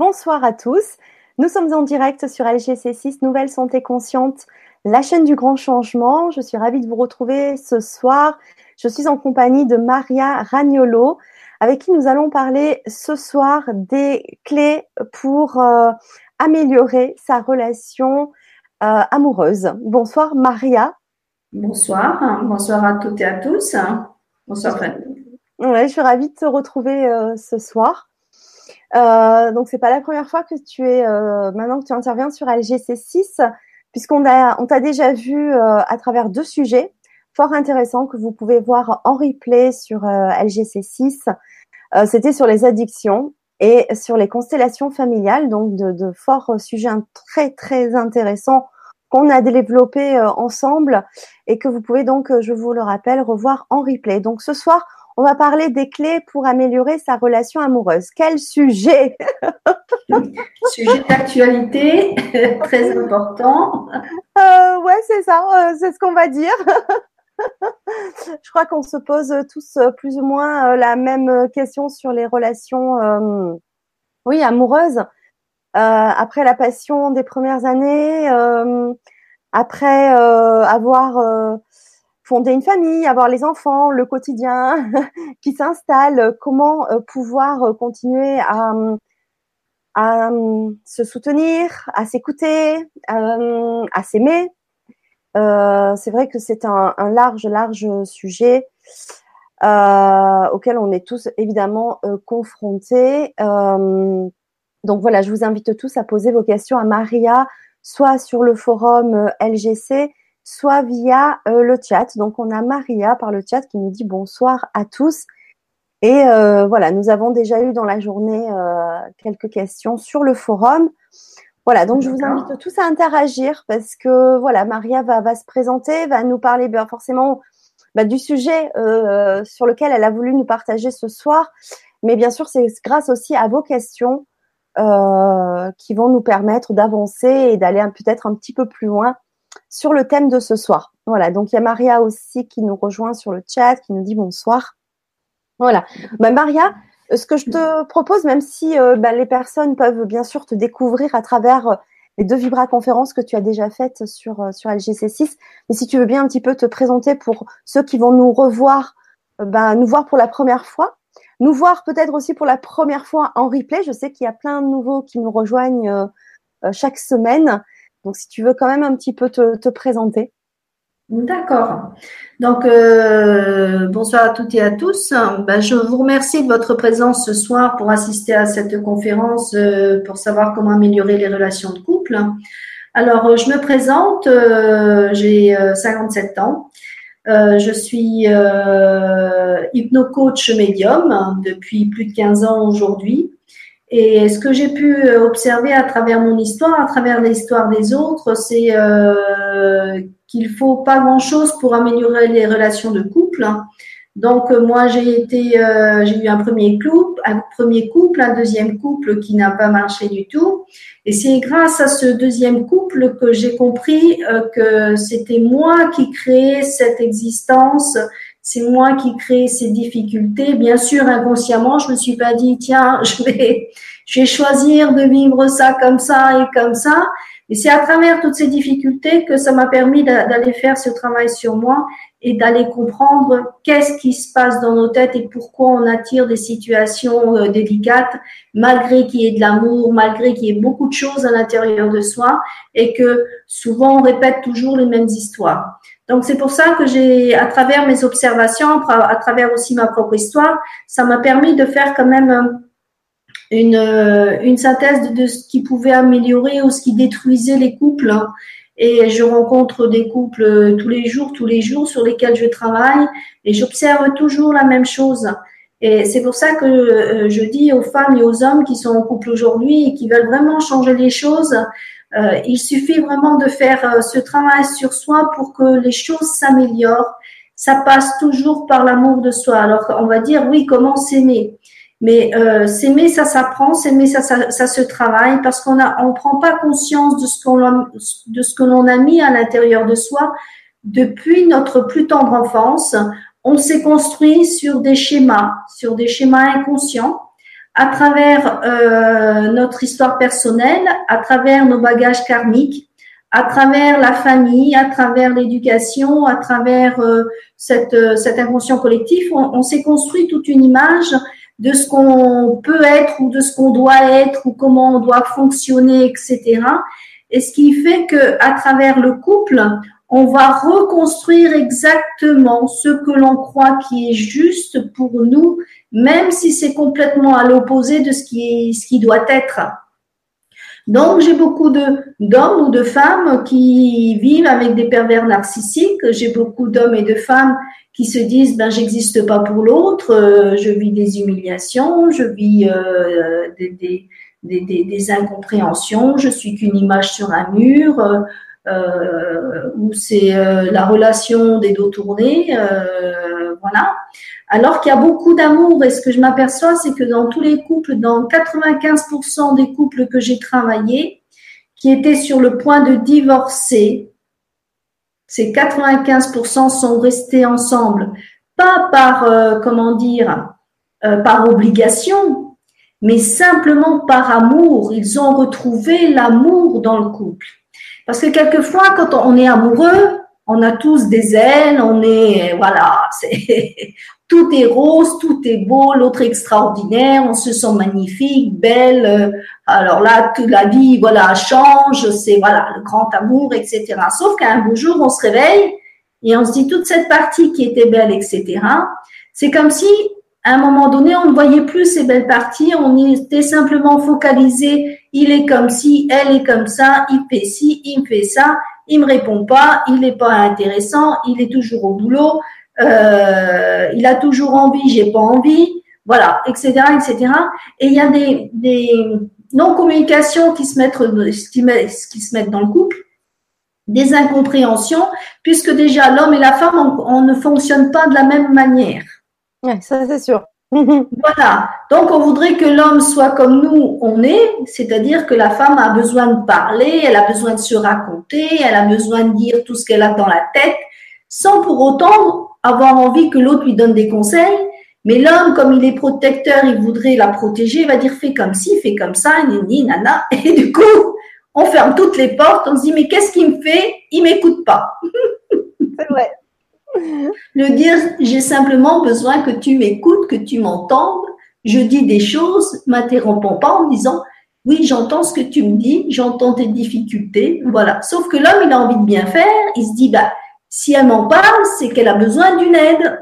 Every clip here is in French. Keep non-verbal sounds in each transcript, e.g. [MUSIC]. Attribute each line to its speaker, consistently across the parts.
Speaker 1: Bonsoir à tous. Nous sommes en direct sur LGC6 Nouvelle Santé Consciente, la chaîne du grand changement. Je suis ravie de vous retrouver ce soir. Je suis en compagnie de Maria Ragnolo, avec qui nous allons parler ce soir des clés pour euh, améliorer sa relation euh, amoureuse. Bonsoir Maria.
Speaker 2: Bonsoir, bonsoir à toutes et à tous. Bonsoir
Speaker 1: Fanny. Ouais, je suis ravie de te retrouver euh, ce soir. Euh, donc c'est pas la première fois que tu es euh, maintenant que tu interviens sur LGC6 puisqu'on a on t'a déjà vu euh, à travers deux sujets fort intéressants que vous pouvez voir en replay sur LGC6. C'était sur les addictions et sur les constellations familiales, donc de, de forts sujets très très intéressants qu'on a développés ensemble et que vous pouvez donc, je vous le rappelle, revoir en replay. Donc ce soir, on va parler des clés pour améliorer sa relation amoureuse. Quel sujet [LAUGHS]
Speaker 2: Sujet d'actualité, [LAUGHS] très important.
Speaker 1: Euh, ouais, c'est ça, euh, c'est ce qu'on va dire. [LAUGHS] Je crois qu'on se pose tous euh, plus ou moins la même question sur les relations, oui, amoureuses. après la passion des premières années, après avoir fonder une famille, avoir les enfants, le quotidien [LAUGHS] qui s'installe, comment euh, pouvoir euh, continuer à, à se soutenir, à s'écouter, euh, à s'aimer. c'est vrai que c'est un, large, large sujet auquel on est tous évidemment confrontés. donc voilà, je vous invite tous à poser vos questions à Maria, soit sur le forum LGC, soit via euh, le chat. Donc on a Maria par le chat qui nous dit bonsoir à tous. Et euh, voilà, nous avons déjà eu dans la journée euh, quelques questions sur le forum. Voilà, donc je vous invite tous à interagir parce que voilà, Maria va, va se présenter, va nous parler bien forcément bah, du sujet sur lequel elle a voulu nous partager ce soir. Mais bien sûr, c'est grâce aussi à vos questions qui vont nous permettre d'avancer et d'aller peut-être un petit peu plus loin sur le thème de ce soir. Voilà, donc il y a Maria aussi qui nous rejoint sur le chat, qui nous dit bonsoir. Voilà. Bah, Maria, ce que je te propose, même si euh, bah, les personnes peuvent bien sûr te découvrir à travers euh, les deux Vibra conférences que tu as déjà faites sur, euh, sur LGC6, mais si tu veux bien un petit peu te présenter pour ceux qui vont nous revoir, bah, nous voir pour la première fois, nous voir peut-être aussi pour la première fois en replay. Je sais qu'il y a plein de nouveaux qui nous rejoignent chaque semaine. Donc, si tu veux quand même un petit peu te, présenter.
Speaker 2: D'accord. Donc, euh, bonsoir à toutes et à tous. Ben, je vous remercie de votre présence ce soir pour assister à cette conférence euh, pour savoir comment améliorer les relations de couple. Alors, euh, je me présente, j'ai 57 ans. je suis hypno-coach médium depuis plus de 15 ans aujourd'hui. Et ce que j'ai pu euh, observer à travers mon histoire, à travers l'histoire des autres, c'est euh, qu'il faut pas grand-chose pour améliorer les relations de couple. Donc euh, moi j'ai été, euh, j'ai eu un premier couple, un premier couple, un deuxième couple qui n'a pas marché du tout. Et c'est grâce à ce deuxième couple que j'ai compris que c'était moi qui créais cette existence c'est moi qui crée ces difficultés. Bien sûr, inconsciemment, je me suis pas dit, tiens, [LAUGHS] je vais, je vais choisir de vivre ça comme ça et comme ça. Et c'est à travers toutes ces difficultés que ça m'a permis d'aller faire ce travail sur moi et d'aller comprendre qu'est-ce qui se passe dans nos têtes et pourquoi on attire des situations euh, délicates, malgré qu'il y ait de l'amour, malgré qu'il y ait beaucoup de choses à l'intérieur de soi et que souvent on répète toujours les mêmes histoires. Donc c'est pour ça que j'ai, à travers mes observations, à travers aussi ma propre histoire, ça m'a permis de faire quand même euh, une, euh, une synthèse de, ce qui pouvait améliorer ou ce qui détruisait les couples. Et je rencontre des couples euh, tous les jours, tous les jours sur lesquels je travaille et j'observe toujours la même chose. Et c'est pour ça que je dis aux femmes et aux hommes qui sont en couple aujourd'hui et qui veulent vraiment changer les choses, euh, il suffit vraiment de faire euh, ce travail sur soi pour que les choses s'améliorent. Ça passe toujours par l'amour de soi. Alors on va dire oui, comment s'aimer? Mais euh, s'aimer, ça s'apprend, s'aimer, ça, ça, ça, se travaille parce qu'on a, on prend pas conscience de ce qu'on de ce que l'on a mis à l'intérieur de soi depuis notre plus tendre enfance. On s'est construit sur des schémas, sur des schémas inconscients à travers euh, notre histoire personnelle, à travers nos bagages karmiques, à travers la famille, à travers l'éducation, à travers euh, cette, euh, cette inconscient collectif, on, on s'est construit toute une image de ce qu'on peut être ou de ce qu'on doit être ou comment on doit fonctionner, etc. Et ce qui fait que à travers le couple, on va reconstruire exactement ce que l'on croit qui est juste pour nous, même si c'est complètement à l'opposé de ce qui, ce qui doit être. Donc, j'ai beaucoup d'hommes ou de femmes qui vivent avec des pervers narcissiques. J'ai beaucoup d'hommes et de femmes qui se disent, ben, j'existe pas pour l'autre, euh, je vis des humiliations, je vis euh, des, incompréhensions, je suis qu'une image sur un mur, euh, euh, où c'est euh, la relation des dos tournés, euh, voilà. Alors qu'il y a beaucoup d'amour et ce que je m'aperçois, c'est que dans tous les couples, dans 95% des couples que j'ai travaillés, qui étaient sur le point de divorcer, ces 95% sont restés ensemble, pas par, comment dire, par obligation, mais simplement par amour. Ils ont retrouvé l'amour dans le couple. Parce que quelquefois, quand on est amoureux, on a tous des ailes, on est, voilà, c'est, [LAUGHS] tout est rose, tout est beau, l'autre est extraordinaire, on se sent magnifique, belle. Alors là, toute la vie, voilà, change, c'est, voilà, le grand amour, etc. Sauf qu'un beau jour, on se réveille et on se dit toute cette partie qui était belle, etc. C'est comme si, à un moment donné, on ne voyait plus ces belles parties, on était simplement focalisé il est comme si, elle est comme ça, il fait ci, il fait ça, il me répond pas, il n'est pas intéressant, il est toujours au boulot, euh, il a toujours envie, j'ai pas envie, voilà, etc., etc. Et il y a des, des non-communications qui se mettent, qui, se mettent dans le couple, des incompréhensions, puisque déjà l'homme et la femme, on, on, ne fonctionne pas de la même manière.
Speaker 1: Ouais, ça c'est sûr. [LAUGHS]
Speaker 2: voilà. Donc, on voudrait que l'homme soit comme nous, on est, c'est-à-dire que la femme a besoin de parler, elle a besoin de se raconter, elle a besoin de dire tout ce qu'elle a dans la tête, sans pour autant avoir envie que l'autre lui donne des conseils. Mais l'homme, comme il est protecteur, il voudrait la protéger, il va dire fais comme ci, fais comme ça, nini, nana. [LAUGHS] Et du coup, on ferme toutes les portes, on se dit mais qu'est-ce qu'il me fait? Il m'écoute pas. [LAUGHS]
Speaker 1: C'est.
Speaker 2: Le dire, j'ai simplement besoin que tu m'écoutes, que tu m'entendes. Je dis des choses, m'interrompons pas en disant, oui, j'entends ce que tu me dis, j'entends tes difficultés, voilà. Sauf que l'homme, il a envie de bien faire, il se dit, bah, si elle m'en parle, c'est qu'elle a besoin d'une aide.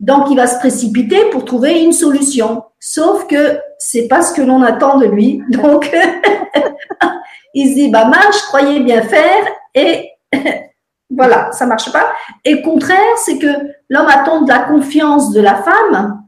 Speaker 2: Donc, il va se précipiter pour trouver une solution. Sauf que c'est pas ce que l'on attend de lui. Donc, [LAUGHS] il se dit, bah, mince, je croyais bien faire et [LAUGHS] voilà, ça marche pas. Et le contraire, c'est que l'homme attend de la confiance de la femme.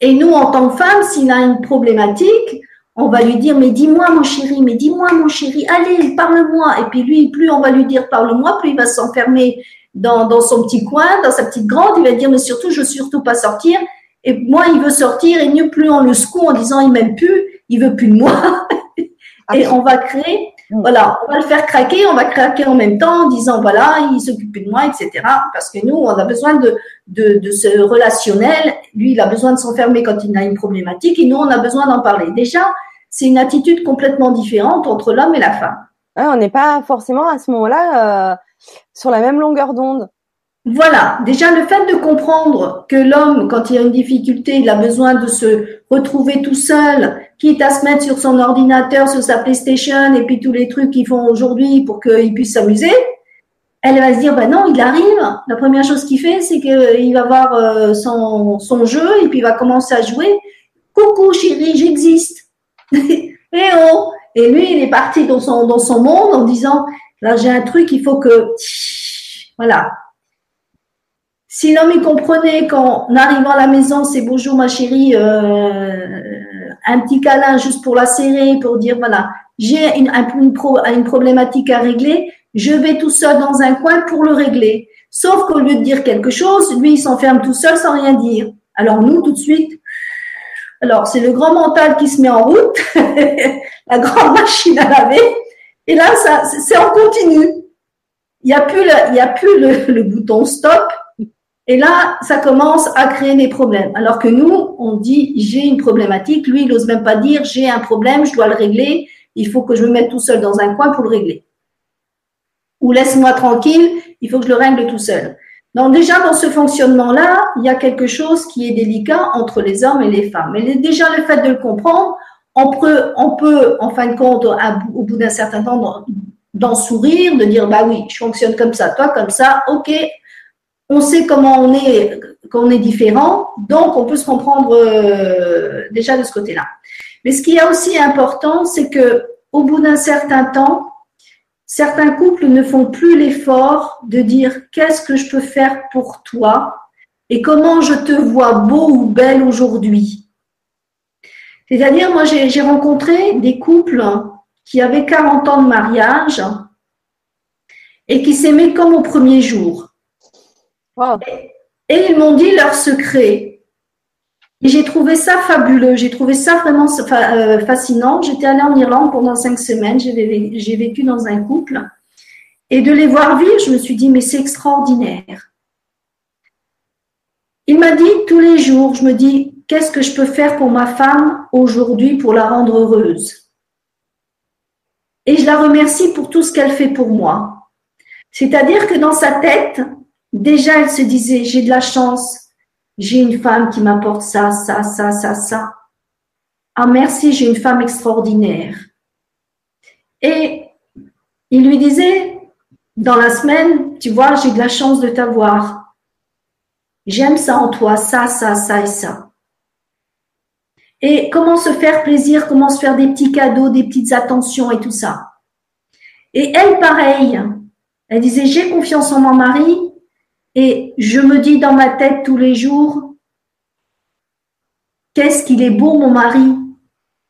Speaker 2: Et nous, en tant que femme, s'il a une problématique, on va lui dire, mais dis-moi mon chéri, mais dis-moi mon chéri, allez, parle-moi. Et puis lui, plus on va lui dire, parle-moi, plus il va s'enfermer dans, dans son petit coin, dans sa petite grotte. Il va dire, mais surtout, je veux surtout pas sortir. Et moi, il veut sortir et mieux plus on le secoue en disant, il m'aime plus, il veut plus de moi. [LAUGHS] et on va créer. Voilà, on va le faire craquer, on va craquer en même temps en disant voilà, il s'occupe de moi, etc. Parce que nous, on a besoin de, de, de ce relationnel. Lui, il a besoin de s'enfermer quand il a une problématique et nous, on a besoin d'en parler. Déjà, c'est une attitude complètement différente entre l'homme et la femme.
Speaker 1: on n'est pas forcément à ce moment-là euh, sur la même longueur d'onde.
Speaker 2: Voilà, déjà le fait de comprendre que l'homme, quand il a une difficulté, il a besoin de se retrouver tout seul, quitte à se mettre sur son ordinateur, sur sa PlayStation et puis tous les trucs qu'ils font aujourd'hui pour qu'il puisse s'amuser, elle va se dire, ben non, il arrive. La première chose qu'il fait, c'est qu'il va voir euh, son, son jeu et puis il va commencer à jouer. Coucou chérie, j'existe. [LAUGHS] et oh Et lui, il est parti dans son, dans son monde en disant, là j'ai un truc, il faut que... Voilà, si l'homme il comprenait qu'en arrivant à la maison, c'est bonjour ma chérie, euh, un petit câlin juste pour la serrer, pour dire voilà, j'ai une, problématique à régler, je vais tout seul dans un coin pour le régler. Sauf qu'au lieu de dire quelque chose, lui il s'enferme tout seul sans rien dire. Alors nous tout de suite, alors c'est le grand mental qui se met en route, [LAUGHS] la grande machine à laver, et là c'est en continu. Il n'y a plus, y a plus le bouton stop Et là, ça commence à créer des problèmes. Alors que nous, on dit j'ai une problématique. Lui, il n'ose même pas dire j'ai un problème, je dois le régler. Il faut que je me mette tout seul dans un coin pour le régler. Ou laisse-moi tranquille, il faut que je le règle tout seul. Donc déjà dans ce fonctionnement-là, il y a quelque chose qui est délicat entre les hommes et les femmes. Et déjà le fait de le comprendre, on peut, on peut en fin de compte, au bout d'un certain temps, d'en sourire, de dire bah oui, je fonctionne comme ça, toi comme ça, ok, on sait comment on est, qu'on est différent, donc on peut se comprendre euh, déjà de ce côté-là. Mais ce qui est aussi important, c'est que au bout d'un certain temps, certains couples ne font plus l'effort de dire qu'est-ce que je peux faire pour toi? Et comment je te vois beau ou belle aujourd'hui? C'est-à-dire, moi, j'ai rencontré des couples qui avaient 40 ans de mariage et qui s'aimaient comme au premier jour. Et, ils m'ont dit leur secret. Et j'ai trouvé ça fabuleux, j'ai trouvé ça vraiment euh, fascinant. J'étais allée en Irlande pendant cinq semaines, j'ai vécu dans un couple. Et de les voir vivre, je me suis dit, mais c'est extraordinaire. Il m'a dit tous les jours, je me dis, qu'est-ce que je peux faire pour ma femme aujourd'hui pour la rendre heureuse? Et je la remercie pour tout ce qu'elle fait pour moi. C'est-à-dire que dans sa tête, déjà, elle se disait, j'ai de la chance, j'ai une femme qui m'apporte ça, ça, ça, ça, ça. Ah merci, j'ai une femme extraordinaire. Et il lui disait, dans la semaine, tu vois, j'ai de la chance de t'avoir. J'aime ça en toi, ça, ça, ça et ça. Et comment se faire plaisir, comment se faire des petits cadeaux, des petites attentions et tout ça. Et elle, pareil, elle disait, j'ai confiance en mon mari, et je me dis dans ma tête tous les jours, qu'est-ce qu'il est beau mon mari.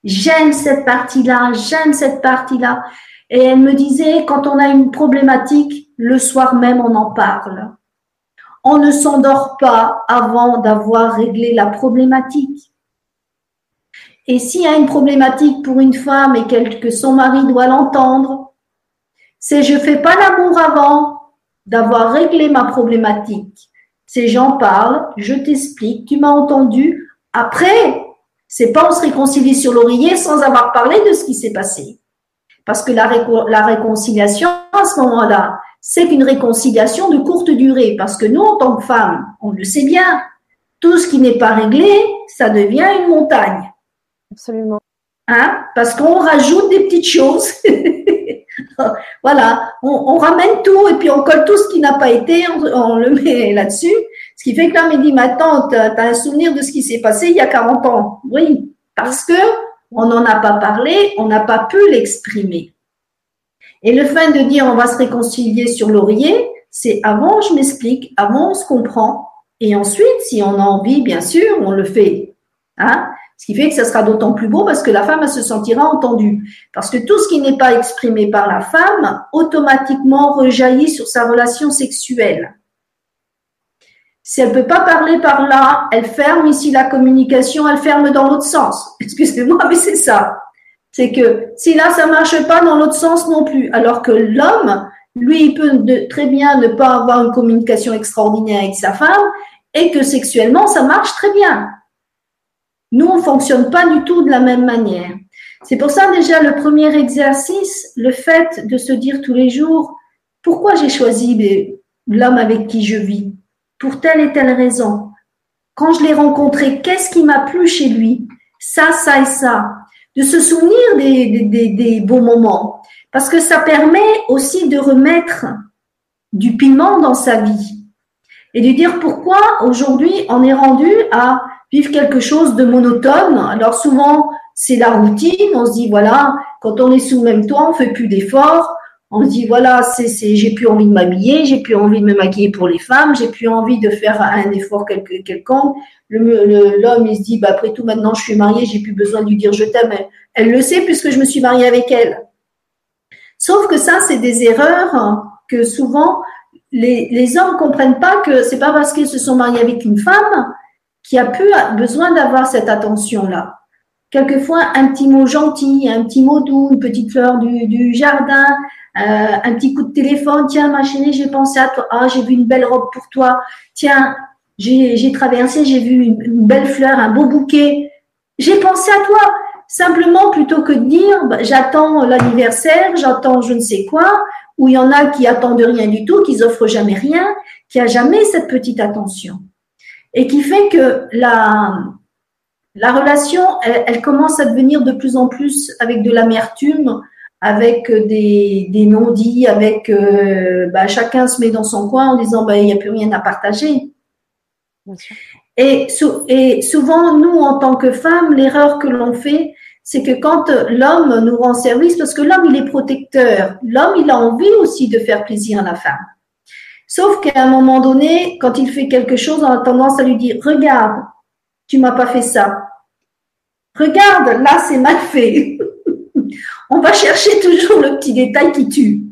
Speaker 2: J'aime cette partie-là, j'aime cette partie-là. Et elle me disait, quand on a une problématique, le soir même, on en parle. On ne s'endort pas avant d'avoir réglé la problématique. Et s'il y a une problématique pour une femme et que son mari doit l'entendre, c'est je fais pas l'amour avant, d'avoir réglé ma problématique. C'est j'en parle, je t'explique, tu m'as entendu. Après, c'est pas on se réconcilie sur l'oreiller sans avoir parlé de ce qui s'est passé. Parce que la, la réconciliation, à ce moment-là, c'est une réconciliation de courte durée. Parce que nous, en tant que femmes, on le sait bien, tout ce qui n'est pas réglé, ça devient une montagne.
Speaker 1: Absolument.
Speaker 2: Hein? Parce qu'on rajoute des petites choses. [LAUGHS] [LAUGHS] voilà, on, ramène tout et puis on colle tout ce qui n'a pas été, on, le [LAUGHS] met là-dessus. Ce qui fait que là, me dit, ma tante, tu as un souvenir de ce qui s'est passé il y a 40 ans. Oui, parce que on n'en a pas parlé, on n'a pas pu l'exprimer. Et le fait de dire on va se réconcilier sur l'oreiller, c'est avant je m'explique, avant on se comprend, et ensuite, si on a envie, bien sûr, on le fait. Hein ce qui fait que ça sera d'autant plus beau parce que la femme elle se sentira entendue. Parce que tout ce qui n'est pas exprimé par la femme, automatiquement rejaillit sur sa relation sexuelle. Si elle peut pas parler par là, elle ferme ici la communication, elle ferme dans l'autre sens. [LAUGHS] Excusez-moi, mais c'est ça. C'est que si là, ça marche pas dans l'autre sens non plus. Alors que l'homme, lui, il peut très bien ne pas avoir une communication extraordinaire avec sa femme et que sexuellement, ça marche très bien. Nous, on fonctionne pas du tout de la même manière. C'est pour ça déjà le premier exercice, le fait de se dire tous les jours, pourquoi j'ai choisi l'homme avec qui je vis? Pour telle et telle raison. Quand je l'ai rencontré, qu'est-ce qui m'a plu chez lui? Ça, ça et ça. De se souvenir des, des beaux moments. Parce que ça permet aussi de remettre du piment dans sa vie. Et de dire pourquoi aujourd'hui on est rendu à vivre quelque chose de monotone. Alors souvent, c'est la routine. On se dit, voilà, quand on est sous le même toit, on fait plus d'efforts. On se dit, voilà, c'est, c'est, j'ai plus envie de m'habiller, j'ai plus envie de me maquiller pour les femmes, j'ai plus envie de faire un effort quelque, quelconque. Le, l'homme, il se dit, bah, après tout, maintenant, je suis mariée, j'ai plus besoin de lui dire je t'aime. Elle, le sait puisque je me suis mariée avec elle. Sauf que ça, c'est des erreurs que souvent les, les hommes comprennent pas que c'est pas parce qu'ils se sont mariés avec une femme qui a pu besoin d'avoir cette attention-là. Quelquefois, un petit mot gentil, un petit mot doux, une petite fleur du, jardin, un petit coup de téléphone, tiens ma chérie, j'ai pensé à toi, ah j'ai vu une belle robe pour toi, tiens j'ai traversé, j'ai vu une, belle fleur, un beau bouquet, j'ai pensé à toi. Simplement, plutôt que de dire, bah, j'attends l'anniversaire, j'attends je ne sais quoi, où il y en a qui attendent rien du tout, qui offrent jamais rien, qui a jamais cette petite attention. Et qui fait que la, la relation, elle, commence à devenir de plus en plus avec de l'amertume, avec des, des non-dits, avec euh, bah, chacun se met dans son coin en disant bah, il n'y a plus rien à partager. Et, et, souvent, nous, en tant que femmes, l'erreur que l'on fait, c'est que quand l'homme nous rend service, parce que l'homme, il est protecteur, l'homme, il a envie aussi de faire plaisir à la femme. Sauf qu'à un moment donné, quand il fait quelque chose, on a tendance à lui dire, regarde, tu m'as pas fait ça. Regarde, là, c'est mal fait. [LAUGHS] on va chercher toujours le petit détail qui tue.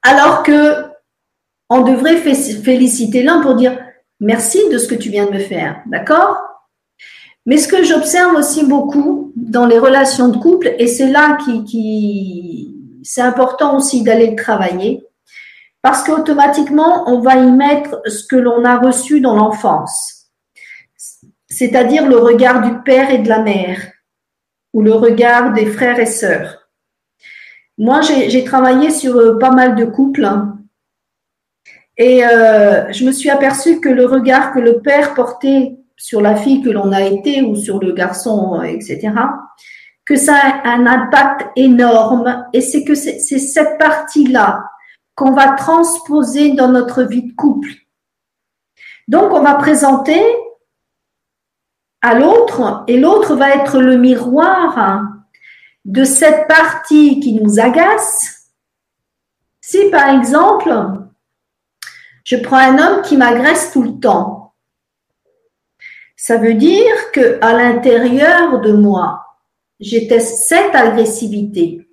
Speaker 2: Alors que on devrait féliciter l'un pour dire merci de ce que tu viens de me faire, d'accord? Mais ce que j'observe aussi beaucoup dans les relations de couple, et c'est là qui, c'est important aussi d'aller travailler, parce qu'automatiquement, on va y mettre ce que l'on a reçu dans l'enfance, c'est-à-dire le regard du père et de la mère, ou le regard des frères et sœurs. Moi, j'ai travaillé sur euh, pas mal de couples. Hein, et euh, je me suis aperçue que le regard que le père portait sur la fille que l'on a été ou sur le garçon, etc., que ça a un impact énorme. Et c'est que c'est cette partie-là qu'on va transposer dans notre vie de couple. Donc, on va présenter à l'autre et l'autre va être le miroir de cette partie qui nous agace. Si, par exemple, je prends un homme qui m'agresse tout le temps. Ça veut dire que à l'intérieur de moi, j'ai cette agressivité.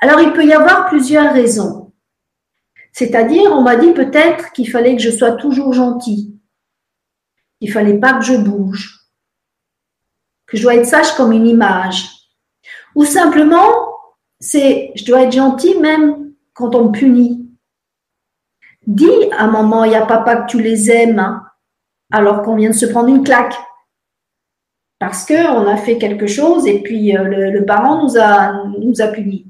Speaker 2: Alors, il peut y avoir plusieurs raisons. C'est-à-dire, on m'a dit peut-être qu'il fallait que je sois toujours gentil. Il fallait pas que je bouge. Que je dois être sage comme une image. Ou simplement, c'est, je dois être gentil même quand on me punit. Dis à maman et à papa que tu les aimes, hein, alors qu'on vient de se prendre une claque. Parce qu'on a fait quelque chose et puis euh, le, parent nous a, nous a punis.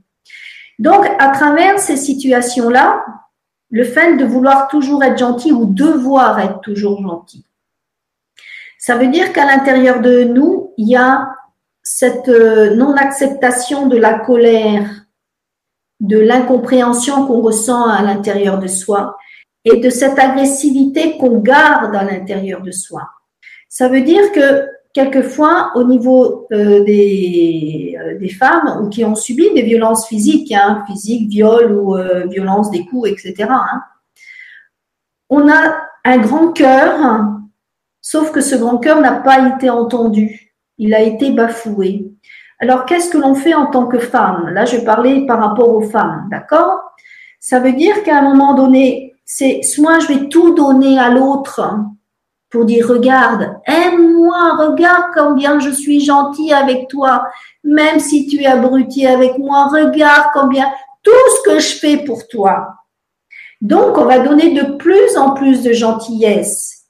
Speaker 2: Donc, à travers ces situations-là, le fait de vouloir toujours être gentil ou devoir être toujours gentil, ça veut dire qu'à l'intérieur de nous, il y a cette euh, non-acceptation de la colère, de l'incompréhension qu'on ressent à l'intérieur de soi et de cette agressivité qu'on garde à l'intérieur de soi. Ça veut dire que quelquefois, au niveau euh, des, euh, des, femmes ou qui ont subi des violences physiques, hein, physiques, viol ou euh, violence des coups, etc., hein, on a un grand cœur, sauf que ce grand cœur n'a pas été entendu, il a été bafoué. Alors, qu'est-ce que l'on fait en tant que femme? Là, je parler par rapport aux femmes, d'accord? Ça veut dire qu'à un moment donné, c'est soit je vais tout donner à l'autre pour dire regarde, aime-moi, regarde combien je suis gentil avec toi, même si tu es abruti avec moi, regarde combien tout ce que je fais pour toi. Donc, on va donner de plus en plus de gentillesse.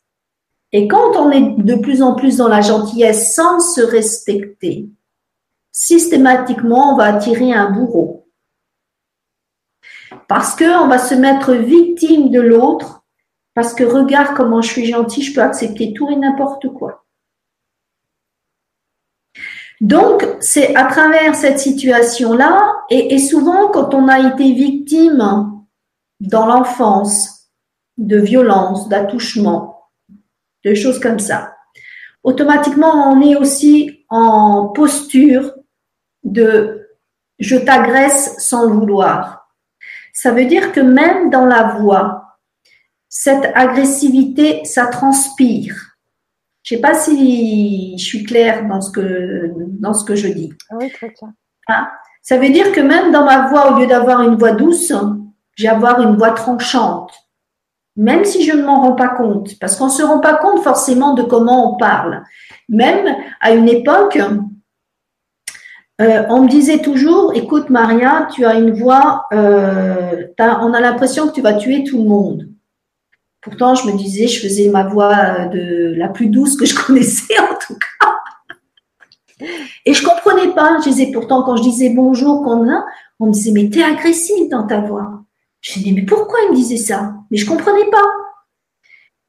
Speaker 2: Et quand on est de plus en plus dans la gentillesse sans se respecter, systématiquement, on va attirer un bourreau. Parce qu'on va se mettre victime de l'autre, parce que regarde comment je suis gentil, je peux accepter tout et n'importe quoi. Donc, c'est à travers cette situation-là, et, souvent quand on a été victime dans l'enfance de violence, d'attouchement, de choses comme ça, automatiquement on est aussi en posture de je t'agresse sans le vouloir. Ça veut dire que même dans la voix, cette agressivité, ça transpire. Je ne sais pas si je suis claire dans ce que, dans ce que je dis.
Speaker 1: Oui, très clair.
Speaker 2: Hein? ça veut dire que même dans ma voix, au lieu d'avoir une voix douce, j'ai avoir une voix tranchante. Même si je ne m'en rends pas compte, parce qu'on ne se rend pas compte forcément de comment on parle. Même à une époque, euh, on me disait toujours, écoute Maria, tu as une voix, euh, on a l'impression que tu vas tuer tout le monde. Pourtant, je me disais, je faisais ma voix de la plus douce que je [LAUGHS] connaissais en tout cas. Et je comprenais pas. Je disais pourtant quand je disais bonjour, qu'on a, on me disait mais t'es agressive dans ta voix. Je disais mais pourquoi il me disait ça? Mais je comprenais pas.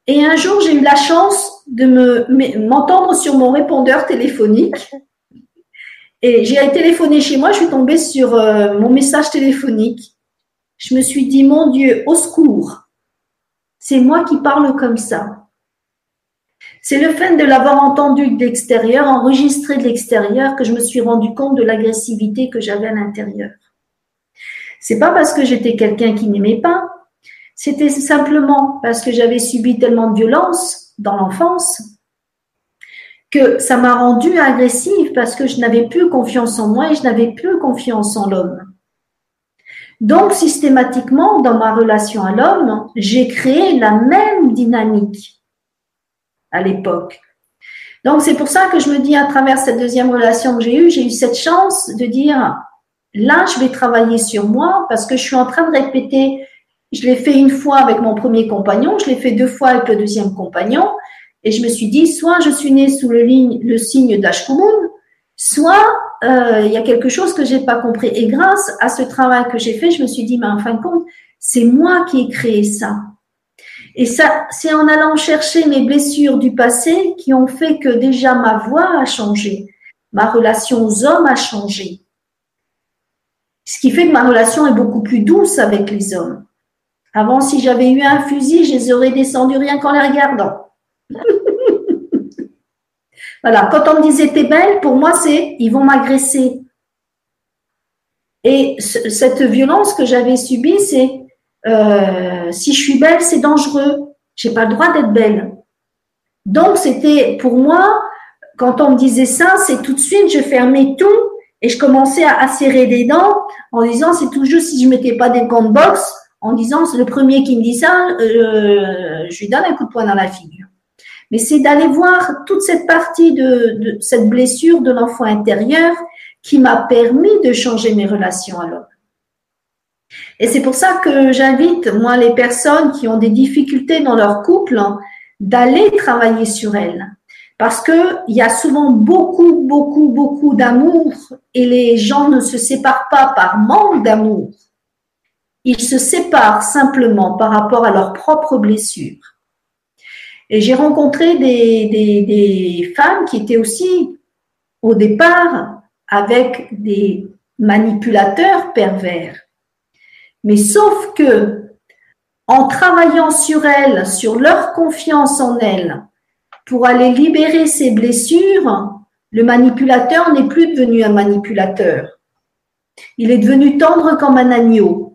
Speaker 2: Et un jour, j'ai eu la chance de me m'entendre sur mon répondeur téléphonique. Et j'ai téléphoné chez moi, je suis tombée sur euh, mon message téléphonique. Je me suis dit, mon Dieu, au secours. C'est moi qui parle comme ça. C'est le fait de l'avoir entendu de l'extérieur, enregistré de l'extérieur, que je me suis rendu compte de l'agressivité que j'avais à l'intérieur. C'est pas parce que j'étais quelqu'un qui n'aimait pas, c'était simplement parce que j'avais subi tellement de violence dans l'enfance que ça m'a rendue agressive parce que je n'avais plus confiance en moi et je n'avais plus confiance en l'homme. Donc, systématiquement, dans ma relation à l'homme, j'ai créé la même dynamique à l'époque. Donc, c'est pour ça que je me dis, à travers cette deuxième relation que j'ai eue, j'ai eu cette chance de dire, là, je vais travailler sur moi parce que je suis en train de répéter je l'ai fait une fois avec mon premier compagnon, je l'ai fait deux fois avec le deuxième compagnon, et je me suis dit, soit je suis née sous le, ligne, le signe d'Ashkumun, soit euh, il y a quelque chose que j'ai pas compris. Et grâce à ce travail que j'ai fait, je me suis dit, mais en fin de compte, c'est moi qui ai créé ça. Et ça, c'est en allant chercher mes blessures du passé qui ont fait que déjà ma voix a changé, ma relation aux hommes a changé. Ce qui fait que ma relation est beaucoup plus douce avec les hommes. Avant, si j'avais eu un fusil, je les aurais descendus rien qu'en les regardant. [LAUGHS] voilà, quand on me disait t'es belle, pour moi, c'est ils vont m'agresser. Et cette violence que j'avais subie, c'est euh, si je suis belle, c'est dangereux. J'ai pas le droit d'être belle. Donc, c'était pour moi, quand on me disait ça, c'est tout de suite, je fermais tout et je commençais à, serrer des dents en disant c'est toujours si je mettais pas des gants de en disant c'est le premier qui me dit ça, euh, je lui donne un coup de poing dans la figure. Mais c'est d'aller voir toute cette partie de, cette blessure de l'enfant intérieur qui m'a permis de changer mes relations à l'homme. Et c'est pour ça que j'invite, moi, les personnes qui ont des difficultés dans leur couple, d'aller travailler sur elles. Parce que il y a souvent beaucoup, beaucoup, beaucoup d'amour et les gens ne se séparent pas par manque d'amour. Ils se séparent simplement par rapport à leurs propres blessures. Et j'ai rencontré des, femmes qui étaient aussi au départ avec des manipulateurs pervers. Mais sauf que en travaillant sur elles, sur leur confiance en elles, pour aller libérer ces blessures, le manipulateur n'est plus devenu un manipulateur. Il est devenu tendre comme un agneau.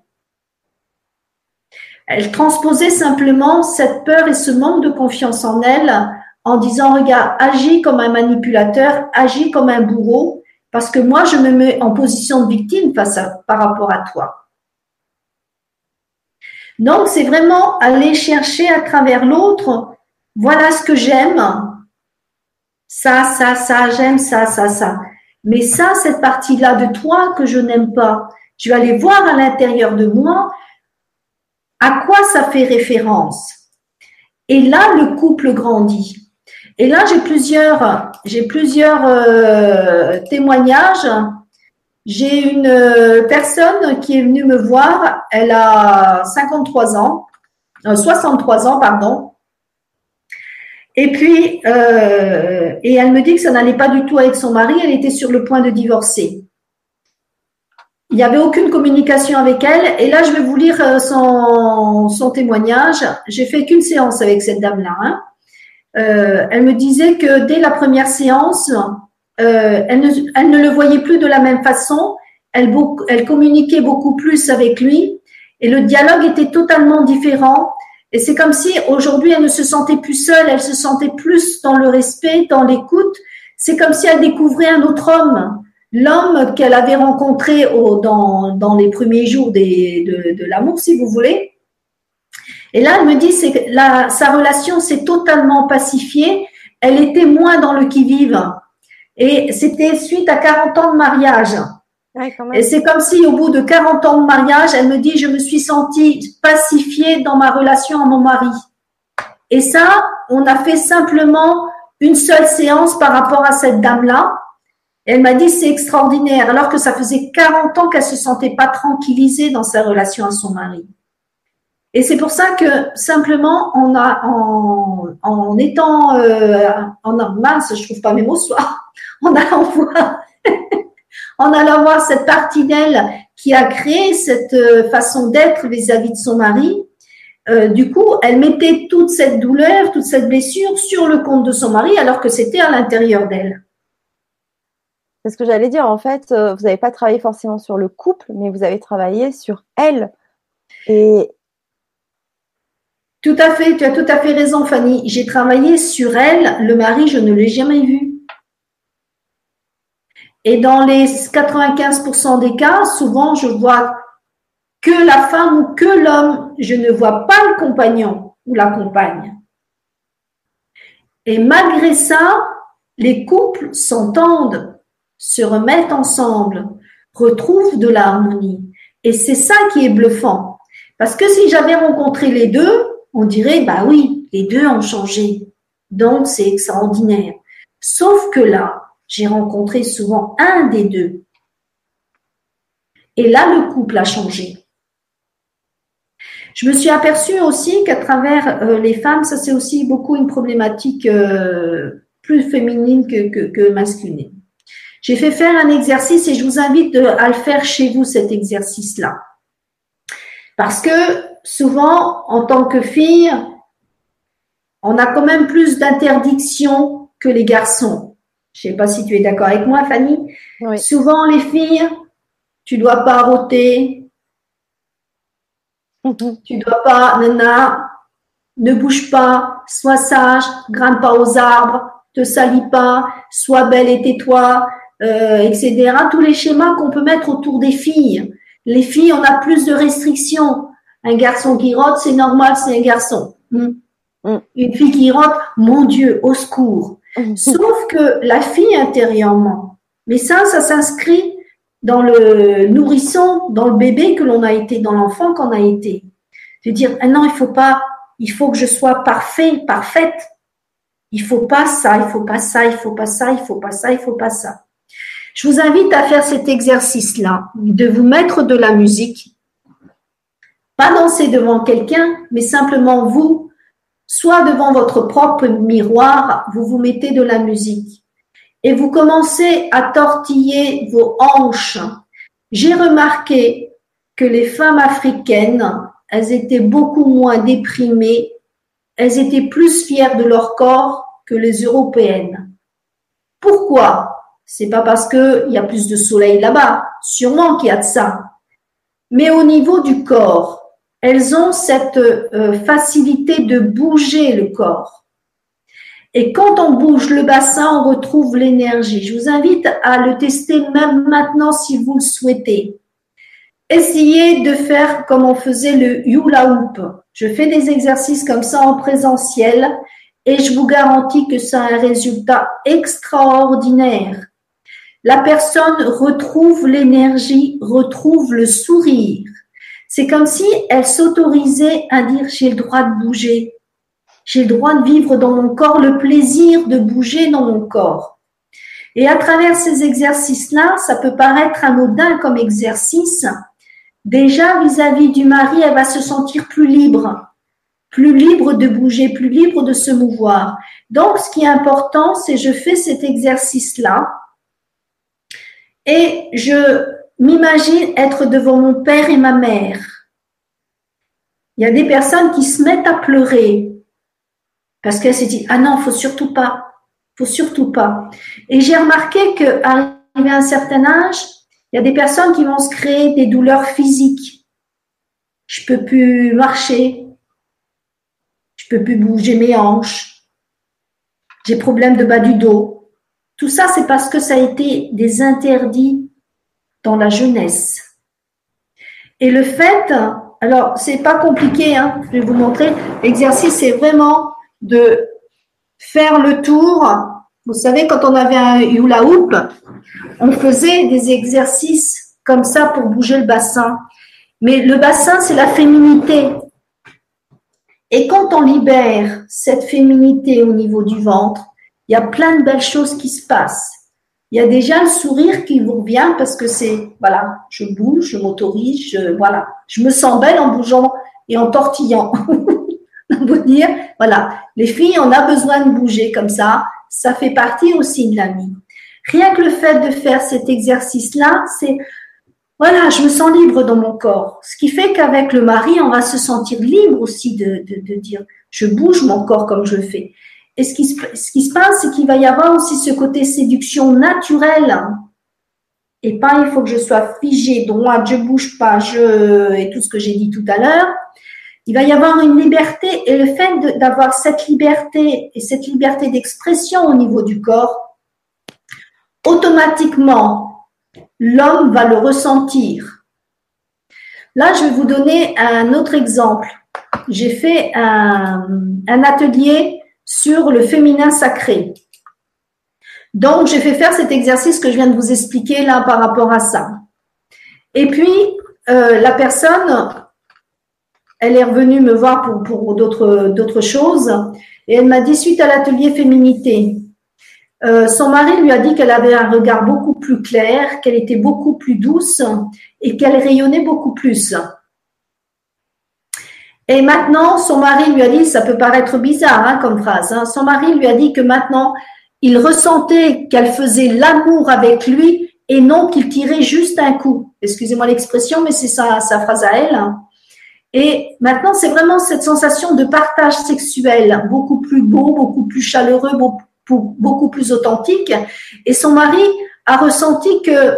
Speaker 2: Elle transposait simplement cette peur et ce manque de confiance en elle en disant, regarde, agis comme un manipulateur, agis comme un bourreau, parce que moi, je me mets en position de victime face à, par rapport à toi. Donc, c'est vraiment aller chercher à travers l'autre, voilà ce que j'aime, ça, ça, ça, j'aime ça, ça, ça. Mais ça, cette partie-là de toi que je n'aime pas, je vais aller voir à l'intérieur de moi à quoi ça fait référence? Et là, le couple grandit. Et là, j'ai plusieurs, euh, témoignages. J'ai une euh, personne qui est venue me voir. Elle a 53 ans, 63 euh, ans, pardon. Et puis, et elle me dit que ça n'allait pas du tout avec son mari. Elle était sur le point de divorcer. Il n'y avait aucune communication avec elle. Et là, je vais vous lire euh, son, son témoignage. J'ai fait qu'une séance avec cette dame-là. Hein. Euh, elle me disait que dès la première séance, euh, elle, ne, elle, ne, le voyait plus de la même façon. Elle, elle communiquait beaucoup plus avec lui. Et le dialogue était totalement différent. Et c'est comme si aujourd'hui, elle ne se sentait plus seule, elle se sentait plus dans le respect, dans l'écoute. C'est comme si elle découvrait un autre homme l'homme qu'elle avait rencontré dans, dans, les premiers jours des, de, de l'amour, si vous voulez. Et là, elle me dit, c'est que sa relation s'est totalement pacifiée. Elle était moins dans le qui-vive. Et c'était suite à 40 ans de mariage. Et c'est comme si au bout de 40 ans de mariage, elle me dit, je me suis sentie pacifiée dans ma relation à mon mari. Et ça, on a fait simplement une seule séance par rapport à cette dame-là. Elle m'a dit, c'est extraordinaire, alors que ça faisait 40 ans qu'elle se sentait pas tranquillisée dans sa relation à son mari. Et c'est pour ça que simplement, en, en étant euh, en mince, je trouve pas mes mots, [LAUGHS] en allant voir, [LAUGHS] en allant voir cette partie d'elle qui a créé cette euh, façon d'être vis-à-vis de son mari, euh, du coup, elle mettait toute cette douleur, toute cette blessure sur le compte de son mari, alors que c'était à l'intérieur d'elle.
Speaker 1: C'est ce que j'allais dire. En fait, euh, vous n'avez pas travaillé forcément sur le couple, mais vous avez travaillé sur elle. Et
Speaker 2: tout à fait, tu as tout à fait raison, Fanny. J'ai travaillé sur elle. Le mari, je ne l'ai jamais vu. Et dans les 95% des cas, souvent, je vois que la femme ou que l'homme. Je ne vois pas le compagnon ou la compagne. Et malgré ça, les couples s'entendent, se remettent ensemble, retrouvent de l'harmonie. Et c'est ça qui est bluffant. Parce que si j'avais rencontré les deux, on dirait, bah oui, les deux ont changé. Donc, c'est extraordinaire. Sauf que là, j'ai rencontré souvent un des deux. Et là, le couple a changé. Je me suis aperçue aussi qu'à travers euh, les femmes, ça c'est aussi beaucoup une problématique euh, plus féminine que, masculine. J'ai fait faire un exercice et je vous invite à le faire chez vous, cet exercice-là. Parce que souvent, en tant que fille, on a quand même plus d'interdictions que les garçons. Je ne sais pas si tu es d'accord avec moi, Fanny. Souvent, les filles, tu dois pas rôter, [LAUGHS] tu dois pas, nana, ne bouge pas, sois sage, grimpe pas aux arbres, te salis pas, sois belle et tais-toi, euh, etc. Tous les schémas qu'on peut mettre autour des filles. Les filles, on a plus de restrictions. Un garçon qui rote, c'est normal, c'est un garçon. Hmm. Hmm. Une fille qui rote, mon Dieu, au secours. Hmm. Sauf que la fille intérieurement, mais ça, ça s'inscrit dans le nourrisson, dans le bébé que l'on a été, dans l'enfant qu'on a été. De dire, ah non, il faut pas, il faut que je sois parfait, parfaite. Il faut pas ça, il faut pas ça, il faut pas ça, il faut pas ça, il faut pas ça. Je vous invite à faire cet exercice-là, de vous mettre de la musique pas danser devant quelqu'un, mais simplement vous, soit devant votre propre miroir, vous vous mettez de la musique et vous commencez à tortiller vos hanches. J'ai remarqué que les femmes africaines, elles étaient beaucoup moins déprimées, elles étaient plus fières de leur corps que les européennes. Pourquoi? C'est pas parce qu'il y a plus de soleil là-bas, sûrement qu'il y a de ça. Mais au niveau du corps, elles ont cette euh, facilité de bouger le corps. Et quand on bouge le bassin, on retrouve l'énergie. Je vous invite à le tester même maintenant si vous le souhaitez. Essayez de faire comme on faisait le hula hoop. Je fais des exercices comme ça en présentiel et je vous garantis que ça a un résultat extraordinaire. La personne retrouve l'énergie, retrouve le sourire. C'est comme si elle s'autorisait à dire j'ai le droit de bouger. J'ai le droit de vivre dans mon corps le plaisir de bouger dans mon corps. Et à travers ces exercices-là, ça peut paraître anodin comme exercice. Déjà, vis-à-vis du mari, elle va se sentir plus libre, plus libre de bouger, plus libre de se mouvoir. Donc, ce qui est important, c'est je fais cet exercice-là et je m'imagine être devant mon père et ma mère. Il y a des personnes qui se mettent à pleurer parce qu'elles se disent ah non, faut surtout pas, faut surtout pas. Et j'ai remarqué que un certain âge, il y a des personnes qui vont se créer des douleurs physiques. Je peux plus marcher, je peux plus bouger mes hanches, j'ai problème de bas du dos. Tout ça, c'est parce que ça a été des interdits dans la jeunesse. Et le fait, alors c'est pas compliqué, hein, je vais vous montrer. L'exercice, c'est vraiment de faire le tour Vous savez, quand on avait un hula hoop, on faisait des exercices comme ça pour bouger le bassin. Mais le bassin, c'est la féminité. Et quand on libère cette féminité au niveau du ventre, il y a plein de belles choses qui se passent. Il y a déjà le sourire qui vous revient parce que c'est, voilà, je bouge, je m'autorise, je, voilà, je me sens belle en bougeant et en tortillant. [LAUGHS] vous dire, voilà, les filles, on a besoin de bouger comme ça. Ça fait partie aussi de la vie. Rien que le fait de faire cet exercice-là, c'est, voilà, je me sens libre dans mon corps. Ce qui fait qu'avec le mari, on va se sentir libre aussi de, de, de dire, je bouge mon corps comme je fais. Et ce qui se, ce qui se passe, c'est qu'il va y avoir aussi ce côté séduction naturelle. Et pas, il faut que je sois figée, droite, je bouge pas, je, et tout ce que j'ai dit tout à l'heure. Il va y avoir une liberté et le fait d'avoir cette liberté et cette liberté d'expression au niveau du corps, automatiquement, l'homme va le ressentir. Là, je vais vous donner un autre exemple. J'ai fait un, un atelier sur le féminin sacré. Donc, j'ai fait faire cet exercice que je viens de vous expliquer là par rapport à ça. Et puis, euh, la personne, elle est revenue me voir pour, d'autres choses et elle m'a dit suite à l'atelier féminité, euh, son mari lui a dit qu'elle avait un regard beaucoup plus clair, qu'elle était beaucoup plus douce et qu'elle rayonnait beaucoup plus. Et maintenant, son mari lui a dit, ça peut paraître bizarre hein, comme phrase, hein, son mari lui a dit que maintenant, il ressentait qu'elle faisait l'amour avec lui et non qu'il tirait juste un coup. Excusez-moi l'expression, mais c'est sa, sa phrase à elle. Hein. Et maintenant, c'est vraiment cette sensation de partage sexuel, beaucoup plus beau, beaucoup plus chaleureux, beaucoup plus authentique. Et son mari a ressenti que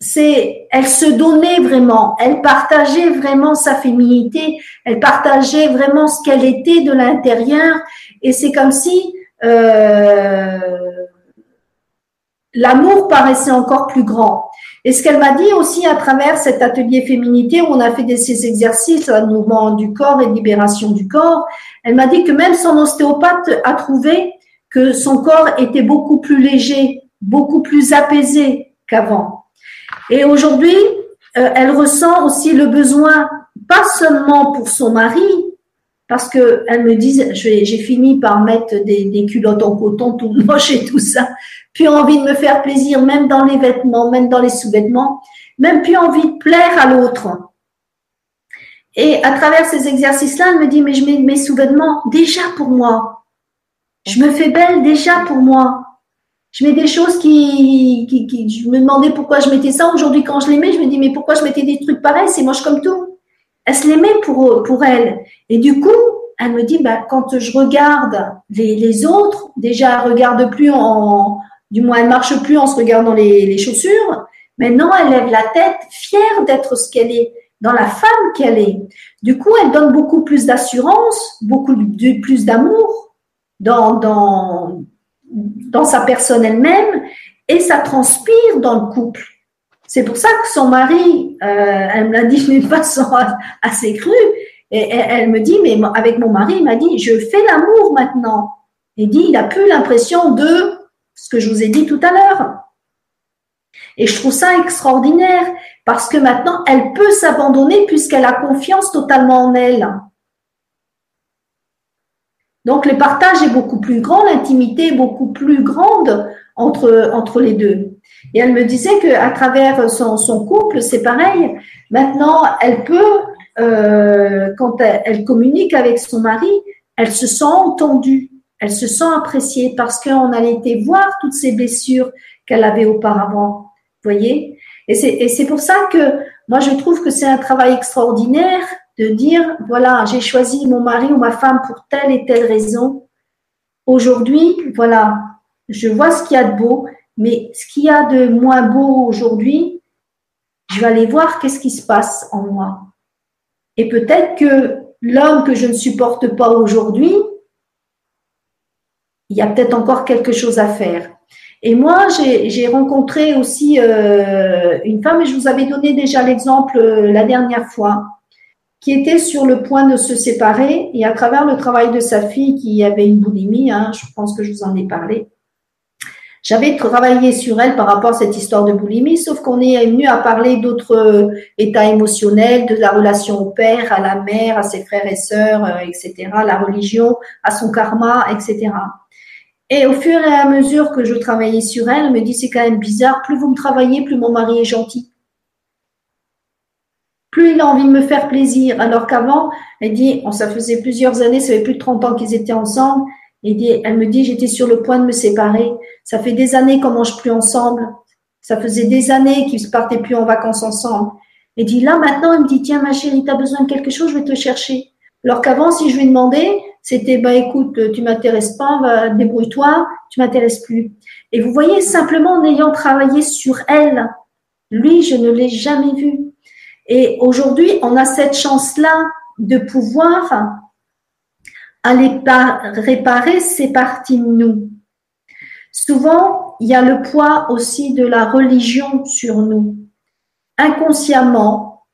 Speaker 2: c'est, elle se donnait vraiment, elle partageait vraiment sa féminité, elle partageait vraiment ce qu'elle était de l'intérieur, et c'est comme si euh, l'amour paraissait encore plus grand. Et ce qu'elle m'a dit aussi à travers cet atelier féminité où on a fait des, ces exercices, un mouvement du corps et libération du corps, elle m'a dit que même son ostéopathe a trouvé que son corps était beaucoup plus léger, beaucoup plus apaisé qu'avant. Et aujourd'hui, euh, elle ressent aussi le besoin, pas seulement pour son mari, parce que elle me dit, j'ai fini par mettre des, culottes en coton tout [LAUGHS] moche et tout ça, puis envie de me faire plaisir, même dans les vêtements, même dans les sous-vêtements, même plus envie de plaire à l'autre. Et à travers ces exercices-là, elle me dit, mais je mets mes sous-vêtements déjà pour moi. Je me fais belle déjà pour moi je mets des choses qui, qui, qui, je me demandais pourquoi je mettais ça. Aujourd'hui, quand je les mets, je me dis, mais pourquoi je mettais des trucs pareils? C'est moche comme tout. Elle se les met pour, pour elle. Et du coup, elle me dit, bah, quand je regarde les, les autres, déjà, elle regarde plus en, du moins, elle marche plus en se regardant les, les chaussures. Maintenant, elle lève la tête, fière d'être ce qu'elle est, dans la femme qu'elle est. Du coup, elle donne beaucoup plus d'assurance, beaucoup de, plus d'amour dans, dans, dans sa personne elle-même et ça transpire dans le couple. C'est pour ça que son mari, euh, elle me l'a dit [LAUGHS] d'une façon assez crue, et elle me dit, mais avec mon mari, il m'a dit, je fais l'amour maintenant. Il dit, il a plus l'impression de ce que je vous ai dit tout à l'heure. Et je trouve ça extraordinaire parce que maintenant, elle peut s'abandonner puisqu'elle a confiance totalement en elle. Donc le partage est beaucoup plus grand, l'intimité est beaucoup plus grande entre, entre les deux. Et elle me disait qu'à travers son, son couple, c'est pareil. Maintenant, elle peut, euh, quand elle, communique avec son mari, elle se sent entendue, elle se sent appréciée parce qu'on a voir toutes ces blessures qu'elle avait auparavant. Voyez? Et c'est pour ça que moi, je trouve que c'est un travail extraordinaire de dire, voilà, j'ai choisi mon mari ou ma femme pour telle et telle raison. Aujourd'hui, voilà, je vois ce qu'il y a de beau, mais ce qu'il y a de moins beau aujourd'hui, je vais aller voir qu'est-ce qui se passe en moi. Et peut-être que l'homme que je ne supporte pas aujourd'hui, il y a peut-être encore quelque chose à faire. Et moi, j'ai rencontré aussi euh, une femme, et je vous avais donné déjà l'exemple euh, la dernière fois, qui était sur le point de se séparer et à travers le travail de sa fille qui avait une boulimie, hein, je pense que je vous en ai parlé, J'avais travaillé sur elle par rapport à cette histoire de boulimie, sauf qu'on est venu à parler d'autres euh, états émotionnels, de la relation au père, à la mère, à ses frères et sœurs, euh, etc., la religion, à son karma, etc. Et au fur et à mesure que je travaillais sur elle, elle me dit c'est quand même bizarre, plus vous me travaillez, plus mon mari est gentil. Plus il a envie de me faire plaisir. Alors qu'avant, elle dit, ça faisait plusieurs années, ça fait plus de 30 ans qu'ils étaient ensemble, et elle me dit, j'étais sur le point de me séparer. Ça fait des années qu'on mange plus ensemble. Ça faisait des années qu'ils ne partaient plus en vacances ensemble. Et dit, là, maintenant, il me dit, tiens, ma chérie, tu as besoin de quelque chose, je vais te chercher. Alors qu'avant, si je lui demandais, c'était, bah, écoute, tu m'intéresses pas, débrouille-toi, tu m'intéresses plus. Et vous voyez, simplement en ayant travaillé sur elle, lui, je ne l'ai jamais vu. Et aujourd'hui, on a cette chance-là de pouvoir aller réparer ces parties de nous. Souvent, il y a le poids aussi de la religion sur nous. Inconsciemment,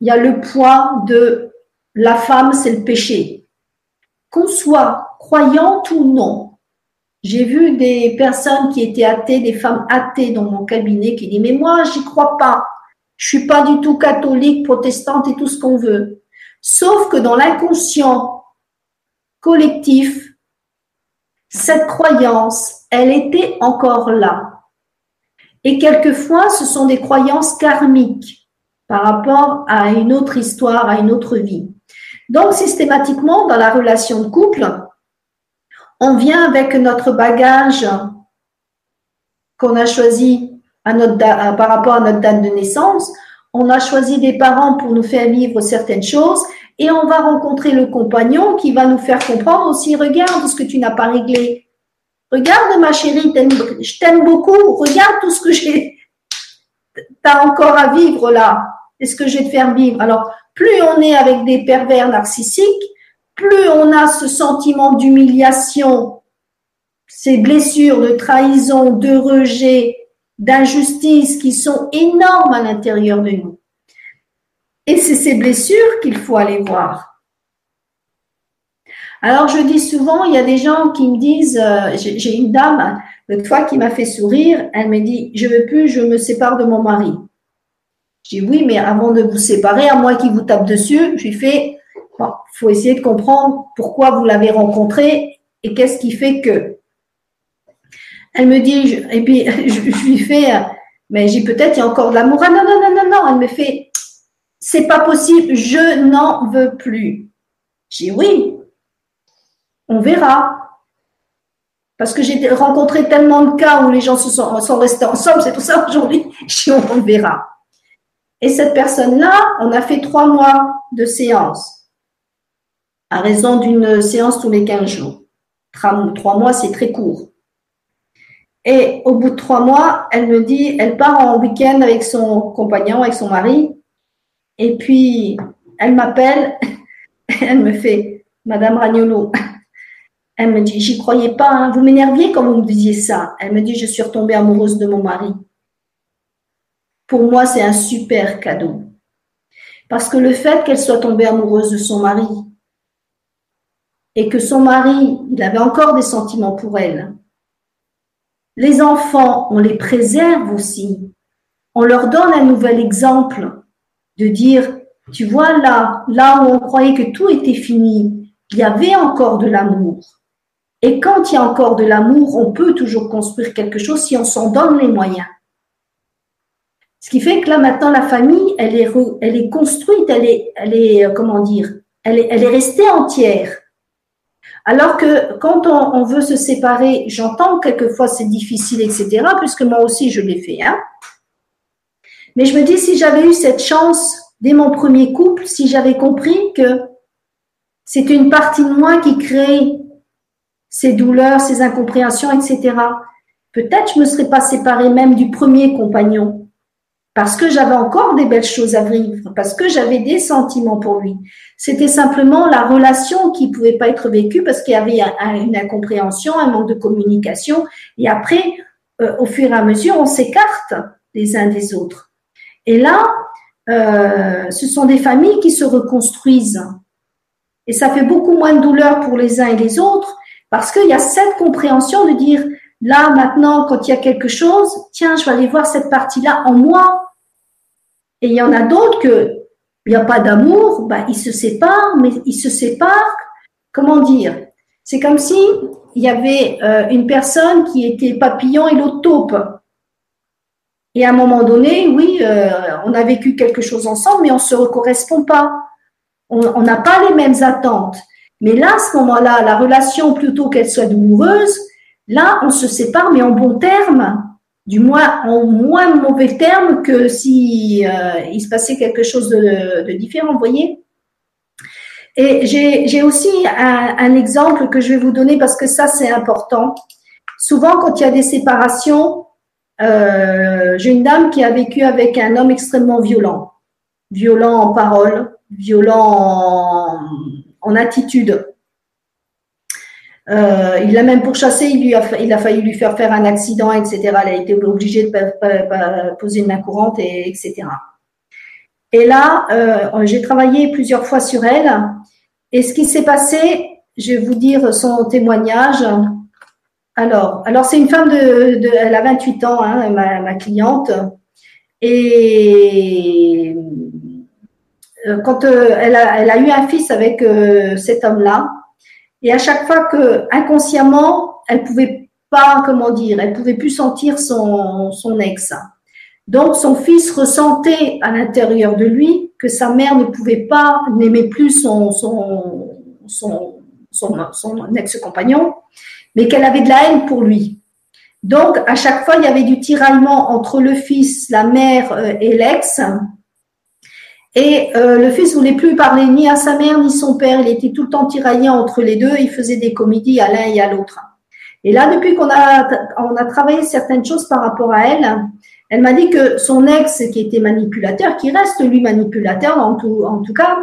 Speaker 2: il y a le poids de la femme, c'est le péché. Qu'on soit croyante ou non, j'ai vu des personnes qui étaient athées, des femmes athées dans mon cabinet qui disent mais moi j'y crois pas, je suis pas du tout catholique, protestante et tout ce qu'on veut. Sauf que dans l'inconscient collectif, cette croyance, elle était encore là. Et quelquefois, ce sont des croyances karmiques par rapport à une autre histoire, à une autre vie. Donc, systématiquement, dans la relation de couple, on vient avec notre bagage qu'on a choisi notre, par rapport à notre date de naissance. On a choisi des parents pour nous faire vivre certaines choses et on va rencontrer le compagnon qui va nous faire comprendre aussi, regarde ce que tu n'as pas réglé. Regarde ma chérie, je t'aime beaucoup, regarde tout ce que j'ai, t'as encore à vivre là. Est-ce que je vais te faire vivre? Alors, plus on est avec des pervers narcissiques, plus on a ce sentiment d'humiliation, ces blessures de trahison, de rejet, d'injustice qui sont énormes à l'intérieur de nous. Et c'est ces blessures qu'il faut aller voir. Alors je dis souvent, il y a des gens qui me disent, euh, j'ai une dame l'autre fois qui m'a fait sourire, elle me dit, je veux plus, je me sépare de mon mari. Je dis oui, mais avant de vous séparer, à moins qu'il vous tape dessus, je lui fais, bon, faut essayer de comprendre pourquoi vous l'avez rencontré et qu'est-ce qui fait que. Elle me dit, et puis [LAUGHS] je, lui fais, mais j'ai peut-être il y a encore de l'amour. Ah non, non, non, non, non. Elle me fait, c'est pas possible, je n'en veux plus. J'ai oui, on verra. Parce que j'ai rencontré tellement de cas où les gens se sont, sont restés ensemble, c'est pour ça aujourd'hui, [LAUGHS] on verra. Et cette personne-là, on a fait trois mois de séance, à raison d'une séance tous les 15 jours. Trois mois, c'est très court. Et au bout de trois mois, elle me dit, elle part en week-end avec son compagnon, avec son mari, et puis, elle m'appelle, [LAUGHS] elle me fait, Madame Ragnolo, [LAUGHS] elle me dit, j'y croyais pas, hein. vous m'énerviez quand vous me disiez ça. Elle me dit, je suis retombée amoureuse de mon mari. Pour moi, c'est un super cadeau. Parce que le fait qu'elle soit tombée amoureuse de son mari et que son mari, il avait encore des sentiments pour elle, les enfants, on les préserve aussi. On leur donne un nouvel exemple de dire, tu vois là, là où on croyait que tout était fini, il y avait encore de l'amour. Et quand il y a encore de l'amour, on peut toujours construire quelque chose si on s'en donne les moyens. Ce qui fait que là maintenant la famille, elle est, elle est construite, elle est, elle est, euh, comment dire, elle est, elle est restée entière. Alors que quand on, veut se séparer, j'entends quelquefois c'est difficile, etc. Puisque moi aussi je l'ai fait. Hein. Mais je me dis, si j'avais eu cette chance dès mon premier couple, si j'avais compris que c'est une partie de moi qui crée ces douleurs, ces incompréhensions, etc., peut-être je me serais pas séparée même du premier compagnon parce que j'avais encore des belles choses à vivre, parce que j'avais des sentiments pour lui. C'était simplement la relation qui pouvait pas être vécue parce qu'il y avait une incompréhension, un manque de communication. Et après, euh, au fur et à mesure, on s'écarte les uns des autres. Et là, euh, ce sont des familles qui se reconstruisent. Et ça fait beaucoup moins de douleur pour les uns et les autres parce qu'il y a cette compréhension de dire là maintenant, quand il y a quelque chose, tiens, je vais aller voir cette partie-là en moi. Et il y en a d'autres que il n'y a pas d'amour, bah, ils se séparent, mais ils se séparent, comment dire? C'est comme si il y avait euh, une personne qui était papillon et l'autre taupe. Et à un moment donné, oui, euh, on a vécu quelque chose ensemble, mais on ne se correspond pas. On n'a pas les mêmes attentes. Mais là, à ce moment-là, la relation, plutôt qu'elle soit douloureuse, là, on se sépare, mais en bon terme, du moins en moins mauvais terme que si euh, il se passait quelque chose de, différent, vous voyez. Et j'ai aussi un, exemple que je vais vous donner parce que ça, c'est important. Souvent, quand il y a des séparations, euh, j'ai une dame qui a vécu avec un homme extrêmement violent, violent en parole, violent en, attitude. Euh, il l'a même pourchassé, il, lui a, il a failli lui faire faire un accident, etc. Elle a été obligée de poser une main courante, et, etc. Et là, euh, j'ai travaillé plusieurs fois sur elle. Et ce qui s'est passé, je vais vous dire son témoignage. Alors, alors c'est une femme de, de, elle a 28 ans, hein, ma, ma, cliente. Et euh, quand euh, elle, a, elle, a, eu un fils avec euh, cet homme-là, et à chaque fois que inconsciemment, elle pouvait pas, comment dire, elle pouvait plus sentir son, son ex. Donc son fils ressentait à l'intérieur de lui que sa mère ne pouvait pas, n'aimait plus son, son, son, son, son ex-compagnon, mais qu'elle avait de la haine pour lui. Donc à chaque fois, il y avait du tiraillement entre le fils, la mère et l'ex. Et euh, le fils voulait plus parler ni à sa mère ni son père. Il était tout le temps tiraillé entre les deux. Il faisait des comédies à l'un et à l'autre. Et là, depuis qu'on a, on a travaillé certaines choses par rapport à elle, elle m'a dit que son ex, qui était manipulateur, qui reste lui manipulateur en tout, en tout cas,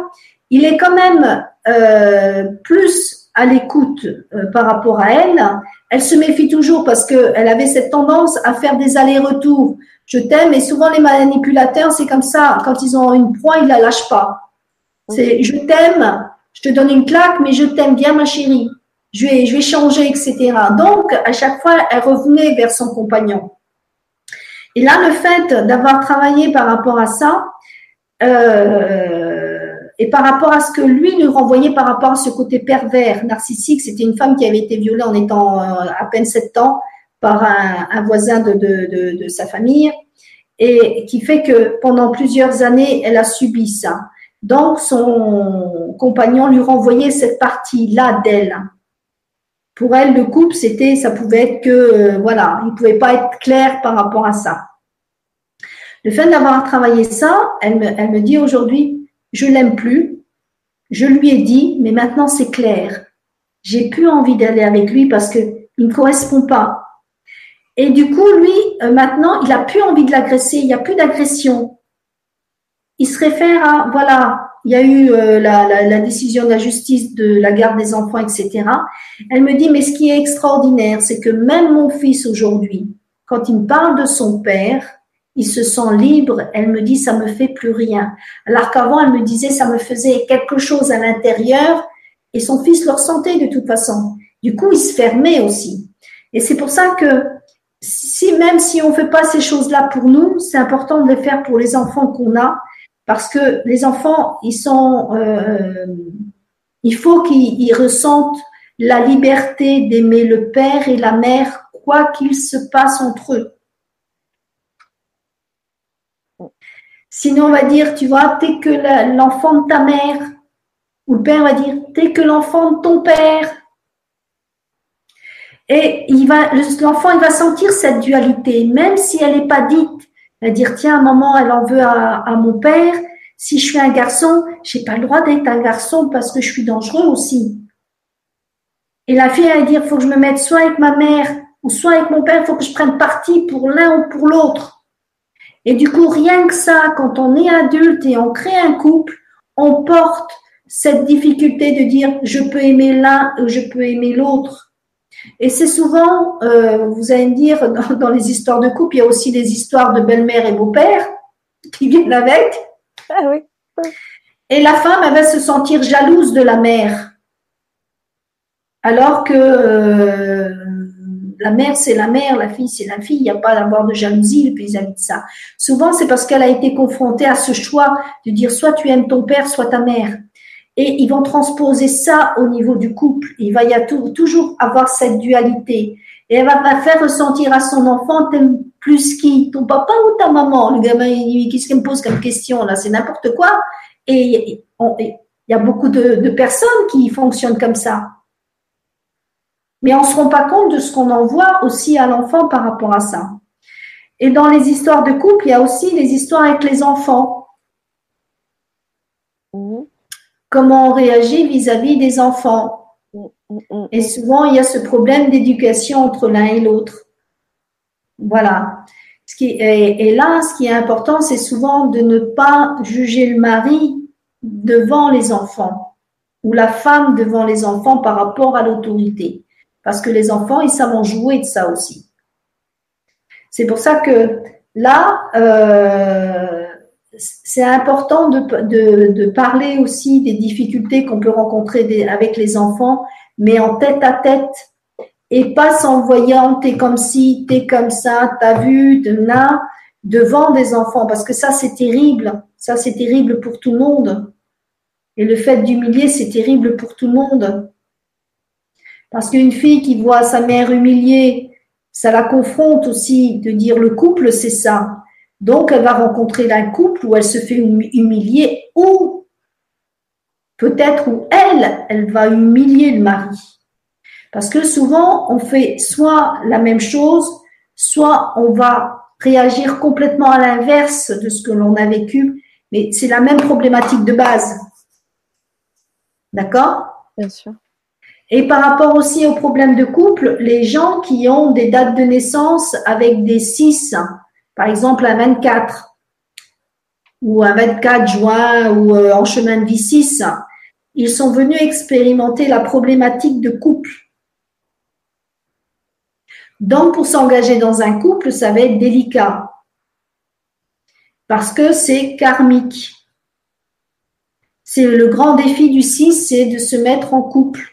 Speaker 2: il est quand même euh, plus à l'écoute euh, par rapport à elle. Elle se méfie toujours parce qu'elle avait cette tendance à faire des allers-retours je t'aime. Et souvent, les manipulateurs, c'est comme ça. Quand ils ont une proie, ils la lâchent pas. C'est je t'aime, je te donne une claque, mais je t'aime bien, ma chérie. Je vais, je vais changer, etc. Donc, à chaque fois, elle revenait vers son compagnon. Et là, le fait d'avoir travaillé par rapport à ça, euh, et par rapport à ce que lui lui renvoyait par rapport à ce côté pervers, narcissique, c'était une femme qui avait été violée en étant euh, à peine sept ans par un, voisin de, sa famille et qui fait que pendant plusieurs années, elle a subi ça. Donc, son compagnon lui renvoyait cette partie-là d'elle. Pour elle, le couple, c'était, ça pouvait être que, euh, voilà, il pouvait pas être clair par rapport à ça. Le fait d'avoir travaillé ça, elle me, elle me dit aujourd'hui, je l'aime plus. Je lui ai dit, mais maintenant c'est clair. J'ai plus envie d'aller avec lui parce que il ne correspond pas. Et du coup, lui, euh, maintenant, il a plus envie de l'agresser, il n'y a plus d'agression. Il se réfère à, voilà, il y a eu euh, la, la, la, décision de la justice de la garde des enfants, etc. Elle me dit, mais ce qui est extraordinaire, c'est que même mon fils aujourd'hui, quand il me parle de son père, il se sent libre. Elle me dit, ça me fait plus rien. Alors qu'avant, elle me disait, ça me faisait quelque chose à l'intérieur. Et son fils le ressentait de toute façon. Du coup, il se fermait aussi. Et c'est pour ça que si même si on ne fait pas ces choses-là pour nous, c'est important de les faire pour les enfants qu'on a, parce que les enfants, ils sont, euh, il faut qu'ils ressentent la liberté d'aimer le père et la mère, quoi qu'il se passe entre eux. Sinon, on va dire, tu vois, t'es que l'enfant de ta mère, ou le père va dire, t'es que l'enfant de ton père, et l'enfant, va sentir cette dualité, même si elle n'est pas dite. Il va dire, tiens, maman, elle en veut à, à mon père. Si je suis un garçon, j'ai pas le droit d'être un garçon parce que je suis dangereux aussi. Et la fille, elle va dire, faut que je me mette soit avec ma mère ou soit avec mon père, faut que je prenne parti pour l'un ou pour l'autre. Et du coup, rien que ça, quand on est adulte et on crée un couple, on porte cette difficulté de dire, je peux aimer l'un ou je peux aimer l'autre. Et c'est souvent, euh, vous allez me dire, dans, les histoires de couple, il y a aussi des histoires de belle-mère et beau-père qui viennent avec. Ah oui. Et la femme, elle va se sentir jalouse de la mère. Alors que, euh, la mère c'est la mère, la fille c'est la fille, il n'y a pas d'avoir de jalousie vis-à-vis de ça. Souvent c'est parce qu'elle a été confrontée à ce choix de dire soit tu aimes ton père, soit ta mère. Et ils vont transposer ça au niveau du couple. Il va y a toujours avoir cette dualité. Et elle va faire ressentir à son enfant, t'aimes plus qui? Ton papa ou ta maman? Le gamin, qu'est-ce qu'il me pose comme question là? C'est n'importe quoi. Et il y a beaucoup de, personnes qui fonctionnent comme ça. Mais on ne se rend pas compte de ce qu'on envoie aussi à l'enfant par rapport à ça. Et dans les histoires de couple, il y a aussi les histoires avec les enfants. Mmh. Comment on réagit vis-à-vis des enfants. Mmh, mmh, et souvent, il y a ce problème d'éducation entre l'un et l'autre. Voilà. Ce qui, et, là, ce qui est important, c'est souvent de ne pas juger le mari devant les enfants ou la femme devant les enfants par rapport à l'autorité. Parce que les enfants, ils savent en jouer de ça aussi. C'est pour ça que là, euh, c'est important de, de, de, parler aussi des difficultés qu'on peut rencontrer avec les enfants, mais en tête à tête et pas s'envoyant t'es comme si, t'es comme ça, t'as vu, de là, devant des enfants, parce que ça c'est terrible, ça c'est terrible pour tout le monde. Et le fait d'humilier, c'est terrible pour tout le monde. Parce qu'une fille qui voit sa mère humiliée, ça la confronte aussi de dire le couple, c'est ça. Donc, elle va rencontrer un couple où elle se fait humilier ou peut-être où elle, elle va humilier le mari. Parce que souvent, on fait soit la même chose, soit on va réagir complètement à l'inverse de ce que l'on a vécu, mais c'est la même problématique de base. D'accord?
Speaker 1: Bien sûr.
Speaker 2: Et par rapport aussi au problème de couple, les gens qui ont des dates de naissance avec des 6, par exemple un 24 ou un 24 juin ou euh, en chemin de vie 6, ils sont venus expérimenter la problématique de couple. Donc, pour s'engager dans un couple, ça va être délicat parce que c'est karmique. C'est le grand défi du 6, c'est de se mettre en couple.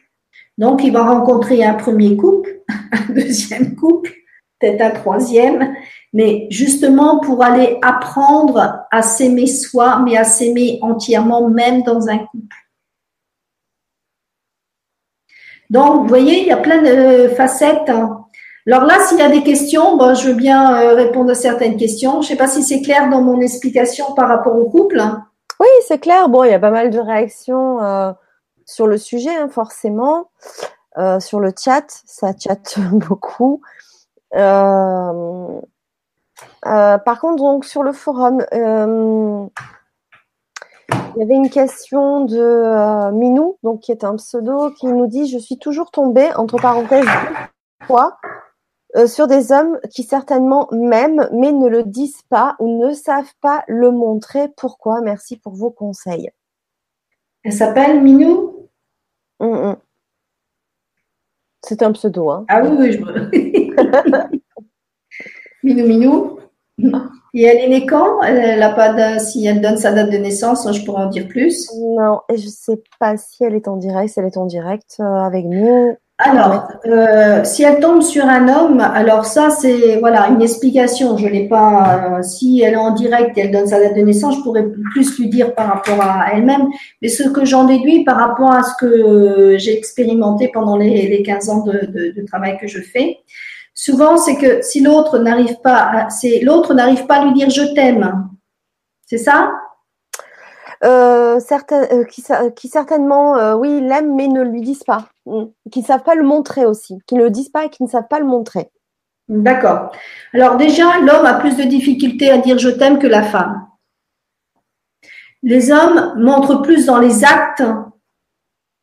Speaker 2: Donc, il va rencontrer un premier couple, [LAUGHS] un deuxième couple, peut-être un troisième, mais justement pour aller apprendre à s'aimer soi, mais à s'aimer entièrement, même dans un couple. Donc, vous voyez, il y a plein de facettes. Hein. Alors là, s'il y a des questions, bon, je veux bien euh, répondre à certaines questions. Je ne sais pas si c'est clair dans mon explication par rapport au couple.
Speaker 1: Oui, c'est clair. Bon, il y a pas mal de réactions euh, sur le sujet, hein, forcément. Euh, sur le chat, ça chatte [LAUGHS] beaucoup. Par contre, donc sur le forum, il y avait une question de Minou, donc qui est un pseudo, qui nous dit Je suis toujours tombée, entre parenthèses, euh, sur des hommes qui certainement m'aiment mais ne le disent pas ou ne savent pas le montrer. Pourquoi? Merci pour vos conseils.
Speaker 2: Elle s'appelle Minou?
Speaker 1: Mm, mm. C'est un pseudo. Hein.
Speaker 2: Ah oui, oui, je me... [LAUGHS] Minou, Minou. [LAUGHS] Et elle est née quand? Elle a pas Si elle donne sa date de naissance, je pourrais en dire plus?
Speaker 1: Non, et je ne sais pas si elle est en direct, si elle est en direct euh, avec nous.
Speaker 2: Alors, euh, si elle tombe sur un homme, alors ça c'est voilà une explication. Je n'ai pas. Euh, si elle est en direct et elle donne sa date de naissance, je pourrais plus lui dire par rapport à elle-même. Mais ce que j'en déduis par rapport à ce que j'ai expérimenté pendant les, les 15 ans de, travail que je fais, souvent c'est que si l'autre n'arrive pas, c'est l'autre n'arrive pas à lui dire je t'aime. C'est ça?
Speaker 1: Euh, qui, qui, certainement, oui, l'aiment, mais ne lui disent pas. Qui ne savent pas le montrer aussi, qui ne le disent pas et qui ne savent pas le montrer.
Speaker 2: D'accord. Alors déjà, l'homme a plus de difficultés à dire je t'aime que la femme. Les hommes montrent plus dans les actes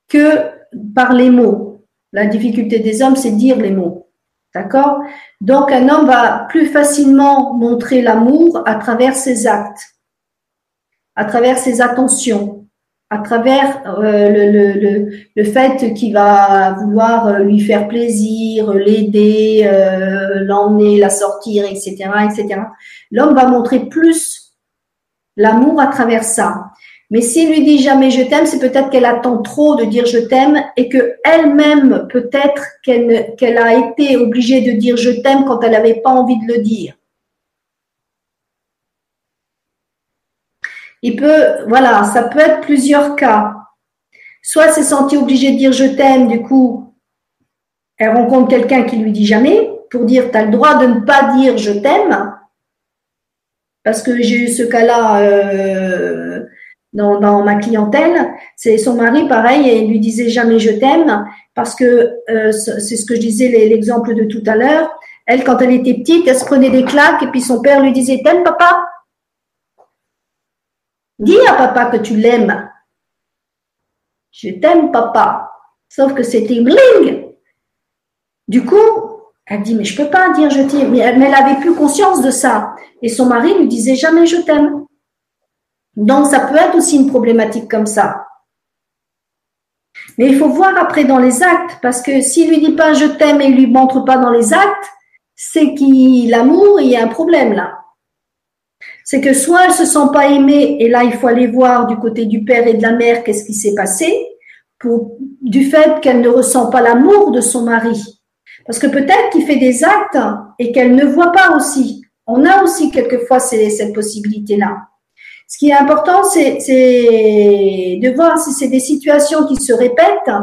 Speaker 2: que par les mots. La difficulté des hommes, c'est dire les mots. D'accord? Donc un homme va plus facilement montrer l'amour à travers ses actes à travers ses attentions, à travers euh, le, le, le, fait qu'il va vouloir euh, lui faire plaisir, l'aider, euh, l'emmener, la sortir, etc., etc. L'homme va montrer plus l'amour à travers ça. Mais s'il lui dit jamais je t'aime, c'est peut-être qu'elle attend trop de dire je t'aime et que elle-même peut-être qu'elle qu'elle a été obligée de dire je t'aime quand elle n'avait pas envie de le dire. Il peut, voilà, ça peut être plusieurs cas. Soit s'est sentie obligée de dire je t'aime, du coup, elle rencontre quelqu'un qui lui dit jamais pour dire tu as le droit de ne pas dire je t'aime. Parce que j'ai eu ce cas-là euh, dans, ma clientèle. C'est son mari, pareil, et il lui disait jamais je t'aime parce que euh, c'est ce que je disais l'exemple de tout à l'heure. Elle, quand elle était petite, elle se prenait des claques et puis son père lui disait t'aimes papa? Dis à papa que tu l'aimes. Je t'aime, papa. Sauf que c'était bling. Du coup, elle dit, mais je peux pas dire je t'aime. Mais elle avait plus conscience de ça. Et son mari lui disait jamais je t'aime. Donc, ça peut être aussi une problématique comme ça. Mais il faut voir après dans les actes, parce que s'il lui dit pas je t'aime et il lui montre pas dans les actes, c'est qu'il l'amour, il y a un problème là c'est que soit elle se sent pas aimée, et là il faut aller voir du côté du père et de la mère qu'est-ce qui s'est passé, du fait qu'elle ne ressent pas l'amour de son mari. Parce que peut-être qu'il fait des actes et qu'elle ne voit pas aussi. On a aussi quelquefois cette possibilité-là. Ce qui est important, c'est de voir si c'est des situations qui se répètent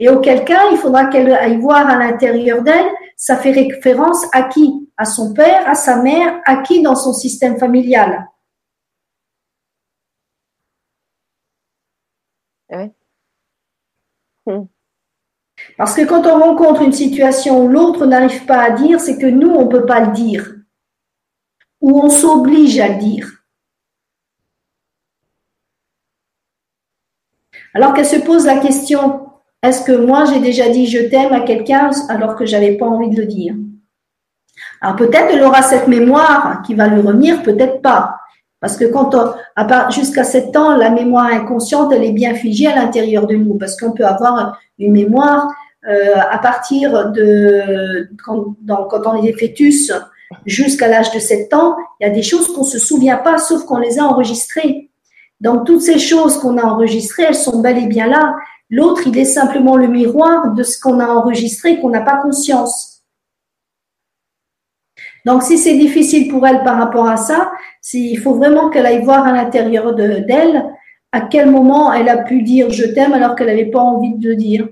Speaker 2: et auquel cas il faudra qu'elle aille voir à l'intérieur d'elle, ça fait référence à qui? À son père, à sa mère, à qui dans son système familial? Hmm. Parce que quand on rencontre une situation où l'autre n'arrive pas à dire, c'est que nous, on ne peut pas le dire. Ou on s'oblige à le dire. Alors qu'elle se pose la question, est-ce que moi j'ai déjà dit je t'aime à quelqu'un alors que j'avais pas envie de le dire? Alors peut-être elle aura cette mémoire qui va lui revenir, peut-être pas. Parce que quand on, jusqu'à 7 ans, la mémoire inconsciente, elle est bien figée à l'intérieur de nous. Parce qu'on peut avoir une mémoire euh, à partir de quand, on est fœtus jusqu'à l'âge de 7 ans, il y a des choses qu'on se souvient pas, sauf qu'on les a enregistrées. Donc toutes ces choses qu'on a enregistrées, elles sont bel et bien là. L'autre, il est simplement le miroir de ce qu'on a enregistré, qu'on n'a pas conscience. Donc, si c'est difficile pour elle par rapport à ça, il faut vraiment qu'elle aille voir à l'intérieur d'elle à quel moment elle a pu dire je t'aime alors qu'elle n'avait pas envie de le dire.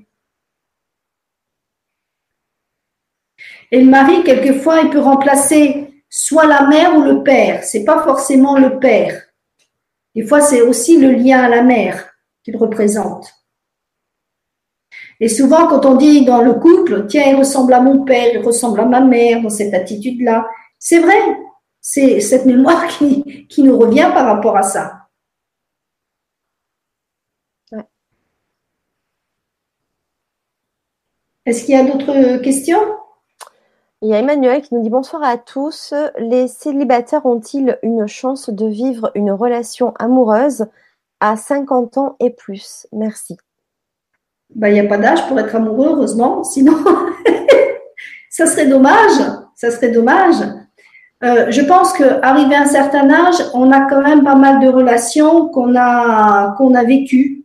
Speaker 2: Et le mari, quelquefois, il peut remplacer soit la mère ou le père. C'est pas forcément le père. Des fois, c'est aussi le lien à la mère qu'il représente. Et souvent, quand on dit dans le couple, tiens, il ressemble à mon père, il ressemble à ma mère dans cette attitude-là, c'est vrai, c'est cette mémoire qui, qui, nous revient par rapport à ça. Est-ce qu'il y a d'autres questions?
Speaker 1: Il y a Emmanuel qui nous dit bonsoir à tous. Les célibataires ont-ils une chance de vivre une relation amoureuse à 50 ans et plus? Merci
Speaker 2: ben, il n'y a pas d'âge pour être amoureux, heureusement. Sinon, [LAUGHS] ça serait dommage. Ça serait dommage. Euh, je pense qu'arrivé à un certain âge, on a quand même pas mal de relations qu'on a qu'on a vécues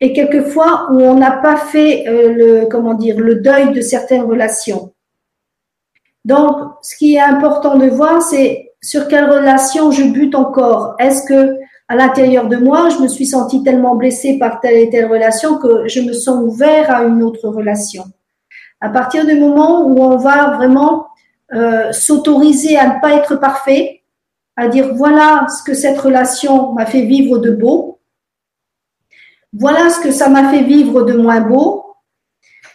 Speaker 2: et quelquefois où on n'a pas fait euh, le comment dire le deuil de certaines relations. Donc, ce qui est important de voir, c'est sur quelle relation je bute encore. Est-ce que à l'intérieur de moi, je me suis sentie tellement blessée par telle et telle relation que je me sens ouvert à une autre relation. À partir du moment où on va vraiment euh, s'autoriser à ne pas être parfait, à dire voilà ce que cette relation m'a fait vivre de beau, voilà ce que ça m'a fait vivre de moins beau,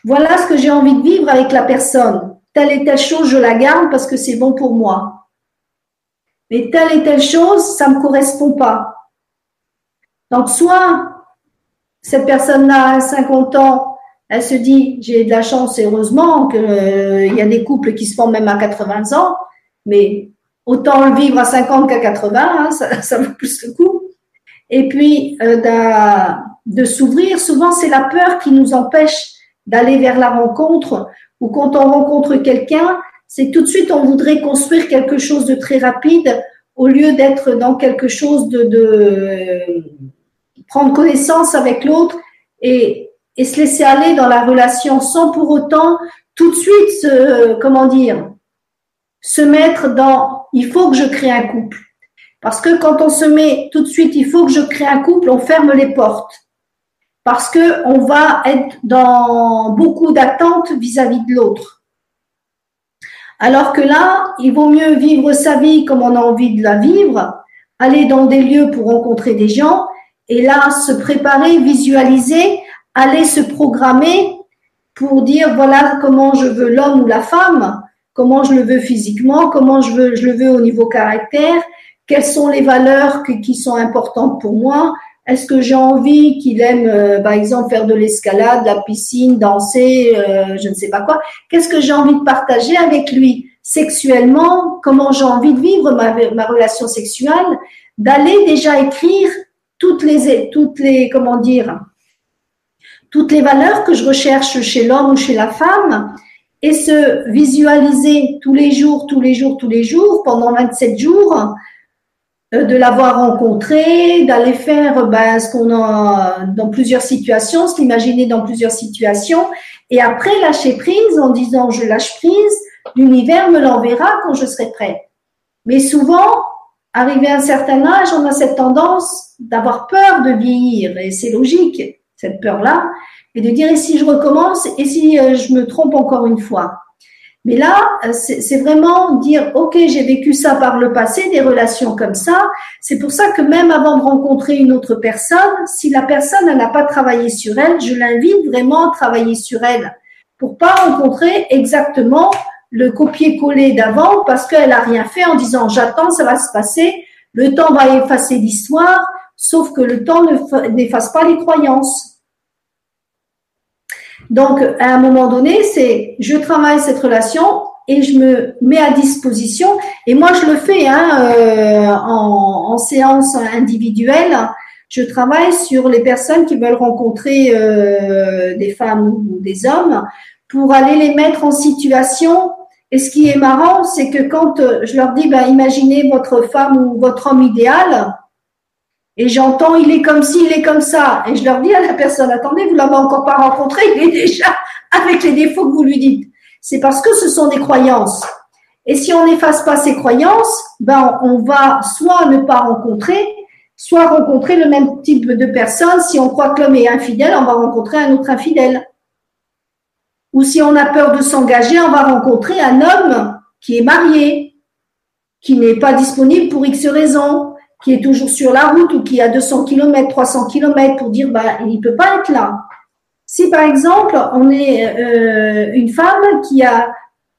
Speaker 2: voilà ce que j'ai envie de vivre avec la personne. Telle et telle chose, je la garde parce que c'est bon pour moi. Mais telle et telle chose, ça ne me correspond pas. Donc, soit cette personne-là, à 50 ans, elle se dit, j'ai de la chance heureusement qu'il euh, y a des couples qui se font même à 80 ans, mais autant le vivre à 50 qu'à 80, hein, [LAUGHS] ça, vaut plus le coup. Et puis, euh, de s'ouvrir, souvent c'est la peur qui nous empêche d'aller vers la rencontre, ou quand on rencontre quelqu'un, c'est tout de suite on voudrait construire quelque chose de très rapide au lieu d'être dans quelque chose de prendre connaissance avec l'autre et, et se laisser aller dans la relation sans pour autant tout de suite se, comment dire, se mettre dans il faut que je crée un couple. Parce que quand on se met tout de suite, il faut que je crée un couple, on ferme les portes. Parce que on va être dans beaucoup d'attentes vis-à-vis de l'autre. Alors que là, il vaut mieux vivre sa vie comme on a envie de la vivre, aller dans des lieux pour rencontrer des gens, et là, se préparer, visualiser, aller se programmer pour dire voilà comment je veux l'homme ou la femme, comment je le veux physiquement, comment je, veux, je le veux au niveau caractère, quelles sont les valeurs qui sont importantes pour moi Est-ce que j'ai envie qu'il aime, euh, par exemple, faire de l'escalade, la piscine, danser, euh, je ne sais pas quoi Qu'est-ce que j'ai envie de partager avec lui sexuellement Comment j'ai envie de vivre ma, ma relation sexuelle D'aller déjà écrire toutes les, toutes les, comment dire, toutes les valeurs que je recherche chez l'homme ou chez la femme et se visualiser tous les jours, tous les jours, tous les jours, pendant 27 jours, euh, de l'avoir rencontré, d'aller faire ben, ce qu'on a dans plusieurs situations, se l'imaginer dans plusieurs situations, et après lâcher prise en disant je lâche prise, l'univers me l'enverra quand je serai prête. Mais souvent, arrivé à un certain âge, on a cette tendance d'avoir peur de vieillir, et c'est logique, cette peur-là, et de dire et si je recommence, et si euh, je me trompe encore une fois? Mais là, c'est vraiment dire, OK, j'ai vécu ça par le passé, des relations comme ça. C'est pour ça que même avant de rencontrer une autre personne, si la personne n'a pas travaillé sur elle, je l'invite vraiment à travailler sur elle pour pas rencontrer exactement le copier-coller d'avant parce qu'elle a rien fait en disant j'attends, ça va se passer, le temps va effacer l'histoire, sauf que le temps n'efface pas les croyances. Donc, à un moment donné, c'est je travaille cette relation et je me mets à disposition. Et moi, je le fais hein, euh, en, séance individuelle. Je travaille sur les personnes qui veulent rencontrer euh, des femmes ou des hommes pour aller les mettre en situation. Et ce qui est marrant, c'est que quand je leur dis, ben, imaginez votre femme ou votre homme idéal, et j'entends, il est comme ci, il est comme ça. Et je leur dis à la personne, attendez, vous l'avez encore pas rencontré, il est déjà [LAUGHS] avec les défauts que vous lui dites. C'est parce que ce sont des croyances. Et si on n'efface pas ces croyances, ben, on va soit ne pas rencontrer, soit rencontrer le même type de personne. Si on croit que l'homme est infidèle, on va rencontrer un autre infidèle. Ou si on a peur de s'engager, on va rencontrer un homme qui est marié, qui n'est pas disponible pour X raisons qui est toujours sur la route ou qui a 200 km, 300 km pour dire bah, il ne peut pas être là. Si par exemple on est euh, une femme qui a,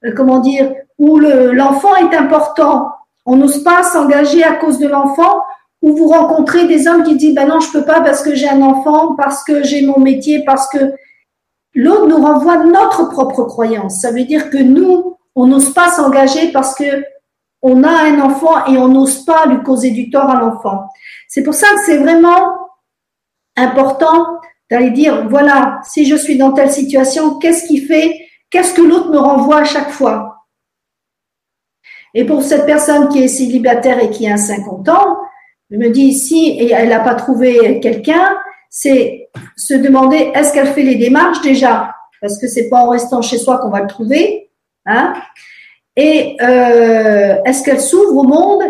Speaker 2: euh, comment dire, où l'enfant est important, on n'ose pas s'engager à cause de l'enfant, ou vous rencontrez des hommes qui disent bah non je peux pas parce que j'ai un enfant, parce que j'ai mon métier, parce que l'autre nous renvoie notre propre croyance. Ça veut dire que nous on n'ose pas s'engager parce que on a un enfant et on n'ose pas lui causer du tort à l'enfant. C'est pour ça que c'est vraiment important d'aller dire, voilà, si je suis dans telle situation, qu'est-ce qui fait, qu'est-ce que l'autre me renvoie à chaque fois? Et pour cette personne qui est célibataire et qui a 50 ans, je me dis, si et elle n'a pas trouvé quelqu'un, c'est se demander, est-ce qu'elle fait les démarches déjà? Parce que c'est pas en restant chez soi qu'on va le trouver. Hein? Et euh, est-ce qu'elle s'ouvre au monde?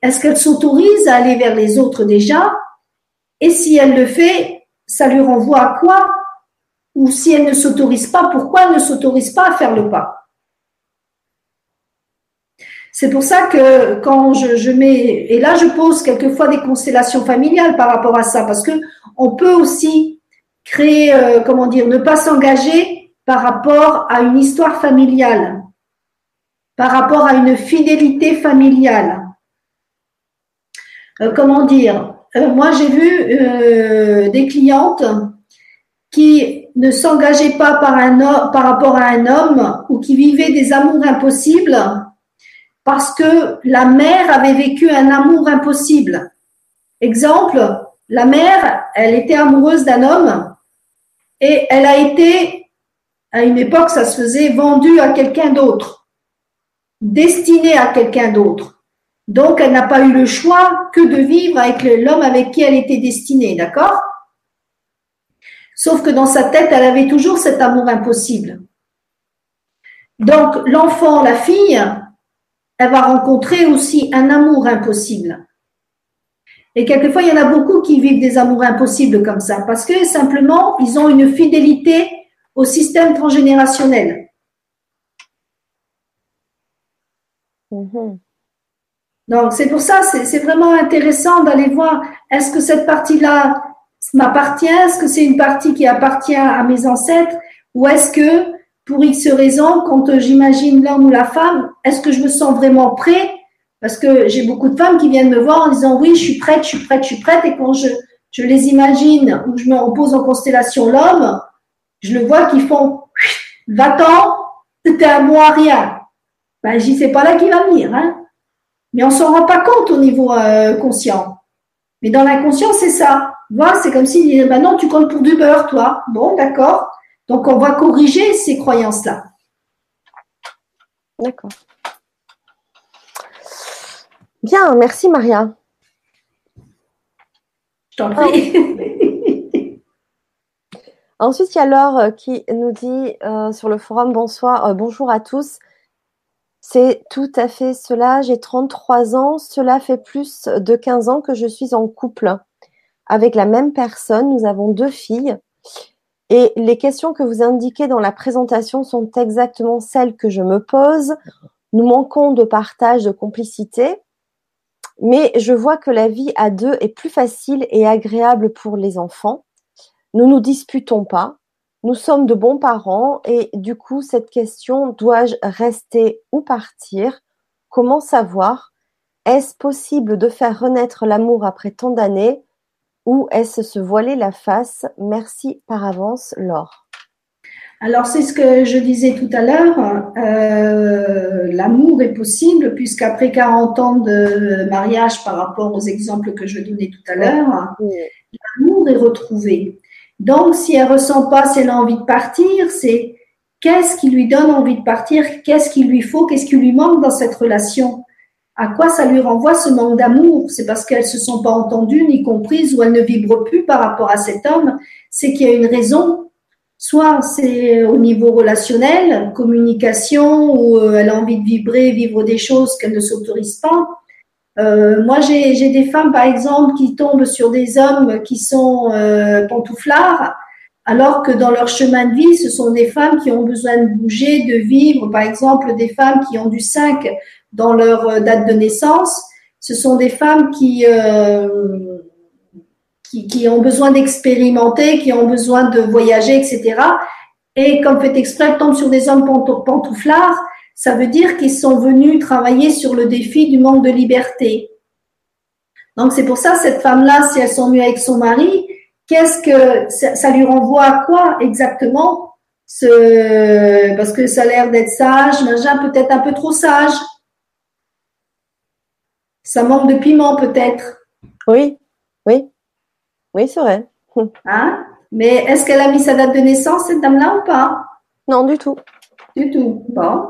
Speaker 2: Est-ce qu'elle s'autorise à aller vers les autres déjà? Et si elle le fait, ça lui renvoie à quoi? Ou si elle ne s'autorise pas, pourquoi elle ne s'autorise pas à faire le pas? C'est pour ça que quand je, mets et là je pose quelquefois des constellations familiales par rapport à ça parce que on peut aussi créer euh, comment dire ne pas s'engager par rapport à une histoire familiale par rapport à une fidélité familiale. Euh, comment dire? Euh, Moi, j'ai vu des clientes qui ne s'engageaient pas par rapport à un homme ou qui vivaient des amours impossibles parce que la mère avait vécu un amour impossible. Exemple, la mère, elle était amoureuse d'un homme et elle a été, à une époque, ça se faisait, vendue à quelqu'un d'autre destiné à quelqu'un d'autre. Donc, elle n'a pas eu le choix que de vivre avec l'homme avec qui elle était destinée, d'accord? Sauf que dans sa tête, elle avait toujours cet amour impossible. Donc, l'enfant, la fille, elle va rencontrer aussi un amour impossible. Et quelquefois, il y en a beaucoup qui vivent des amours impossibles comme ça, parce que simplement, ils ont une fidélité au système transgénérationnel. Mm-hmm. Donc, c'est pour ça, c'est vraiment intéressant d'aller voir, est-ce que cette partie-là m'appartient? Est-ce que c'est une partie qui appartient à mes ancêtres? Ou est-ce que, pour X raisons, quand j'imagine l'homme ou la femme, est-ce que je me sens vraiment prêt Parce que j'ai beaucoup de femmes qui viennent me voir en disant oui, je suis prête, je suis prête, je suis prête. Et quand je, je les imagine ou je me repose en constellation l'homme, je le vois qu'ils font va-t'en, t'es à moi rien. Ben, j'y sais pas là qui va venir, hein. Mais on s'en rend pas compte au niveau euh, conscient. Mais dans l'inconscient, c'est ça. Voilà, c'est comme s'il disait, bah non, tu comptes pour du beurre, toi. Bon, d'accord. Donc, on va corriger ces croyances-là.
Speaker 1: D'accord. Bien, merci Maria.
Speaker 2: Je t'en prie. [LAUGHS]
Speaker 1: Ensuite, il y a Laure qui nous dit euh, sur le forum bonsoir, euh, bonjour à tous. C'est tout à fait cela. J'ai 33 ans. Cela fait plus de 15 ans que je suis en couple avec la même personne. Nous avons deux filles. Et les questions que vous indiquez dans la présentation sont exactement celles que je me pose. Nous manquons de partage, de complicité, mais je vois que la vie à deux est plus facile et agréable pour les enfants. Nous nous disputons pas. Nous sommes de bons parents et du coup, cette question, dois-je rester ou partir? Comment savoir? Est-ce possible de faire renaître l'amour après tant d'années? Ou est-ce se voiler la face? Merci par avance, Laure.
Speaker 2: Alors, c'est ce que je disais tout à l'heure. Euh, l'amour est possible puisqu'après 40 ans de mariage par rapport aux exemples que je donnais tout à l'heure, l'amour est retrouvé. Donc, si elle ressent pas, si elle a envie de partir, c'est qu'est-ce qui lui donne envie de partir, qu'est-ce qu'il lui faut, qu'est-ce qui lui manque dans cette relation? À quoi ça lui renvoie ce manque d'amour? C'est parce qu'elles se sont pas entendues ni comprises ou elles ne vibrent plus par rapport à cet homme. C'est qu'il y a une raison. Soit c'est au niveau relationnel, communication, où euh, elle a envie de vibrer, vivre des choses qu'elle ne s'autorise pas. Euh, moi, j'ai des femmes, par exemple, qui tombent sur des hommes qui sont euh, pantouflards, alors que dans leur chemin de vie, ce sont des femmes qui ont besoin de bouger, de vivre. Par exemple, des femmes qui ont du 5 dans leur euh, date de naissance. Ce sont des femmes qui, euh, qui, qui, ont besoin d'expérimenter, qui ont besoin de voyager, etc. Et comme fait exprès, elles tombent sur des hommes pantouflards. Ça veut dire qu'ils sont venus travailler sur le défi du manque de liberté. Donc c'est pour ça cette femme-là, si elle s'ennuie avec son mari, qu'est-ce que ça, lui renvoie à quoi exactement? Ce, Parce que ça a l'air d'être sage, peut-être un peu trop sage. Ça manque de piment peut-être?
Speaker 1: Oui, oui, oui, c'est vrai. [LAUGHS]
Speaker 2: Hein? Mais est-ce qu'elle a mis sa date de naissance, cette dame-là, ou pas?
Speaker 1: Non, du tout.
Speaker 2: Du tout. Bon.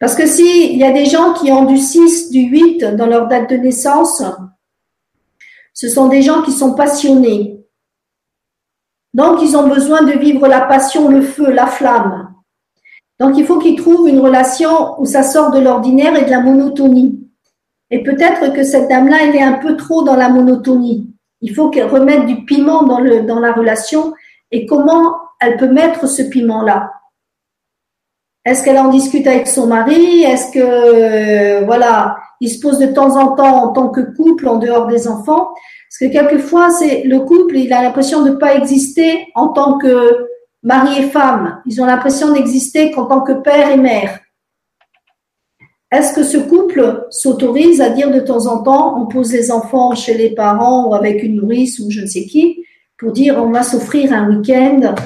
Speaker 2: Parce que s'il y a des gens qui ont du 6, du 8 dans leur date de naissance, ce sont des gens qui sont passionnés. Donc, ils ont besoin de vivre la passion, le feu, la flamme. Donc, il faut qu'ils trouvent une relation où ça sort de l'ordinaire et de la monotonie. Et peut-être que cette dame-là, elle est un peu trop dans la monotonie. Il faut qu'elle remette du piment dans, le, dans la relation. Et comment elle peut mettre ce piment-là? Est-ce qu'elle en discute avec son mari? Est-ce que, euh, voilà, il se pose de temps en temps en tant que couple en dehors des enfants? Parce que quelquefois, c'est le couple, il a l'impression de ne pas exister en tant que mari et femme. Ils ont l'impression d'exister qu'en tant que père et mère. Est-ce que ce couple s'autorise à dire de temps en temps, on pose les enfants chez les parents ou avec une nourrice ou je ne sais qui, pour dire on va s'offrir un week-end,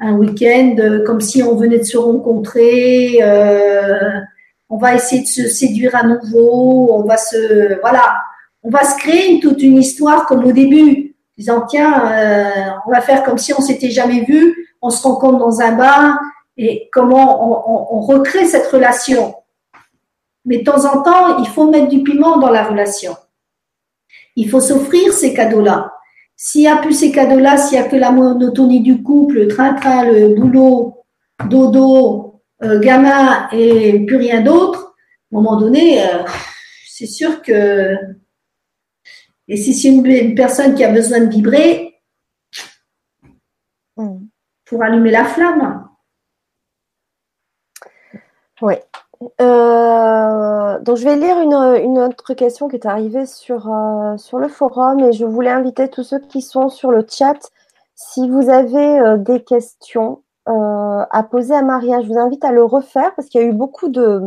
Speaker 2: un week-end euh, comme si on venait de se rencontrer, euh, on va essayer de se séduire à nouveau, on va se, voilà, on va se créer toute une histoire comme au début, disant tiens, euh, on va faire comme si on s'était jamais vu, on se rencontre dans un bar et comment on recrée cette relation. Mais de temps en temps, il faut mettre du piment dans la relation. Il faut s'offrir ces cadeaux-là. S'il n'y a plus ces cadeaux-là, s'il n'y a que la monotonie du couple, le train-train, le boulot, dodo, euh, gamin et plus rien d'autre, à un moment donné, euh, c'est sûr que. Et si c'est une, personne qui a besoin de vibrer, hmm. pour allumer la flamme.
Speaker 1: Oui. Euh, donc je vais lire une, autre question qui est arrivée sur, euh, sur le forum et je voulais inviter tous ceux qui sont sur le chat, si vous avez euh, des questions à poser à Maria, je vous invite à le refaire parce qu'il y a eu beaucoup de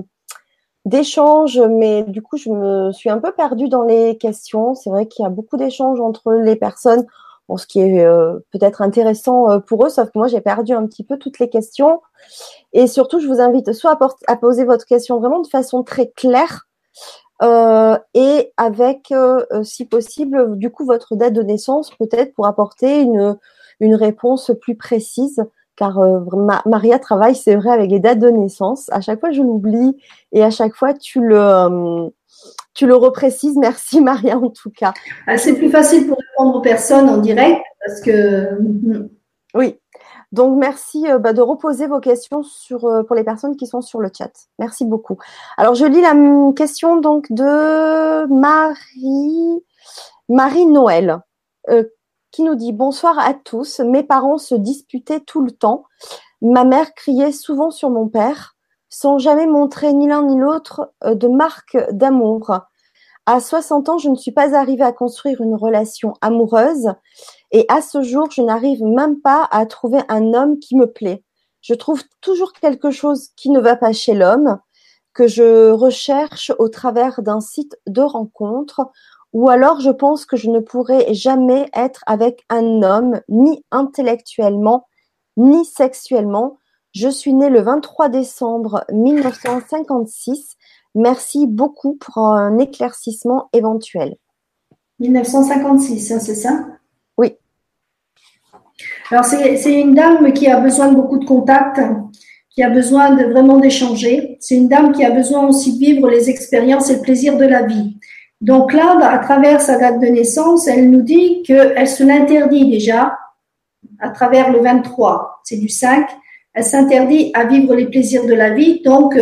Speaker 1: d'échanges, mais du coup je me suis un peu perdue dans les questions. C'est vrai qu'il y a beaucoup d'échanges entre les personnes, ce qui est peut-être intéressant pour eux, sauf que moi j'ai perdu un petit peu toutes les questions. Et surtout, je vous invite soit à, poser votre question vraiment de façon très claire euh, et avec, euh, si possible, du coup, votre date de naissance, peut-être pour apporter une, une réponse plus précise. Car euh, Maria travaille, c'est vrai, avec les dates de naissance. À chaque fois, je l'oublie et à chaque fois, tu le, tu le reprécises. Merci Maria, en tout cas.
Speaker 2: Ah, c'est plus facile pour aux personnes en direct parce que.
Speaker 1: Oui, donc, merci euh, bah, de reposer vos questions sur, euh, pour les personnes qui sont sur le chat. Merci beaucoup. Alors, je lis la question donc de Marie, Marie Noël, euh, qui nous dit Bonsoir à tous. Mes parents se disputaient tout le temps. Ma mère criait souvent sur mon père, sans jamais montrer ni l'un ni l'autre de marque d'amour. À 60 ans, je ne suis pas arrivée à construire une relation amoureuse et à ce jour, je n'arrive même pas à trouver un homme qui me plaît. Je trouve toujours quelque chose qui ne va pas chez l'homme, que je recherche au travers d'un site de rencontre, ou alors je pense que je ne pourrai jamais être avec un homme, ni intellectuellement, ni sexuellement. Je suis née le 23 décembre 1956. Merci beaucoup pour un éclaircissement éventuel.
Speaker 2: 1956, hein, c'est ça? Alors, c'est une dame qui a besoin de beaucoup de contacts, qui a besoin de vraiment d'échanger. C'est une dame qui a besoin aussi de vivre les expériences et le plaisir de la vie. Donc là, à travers sa date de naissance, elle nous dit qu'elle se l'interdit déjà à travers le 23, c'est du 5. Elle s'interdit à vivre les plaisirs de la vie. Donc,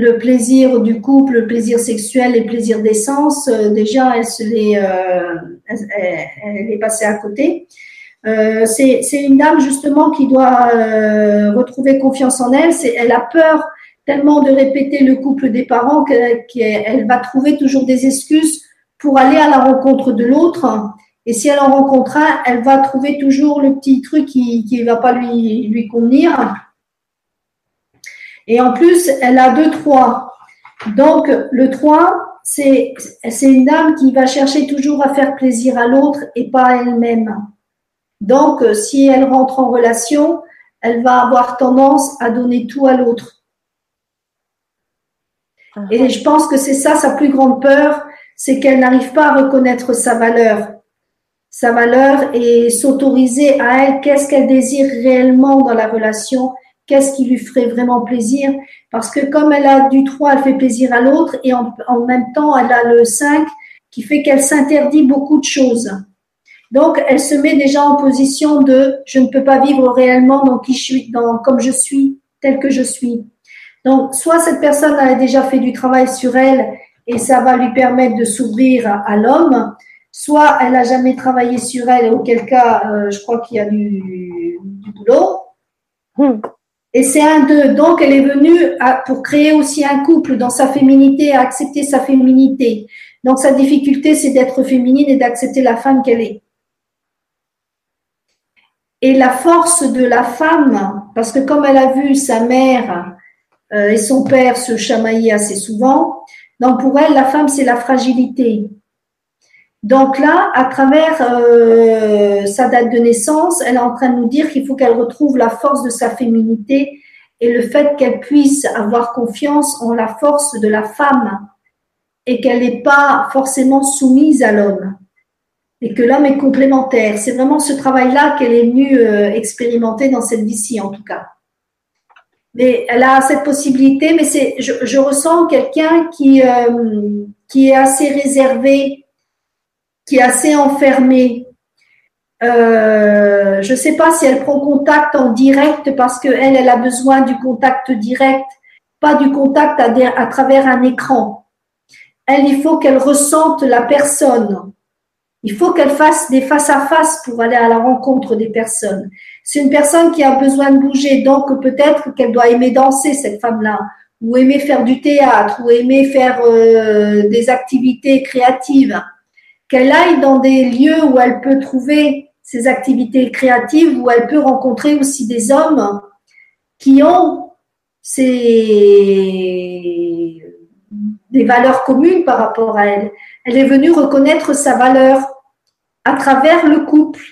Speaker 2: le plaisir du couple, le plaisir sexuel, les plaisirs d'essence, euh, déjà, elle se euh, est passée à côté. Euh, c'est une dame justement qui doit retrouver confiance en elle. Elle a peur tellement de répéter le couple des parents qu'elle va trouver toujours des excuses pour aller à la rencontre de l'autre. Et si elle en rencontre un, elle va trouver toujours le petit truc qui ne va pas lui, lui convenir. Et en plus, elle a deux trois. Donc, le 3, c'est une dame qui va chercher toujours à faire plaisir à l'autre et pas à elle-même. Donc, euh, si elle rentre en relation, elle va avoir tendance à donner tout à l'autre. Ah. Et je pense que c'est ça sa plus grande peur, c'est qu'elle n'arrive pas à reconnaître sa valeur. Sa valeur et s'autoriser à elle qu'est-ce qu'elle désire réellement dans la relation, qu'est-ce qui lui ferait vraiment plaisir? Parce que comme elle a du 3, elle fait plaisir à l'autre et en, même temps, elle a le 5 qui fait qu'elle s'interdit beaucoup de choses. Donc, elle se met déjà en position de je ne peux pas vivre réellement dans qui je suis, dans, comme je suis, tel que je suis. Donc, soit cette personne a déjà fait du travail sur elle et ça va lui permettre de s'ouvrir à, l'homme, soit elle n'a jamais travaillé sur elle, auquel cas, euh, je crois qu'il y a du, du boulot. Hmm. Et c'est un d'eux. Donc, elle est venue pour créer aussi un couple dans sa féminité, à accepter sa féminité. Donc, sa difficulté, c'est d'être féminine et d'accepter la femme qu'elle est. Et la force de la femme, parce que comme elle a vu sa mère euh, et son père se chamailler assez souvent, donc pour elle, la femme, c'est la fragilité. Donc là, à travers euh, sa date de naissance, elle est en train de nous dire qu'il faut qu'elle retrouve la force de sa féminité et le fait qu'elle puisse avoir confiance en la force de la femme et qu'elle n'est pas forcément soumise à l'homme et que l'homme est complémentaire. C'est vraiment ce travail-là qu'elle est venue euh, expérimenter dans cette vie-ci, en tout cas. Mais elle a cette possibilité, mais c'est, je, ressens quelqu'un euh, qui est assez réservé, qui est assez enfermé. Euh, je ne sais pas si elle prend contact en direct parce qu'elle, elle a besoin du contact direct, pas du contact à, travers un écran. Elle, il faut qu'elle ressente la personne. Il faut qu'elle fasse des face à face pour aller à la rencontre des personnes. C'est une personne qui a besoin de bouger, donc peut-être qu'elle doit aimer danser, cette femme-là, ou aimer faire du théâtre, ou aimer faire euh, des activités créatives. Qu'elle aille dans des lieux où elle peut trouver ces activités créatives, où elle peut rencontrer aussi des hommes qui ont des valeurs communes par rapport à elle. Elle est venue reconnaître sa valeur à travers le couple.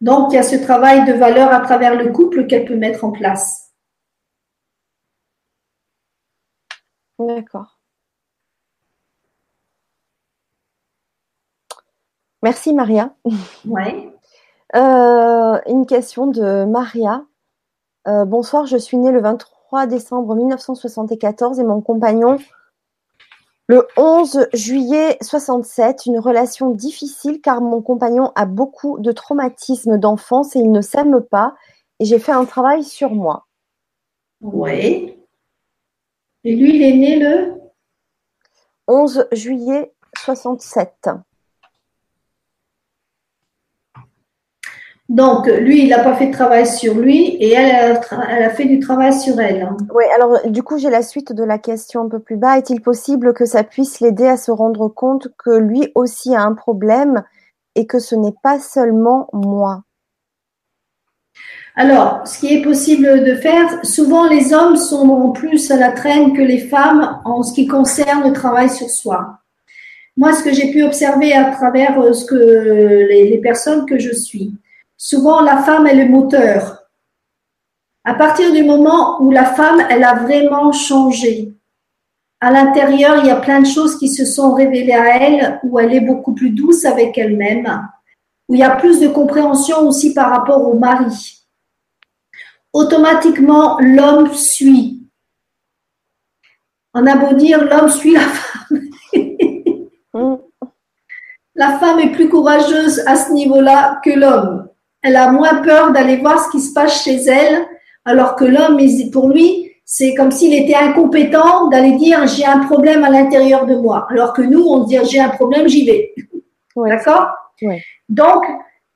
Speaker 2: Donc, il y a ce travail de valeur à travers le couple qu'elle peut mettre en place.
Speaker 1: D'accord. Merci Maria.
Speaker 2: Ouais.
Speaker 1: Euh, une question de Maria. Euh, bonsoir, je suis née le 23 décembre 1974 et mon compagnon le 11 juillet 67, une relation difficile car mon compagnon a beaucoup de traumatismes d'enfance et il ne s'aime pas et j'ai fait un travail sur moi.
Speaker 2: Oui. Et lui, il est né le
Speaker 1: 11 juillet 67.
Speaker 2: Donc, lui, il n'a pas fait de travail sur lui et elle, elle a fait du travail sur elle.
Speaker 1: Oui, alors du coup, j'ai la suite de la question un peu plus bas. Est-il possible que ça puisse l'aider à se rendre compte que lui aussi a un problème et que ce n'est pas seulement moi?
Speaker 2: Alors, ce qui est possible de faire, souvent les hommes sont en plus à la traîne que les femmes en ce qui concerne le travail sur soi. Moi, ce que j'ai pu observer à travers euh, ce que les personnes que je suis, Souvent, la femme est le moteur. À partir du moment où la femme, elle a vraiment changé, à l'intérieur, il y a plein de choses qui se sont révélées à elle, où elle est beaucoup plus douce avec elle-même, où il y a plus de compréhension aussi par rapport au mari. Automatiquement, l'homme suit. On a beau dire, l'homme suit la femme. Mm. [LAUGHS] la femme est plus courageuse à ce niveau-là que l'homme elle a moins peur d'aller voir ce qui se passe chez elle, alors que l'homme, pour lui, c'est comme s'il était incompétent d'aller dire j'ai un problème à l'intérieur de moi, alors que nous, on se dit j'ai un problème, j'y vais. D'accord? Donc,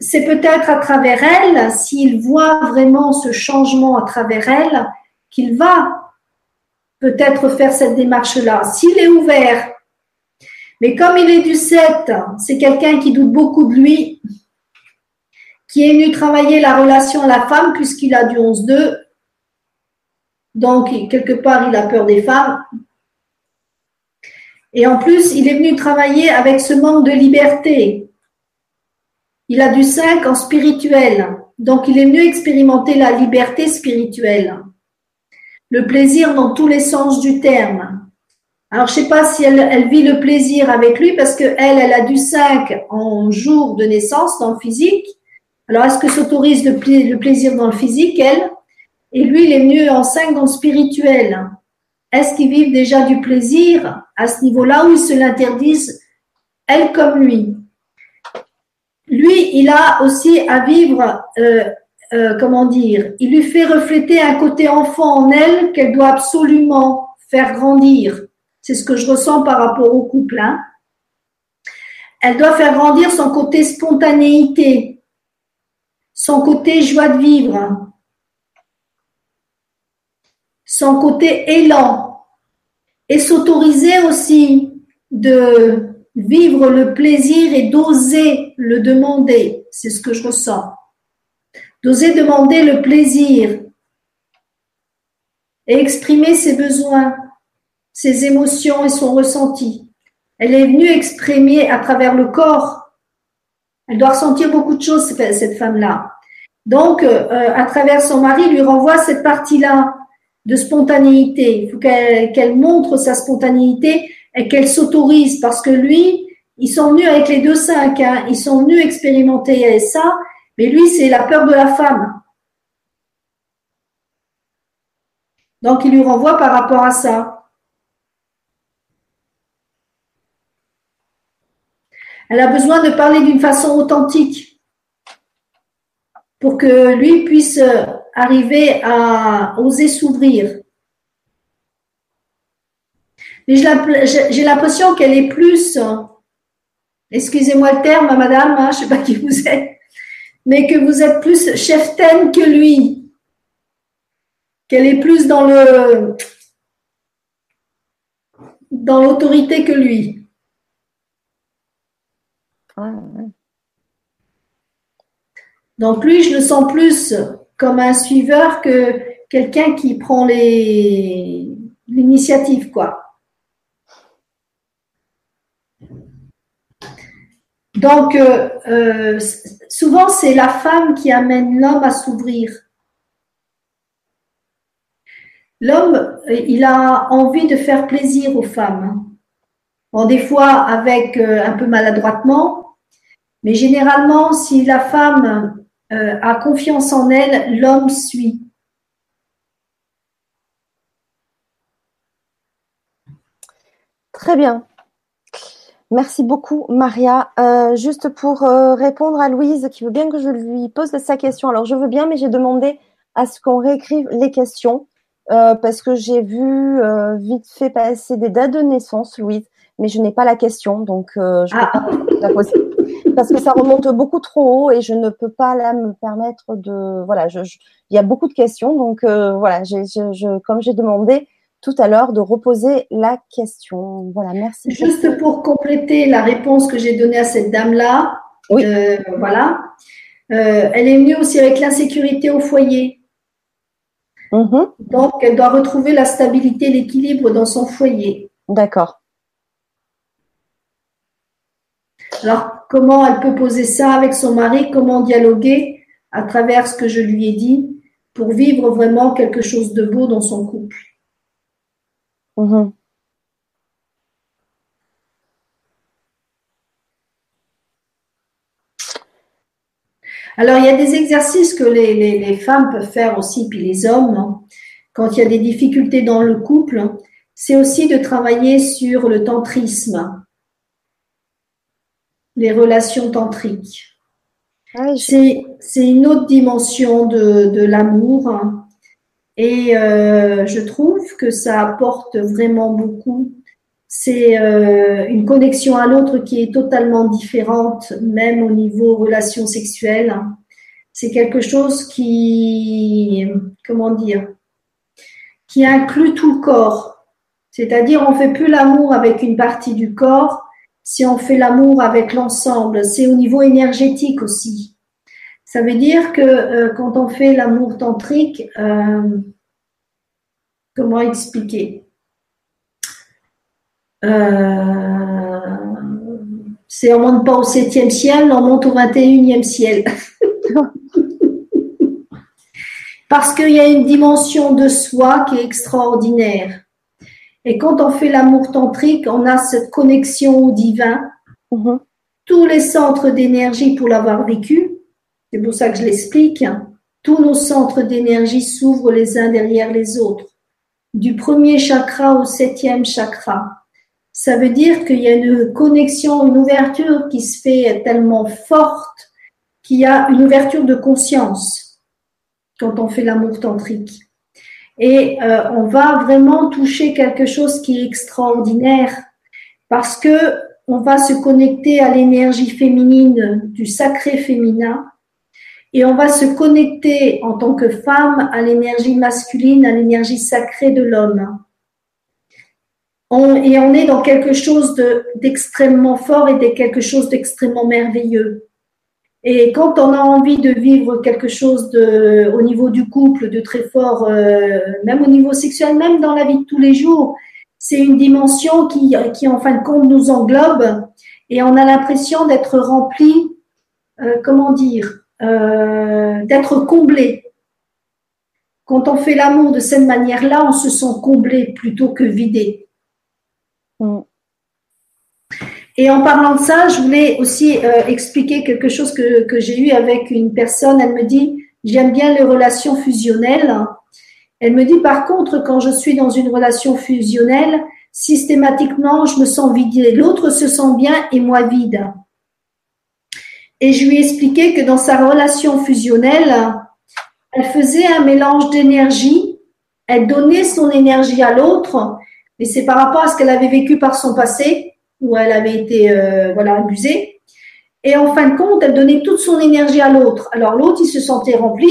Speaker 2: c'est peut-être à travers elle, s'il voit vraiment ce changement à travers elle, qu'il va peut-être faire cette démarche-là. S'il est ouvert, mais comme il est du 7, c'est quelqu'un qui doute beaucoup de lui, qui est venu travailler la relation à la femme puisqu'il a du 11-2. Donc, quelque part, il a peur des femmes. Et en plus, il est venu travailler avec ce manque de liberté. Il a du 5 en spirituel. Donc, il est venu expérimenter la liberté spirituelle. Le plaisir dans tous les sens du terme. Alors, je ne sais pas si elle, elle, vit le plaisir avec lui parce qu'elle, elle a du 5 en jour de naissance dans le physique. Alors, est-ce que s'autorise le, plaisir dans le physique, elle? Et lui, il est mieux en 5 dans le spirituel. Est-ce qu'ils vivent déjà du plaisir à ce niveau-là où ils se l'interdisent, elle comme lui? Lui, il a aussi à vivre, euh, euh, comment dire, il lui fait refléter un côté enfant en elle qu'elle doit absolument faire grandir. C'est ce que je ressens par rapport au couple. Hein. Elle doit faire grandir son côté spontanéité, son côté joie de vivre, son côté élan, et s'autoriser aussi de vivre le plaisir et d'oser le demander. C'est ce que je ressens. D'oser demander le plaisir et exprimer ses besoins, ses émotions et son ressenti. Elle est venue exprimer à travers le corps elle doit ressentir beaucoup de choses, cette femme-là. Donc, euh, à travers son mari, lui renvoie cette partie-là de spontanéité. Il faut qu'elle montre sa spontanéité et qu'elle s'autorise parce que lui, ils sont venus avec les deux cinq, hein, ils sont venus expérimenter ça, mais lui, c'est la peur de la femme. Donc, il lui renvoie par rapport à ça. Elle a besoin de parler d'une façon authentique pour que lui puisse arriver à oser s'ouvrir. Mais j'ai l'impression qu'elle est plus, excusez-moi le terme, madame, hein, je ne sais pas qui vous êtes, mais que vous êtes plus cheftaine que lui. Qu'elle est plus dans le dans l'autorité que lui. Donc lui, je le sens plus comme un suiveur que quelqu'un qui prend l'initiative, quoi. Donc, euh, euh, souvent, c'est la femme qui amène l'homme à s'ouvrir. L'homme, il a envie de faire plaisir aux femmes. Bon, des fois avec euh, un peu maladroitement, mais généralement, si la femme a confiance en elle, l'homme suit.
Speaker 1: Très bien. Merci beaucoup, Maria. Euh, juste pour euh, répondre à Louise, qui veut bien que je lui pose sa question. Alors, je veux bien, mais j'ai demandé à ce qu'on réécrive les questions euh, parce que j'ai vu vite fait passer des dates de naissance, Louise, mais je n'ai pas la question, donc je ne peux ah. pas la poser parce que ça remonte beaucoup trop haut et je ne peux pas là me permettre de. Voilà, il y a beaucoup de questions, donc voilà, je, comme j'ai demandé, tout à l'heure de reposer la question. Voilà, merci.
Speaker 2: Juste pour compléter la réponse que j'ai donnée à cette dame-là, oui. Euh, voilà, euh, elle est venue aussi avec l'insécurité au foyer. Mm-hmm. Donc, elle doit retrouver la stabilité, l'équilibre dans son foyer.
Speaker 1: D'accord.
Speaker 2: Alors, comment elle peut poser ça avec son mari? Comment dialoguer à travers ce que je lui ai dit pour vivre vraiment quelque chose de beau dans son couple? Mhm. Alors, il y a des exercices que les, femmes peuvent faire aussi, puis les hommes, hein. quand il y a des difficultés dans le couple, c'est aussi de travailler sur le tantrisme, les relations tantriques. Ah c'est une autre dimension de, l'amour. Hein. Et euh, je trouve que ça apporte vraiment beaucoup. C'est euh, une connexion à l'autre qui est totalement différente, même au niveau relations sexuelles. C'est quelque chose qui, comment dire, qui inclut tout le corps. C'est-à-dire, on fait plus l'amour avec une partie du corps, si on fait l'amour avec l'ensemble. C'est au niveau énergétique aussi. Ça veut dire que euh, quand on fait l'amour tantrique, euh, comment expliquer? Euh, C'est on monte pas au septième ciel, on monte au 21e ciel. [LAUGHS] Parce qu'il y a une dimension de soi qui est extraordinaire. Et quand on fait l'amour tantrique, on a cette connexion au divin. Mm-hmm. Tous les centres d'énergie pour l'avoir vécu, c'est pour ça que je l'explique. Tous nos centres d'énergie s'ouvrent les uns derrière les autres, du premier chakra au septième chakra. Ça veut dire qu'il y a une connexion, une ouverture qui se fait tellement forte qu'il y a une ouverture de conscience quand on fait l'amour tantrique. Et euh, on va vraiment toucher quelque chose qui est extraordinaire parce que on va se connecter à l'énergie féminine du sacré féminin et on va se connecter en tant que femme à l'énergie masculine, à l'énergie sacrée de l'homme. et on est dans quelque chose d'extrêmement fort et de quelque chose d'extrêmement merveilleux. Et quand on a envie de vivre quelque chose au niveau du couple de très fort, euh, même au niveau sexuel, même dans la vie de tous les jours, c'est une dimension qui, qui, en fin de compte, nous englobe et on a l'impression d'être rempli, euh, comment dire, euh, d'être comblé. Quand on fait l'amour de cette manière-là, on se sent comblé plutôt que vidé. Mm. Et en parlant de ça, je voulais aussi euh, expliquer quelque chose que, j'ai eu avec une personne. Elle me dit, j'aime bien les relations fusionnelles. Elle me dit par contre, quand je suis dans une relation fusionnelle, systématiquement, je me sens vide. L'autre se sent bien et moi vide. Et je lui ai expliqué que dans sa relation fusionnelle, elle faisait un mélange d'énergie, elle donnait son énergie à l'autre, mais c'est par rapport à ce qu'elle avait vécu par son passé, où elle avait été euh, voilà abusée. Et en fin de compte, elle donnait toute son énergie à l'autre. Alors l'autre, il se sentait rempli,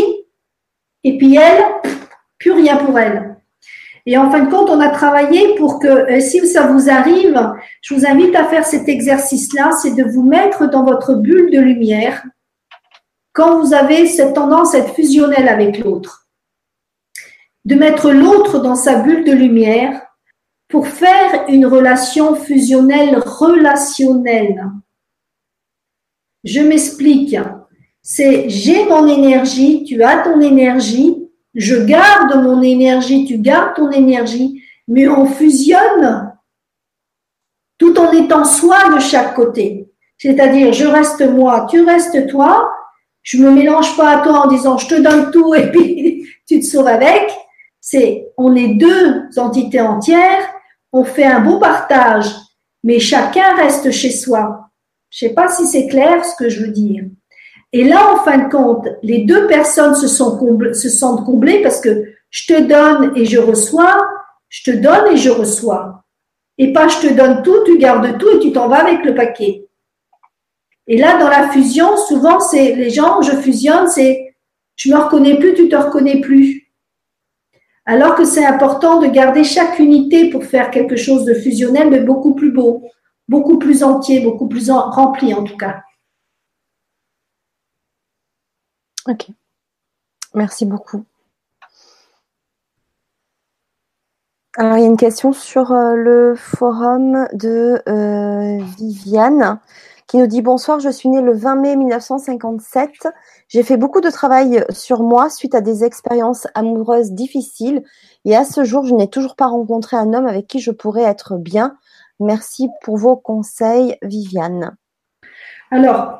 Speaker 2: et puis elle, plus rien pour elle. Et en fin de compte, on a travaillé pour que euh, si ça vous arrive, je vous invite à faire cet exercice-là, c'est de vous mettre dans votre bulle de lumière quand vous avez cette tendance à être fusionnel avec l'autre. De mettre l'autre dans sa bulle de lumière pour faire une relation fusionnelle relationnelle. Je m'explique. C'est j'ai mon énergie, tu as ton énergie, je garde mon énergie, tu gardes ton énergie, mais on fusionne tout en étant soi de chaque côté. C'est-à-dire, je reste moi, tu restes toi, je me mélange pas à toi en disant je te donne tout et puis [LAUGHS] tu te sauves avec. C'est, on est deux entités entières, on fait un beau partage, mais chacun reste chez soi. Je sais pas si c'est clair ce que je veux dire. Et là, en fin de compte, les deux personnes se sentent comblées parce que je te donne et je reçois, je te donne et je reçois. Et pas je te donne tout, tu gardes tout et tu t'en vas avec le paquet. Et là, dans la fusion, souvent, c'est les gens, je fusionne, c'est je me reconnais plus, tu te reconnais plus. Alors que c'est important de garder chaque unité pour faire quelque chose de fusionnel, mais beaucoup plus beau, beaucoup plus entier, beaucoup plus rempli en tout cas.
Speaker 1: Ok. Merci beaucoup. Alors, il y a une question sur euh, le forum de euh, Viviane qui nous dit Bonsoir, je suis née le 20 mai 1957. J'ai fait beaucoup de travail sur moi suite à des expériences amoureuses difficiles et à ce jour, je n'ai toujours pas rencontré un homme avec qui je pourrais être bien. Merci pour vos conseils, Viviane.
Speaker 2: Alors,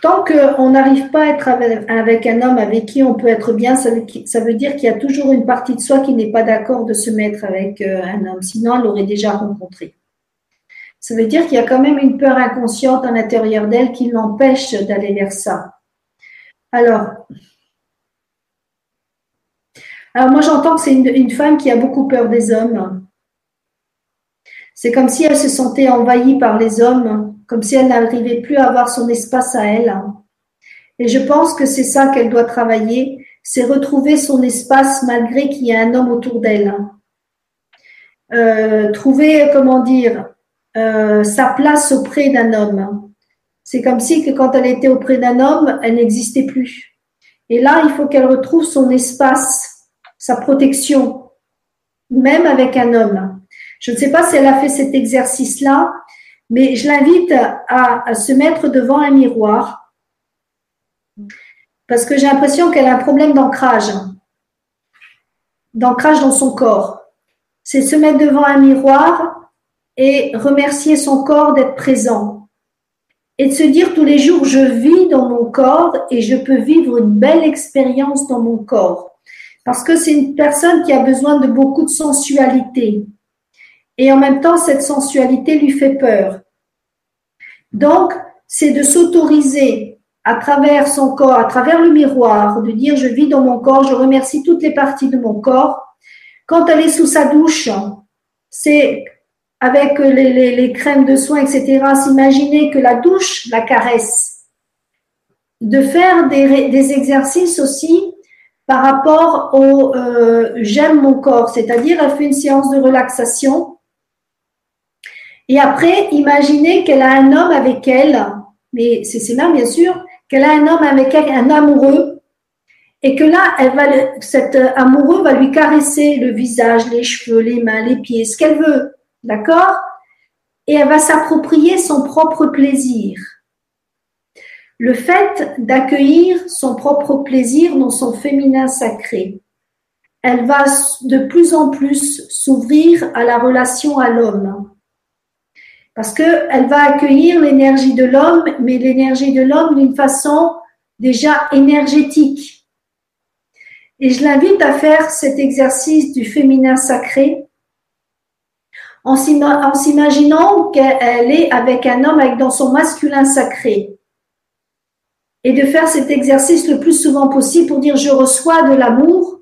Speaker 2: tant qu'on n'arrive pas à être avec, un homme avec qui on peut être bien, ça veut, dire qu'il y a toujours une partie de soi qui n'est pas d'accord de se mettre avec euh, un homme. Sinon, elle l'aurait déjà rencontré. Ça veut dire qu'il y a quand même une peur inconsciente à l'intérieur d'elle qui l'empêche d'aller vers ça. Alors, alors moi j'entends que c'est une femme qui a beaucoup peur des hommes. C'est comme si elle se sentait envahie par les hommes comme si elle n'arrivait plus à avoir son espace à elle. Et je pense que c'est ça qu'elle doit travailler, c'est retrouver son espace malgré qu'il y ait un homme autour d'elle. Euh, trouver, comment dire, euh, sa place auprès d'un homme. C'est comme si que quand elle était auprès d'un homme, elle n'existait plus. Et là, il faut qu'elle retrouve son espace, sa protection, même avec un homme. Je ne sais pas si elle a fait cet exercice-là, mais je l'invite à, se mettre devant un miroir parce que j'ai l'impression qu'elle a un problème d'ancrage, d'ancrage dans son corps. C'est se mettre devant un miroir et remercier son corps d'être présent. Et de se dire tous les jours, je vis dans mon corps et je peux vivre une belle expérience dans mon corps. Parce que c'est une personne qui a besoin de beaucoup de sensualité. Et en même temps, cette sensualité lui fait peur. Donc, c'est de s'autoriser à travers son corps, à travers le miroir, de dire je vis dans mon corps, je remercie toutes les parties de mon corps. Quand elle est sous sa douche, c'est avec les, crèmes de soins, etc., s'imaginer que la douche la caresse. De faire des, exercices aussi par rapport au euh, j'aime mon corps, c'est-à-dire elle fait une séance de relaxation et après, imaginez qu'elle a un homme avec elle, mais c'est ses bien sûr, qu'elle a un homme avec elle, un amoureux, et que là, cet amoureux va lui caresser le visage, les cheveux, les mains, les pieds, ce qu'elle veut, d'accord? Et elle va s'approprier son propre plaisir. Le fait d'accueillir son propre plaisir dans son féminin sacré, elle va de plus en plus s'ouvrir à la relation à l'homme. Parce qu'elle va accueillir l'énergie de l'homme, mais l'énergie de l'homme d'une façon déjà énergétique. Et je l'invite à faire cet exercice du féminin sacré en s'imaginant qu'elle est avec un homme dans son masculin sacré. Et de faire cet exercice le plus souvent possible pour dire je reçois de l'amour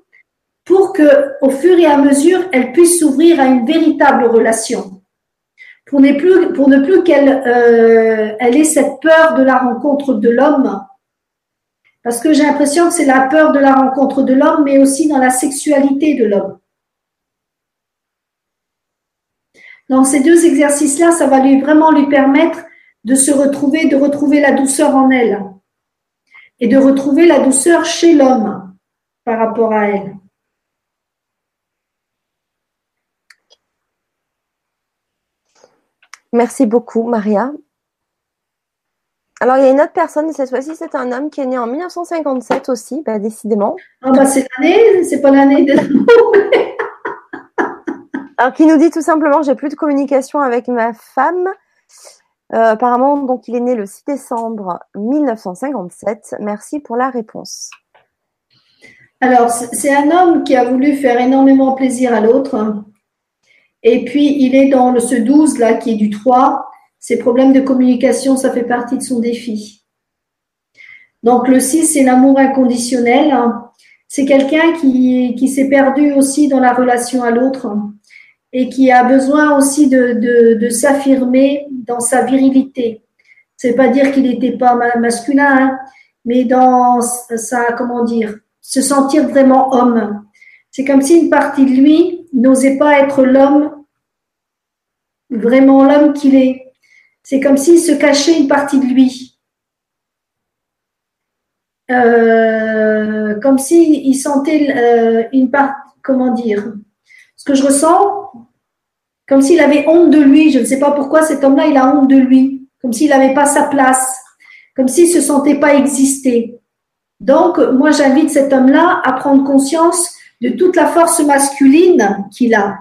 Speaker 2: pour que, au fur et à mesure, elle puisse s'ouvrir à une véritable relation. Pour ne plus, pour ne plus qu'elle euh, elle ait cette peur de la rencontre de l'homme. Parce que j'ai l'impression que c'est la peur de la rencontre de l'homme, mais aussi dans la sexualité de l'homme. Dans ces deux exercices-là, ça va lui vraiment lui permettre de se retrouver, de retrouver la douceur en elle et de retrouver la douceur chez l'homme par rapport à elle.
Speaker 1: Merci beaucoup, Maria. Alors, il y a une autre personne, cette fois-ci, c'est un homme qui est né en 1957 aussi, bah, décidément.
Speaker 2: Ah, bah, c'est l'année, c'est pas l'année de [LAUGHS]
Speaker 1: Alors, qui nous dit tout simplement, j'ai plus de communication avec ma femme. Euh, apparemment, donc, il est né le 6 décembre 1957. Merci pour la réponse.
Speaker 2: Alors, c'est un homme qui a voulu faire énormément plaisir à l'autre. Et puis, il est dans ce 12 là, qui est du 3. Ses problèmes de communication, ça fait partie de son défi. Donc, le 6, c'est l'amour inconditionnel. C'est quelqu'un qui, qui s'est perdu aussi dans la relation à l'autre et qui a besoin aussi de, de, s'affirmer dans sa virilité. C'est pas dire qu'il n'était pas masculin, hein, mais dans sa, comment dire, se sentir vraiment homme. C'est comme si une partie de lui n'osait pas être l'homme, vraiment l'homme qu'il est. C'est comme s'il se cachait une partie de lui. Euh, comme s'il sentait euh, une part, comment dire, ce que je ressens, comme s'il avait honte de lui. Je ne sais pas pourquoi cet homme-là, il a honte de lui, comme s'il n'avait pas sa place, comme s'il se sentait pas exister. Donc, moi, j'invite cet homme-là à prendre conscience de toute la force masculine qu'il a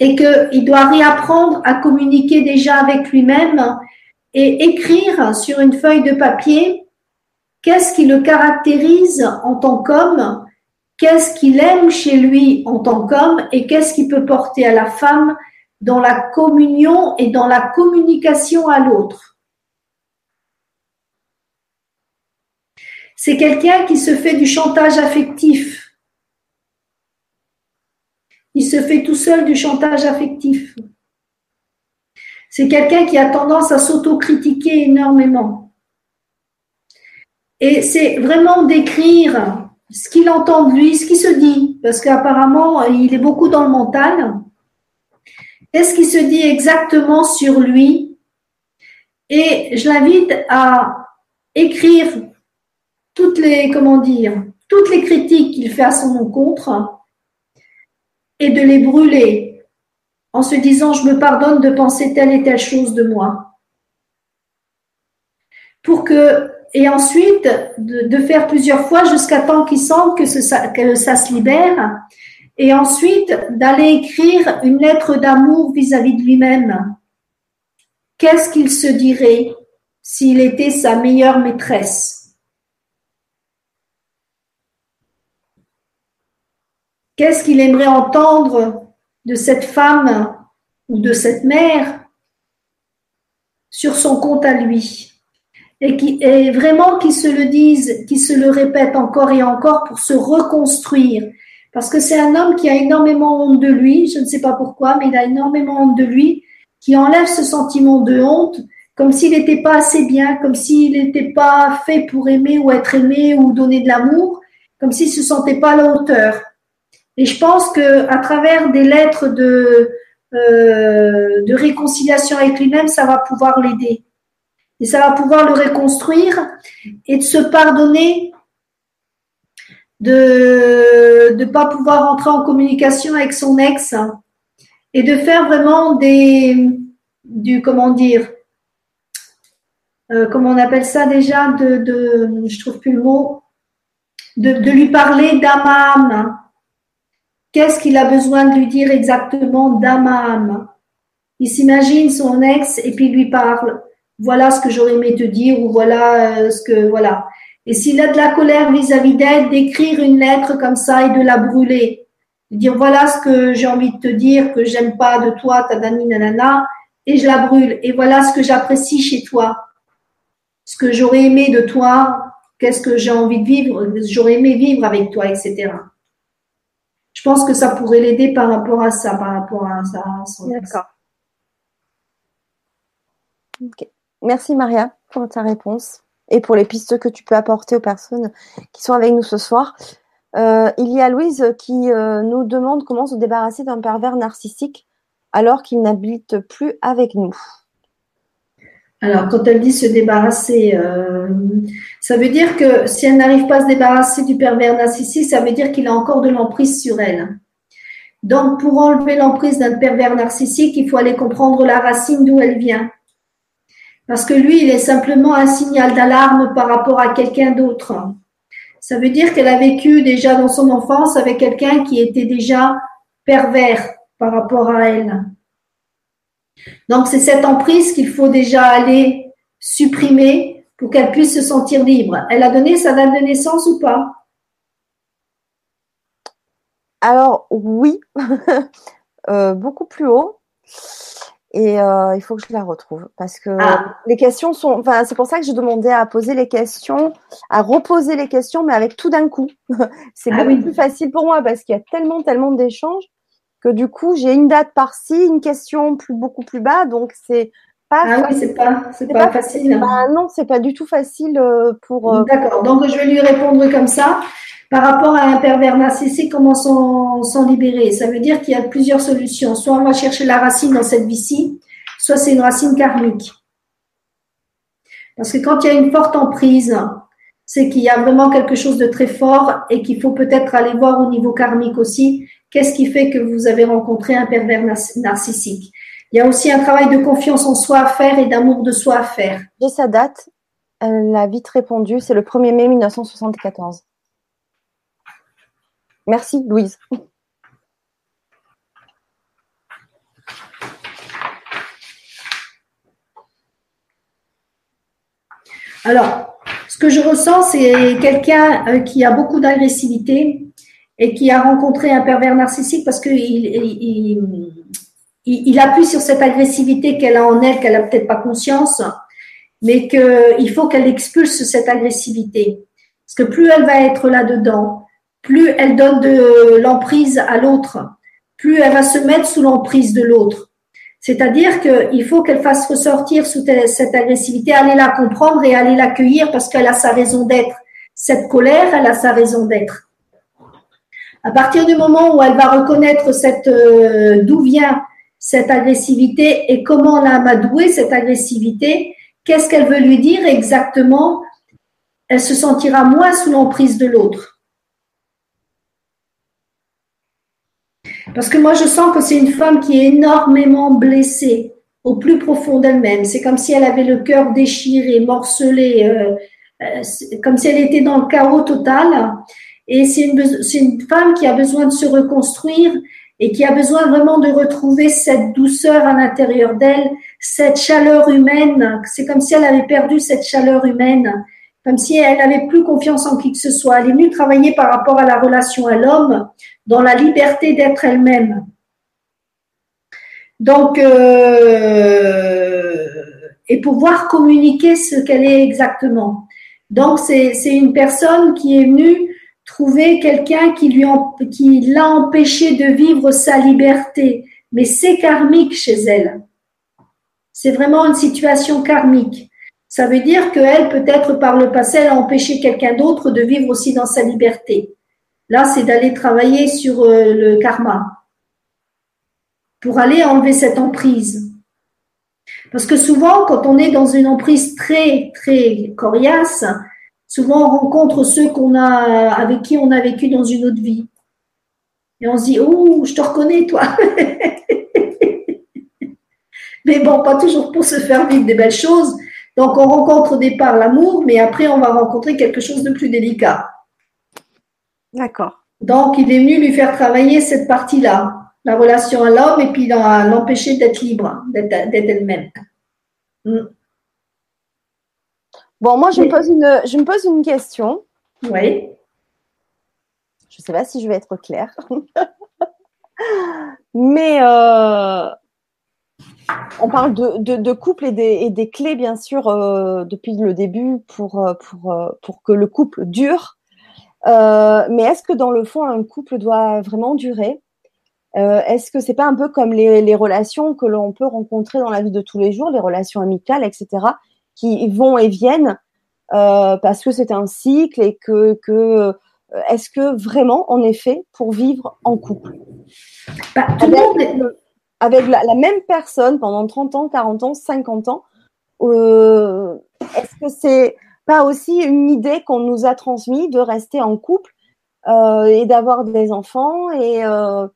Speaker 2: et qu'il doit réapprendre à communiquer déjà avec lui-même et écrire sur une feuille de papier qu'est-ce qui le caractérise en tant qu'homme qu'est-ce qu'il aime chez lui en tant qu'homme et qu'est-ce qu'il peut porter à la femme dans la communion et dans la communication à l'autre? C'est quelqu'un qui se fait du chantage affectif. Il se fait tout seul du chantage affectif. C'est quelqu'un qui a tendance à s'autocritiquer énormément. Et c'est vraiment d'écrire ce qu'il entend de lui, ce qui se dit, parce qu'apparemment, il est beaucoup dans le mental. Qu'est-ce qui se dit exactement sur lui? Et je l'invite à écrire toutes les, comment dire, toutes les critiques qu'il fait à son encontre et de les brûler en se disant je me pardonne de penser telle et telle chose de moi. Pour que et ensuite de, faire plusieurs fois jusqu'à temps qu'il que, que ça se libère, et ensuite d'aller écrire une lettre d'amour vis-à-vis de lui-même. Qu'est-ce qu'il se dirait s'il était sa meilleure maîtresse? Qu'est-ce qu'il aimerait entendre de cette femme ou de cette mère sur son compte à lui? Et, qui, et vraiment qu'ils se le disent, qu'ils se le répètent encore et encore pour se reconstruire. Parce que c'est un homme qui a énormément honte de lui, je ne sais pas pourquoi, mais il a énormément honte de lui, qui enlève ce sentiment de honte, comme s'il n'était pas assez bien, comme s'il n'était pas fait pour aimer ou être aimé ou donner de l'amour, comme s'il se sentait pas à la hauteur. Et je pense que à travers des lettres de euh, de réconciliation avec lui-même, ça va pouvoir l'aider. Et ça va pouvoir le reconstruire et de se pardonner de ne pas pouvoir entrer en communication avec son ex et de faire vraiment des du comment dire euh, comment on appelle ça déjà de, de je trouve plus le mot de, de lui parler d'âme Qu'est-ce qu'il a besoin de lui dire exactement d'âme? Il s'imagine son ex et puis il lui parle voilà ce que j'aurais aimé te dire ou voilà euh, ce que voilà. Et s'il a de la colère vis-à-vis d'elle, d'écrire une lettre comme ça et de la brûler. De dire voilà ce que j'ai envie de te dire, que j'aime pas de toi, ta nanana, et je la brûle. Et voilà ce que j'apprécie chez toi. Ce que j'aurais aimé de toi, qu'est-ce que j'ai envie de vivre, j'aurais aimé vivre avec toi, etc. Je pense que ça pourrait l'aider par rapport à ça, par rapport à ça.
Speaker 1: D'accord. Merci Maria pour ta réponse et pour les pistes que tu peux apporter aux personnes qui sont avec nous ce soir. Euh, il y a Louise qui euh, nous demande comment se débarrasser d'un pervers narcissique alors qu'il n'habite plus avec nous.
Speaker 2: Alors, quand elle dit se débarrasser, euh, ça veut dire que si elle n'arrive pas à se débarrasser du pervers narcissique, ça veut dire qu'il a encore de l'emprise sur elle. Donc, pour enlever l'emprise d'un pervers narcissique, il faut aller comprendre la racine d'où elle vient. Parce que lui, il est simplement un signal d'alarme par rapport à quelqu'un d'autre. Ça veut dire qu'elle a vécu déjà dans son enfance avec quelqu'un qui était déjà pervers par rapport à elle. Donc c'est cette emprise qu'il faut déjà aller supprimer pour qu'elle puisse se sentir libre. Elle a donné sa date de naissance ou pas?
Speaker 1: Alors oui, [LAUGHS] euh, beaucoup plus haut. Et euh, il faut que je la retrouve parce que ah. les questions sont. Enfin, c'est pour ça que je demandais à poser les questions, à reposer les questions, mais avec tout d'un coup. [LAUGHS] c'est ah beaucoup plus facile pour moi parce qu'il y a tellement, tellement d'échanges que du coup, j'ai une date par-ci, une question plus, beaucoup plus bas. Donc, c'est
Speaker 2: pas. Ah oui, c'est pas, c'est pas, facile.
Speaker 1: Bah, non, c'est pas du tout facile euh, pour.
Speaker 2: Euh, D'accord. Donc, je vais lui répondre comme ça. Par rapport à un pervers narcissique, comment s'en libérer? Ça veut dire qu'il y a plusieurs solutions. Soit on va chercher la racine dans cette vie-ci, soit c'est une racine karmique. Parce que quand il y a une forte emprise, c'est qu'il y a vraiment quelque chose de très fort et qu'il faut peut-être aller voir au niveau karmique aussi. Qu'est-ce qui fait que vous avez rencontré un pervers narcissique? Il y a aussi un travail de confiance en soi à faire et d'amour de soi à faire.
Speaker 1: J'ai sa date. Elle a vite répondu. C'est le 1er mai 1974. Merci, Louise.
Speaker 2: Alors, ce que je ressens, c'est quelqu'un euh, qui a beaucoup d'agressivité et qui a rencontré un pervers narcissique parce qu'il il, il, appuie sur cette agressivité qu'elle a en elle, qu'elle n'a peut-être pas conscience, mais qu'il faut qu'elle expulse cette agressivité. Parce que plus elle va être là-dedans, plus elle donne de l'emprise à l'autre, plus elle va se mettre sous l'emprise de l'autre. C'est-à-dire qu'il faut qu'elle fasse ressortir cette agressivité, aller la comprendre et aller l'accueillir parce qu'elle a sa raison d'être. Cette colère, elle a sa raison d'être. À partir du moment où elle va reconnaître cette euh, d'où vient cette agressivité et comment elle a amadoué cette agressivité, qu'est-ce qu'elle veut lui dire exactement, elle se sentira moins sous l'emprise de l'autre. Parce que moi, je sens que c'est une femme qui est énormément blessée au plus profond d'elle-même. C'est comme si elle avait le cœur déchiré, morcelé, euh, euh, comme si elle était dans le chaos total. Et c'est une femme qui a besoin de se reconstruire et qui a besoin vraiment de retrouver cette douceur à l'intérieur d'elle, cette chaleur humaine. C'est comme si elle avait perdu cette chaleur humaine, comme si elle n'avait plus confiance en qui que ce soit. Elle est venue travailler par rapport à la relation à l'homme dans la liberté d'être elle-même. Donc, euh, et pouvoir communiquer ce qu'elle est exactement. Donc, c'est une personne qui est venue trouver quelqu'un qui lui qui l'a empêché de vivre sa liberté, mais c'est karmique chez elle. C'est vraiment une situation karmique. Ça veut dire qu'elle, peut-être par le passé, elle a empêché quelqu'un d'autre de vivre aussi dans sa liberté. Là, c'est d'aller travailler sur euh, le karma pour aller enlever cette emprise. Parce que souvent, quand on est dans une emprise très, très coriace, souvent on rencontre ceux qu'on a, avec qui on a vécu dans une autre vie. Et on se dit, oh, je te reconnais, toi. [LAUGHS] mais bon, pas toujours pour se faire vivre des belles choses. Donc, on rencontre au départ l'amour, mais après, on va rencontrer quelque chose de plus délicat.
Speaker 1: D'accord.
Speaker 2: Donc, il est venu lui faire travailler cette partie-là, la relation à l'homme, et puis l'empêcher d'être libre, d'être elle-même. Hmm.
Speaker 1: Bon, moi, je, me pose une, je me pose une question.
Speaker 2: Oui.
Speaker 1: Je ne sais pas si je vais être claire. [LAUGHS] Mais euh, on parle de, de, couple et des, et des, clés, bien sûr, euh, depuis le début pour, euh, pour, pour que le couple dure. mais est-ce que dans le fond, un couple doit vraiment durer? Est-ce que c'est pas un peu comme les, les relations que l'on peut rencontrer dans la vie de tous les jours, les relations amicales, etc., qui vont et viennent parce que c'est un cycle et que, que est-ce que vraiment on est fait pour vivre en couple?
Speaker 2: Bah,
Speaker 1: avec, la, même personne pendant 30 ans, 40 ans, 50 ans, euh, est-ce que c'est pas aussi une idée qu'on nous a transmise de rester en couple euh, et d'avoir des enfants et, euh,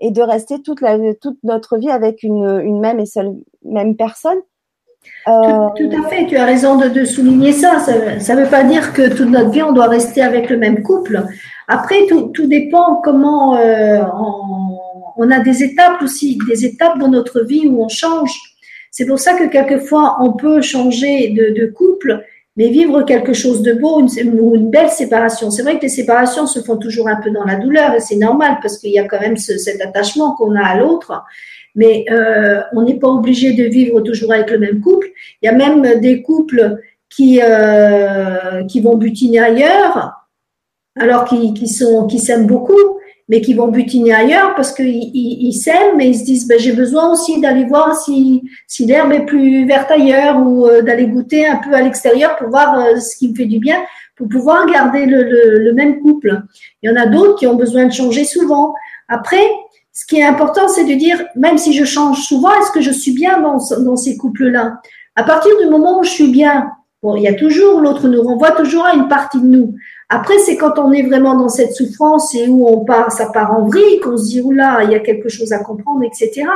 Speaker 1: et de rester toute, la, toute notre vie avec une, une même et seule même personne?
Speaker 2: Tout, à fait, tu as raison de, souligner ça. Ça ne veut pas dire que toute notre vie, on doit rester avec le même couple. Après, tout, dépend comment on, on a des étapes aussi, des étapes dans notre vie où on change. C'est pour ça que quelquefois, on peut changer de, couple, mais vivre quelque chose de beau, une, une belle séparation. C'est vrai que les séparations se font toujours un peu dans la douleur et c'est normal parce qu'il y a quand même cet attachement qu'on a à l'autre. Mais euh, on n'est pas obligé de vivre toujours avec le même couple. Il y a même des couples qui euh, qui vont butiner ailleurs, alors qu'ils qui sont qui s'aiment beaucoup mais qui vont butiner ailleurs parce qu'ils ils, s'aiment, mais ils se disent ben, j'ai besoin aussi d'aller voir si, si l'herbe est plus verte ailleurs ou euh, d'aller goûter un peu à l'extérieur pour voir euh, ce qui me fait du bien, pour pouvoir garder le, le, le même couple. Il y en a d'autres qui ont besoin de changer souvent. Après, ce qui est important, c'est de dire, même si je change souvent, est-ce que je suis bien dans, ces couples-là? À partir du moment où je suis bien, bon, il y a toujours, l'autre nous renvoie toujours à une partie de nous. Après, c'est quand on est vraiment dans cette souffrance et où on part, ça part en vrille, qu'on se dit, oula, il y a quelque chose à comprendre, etc.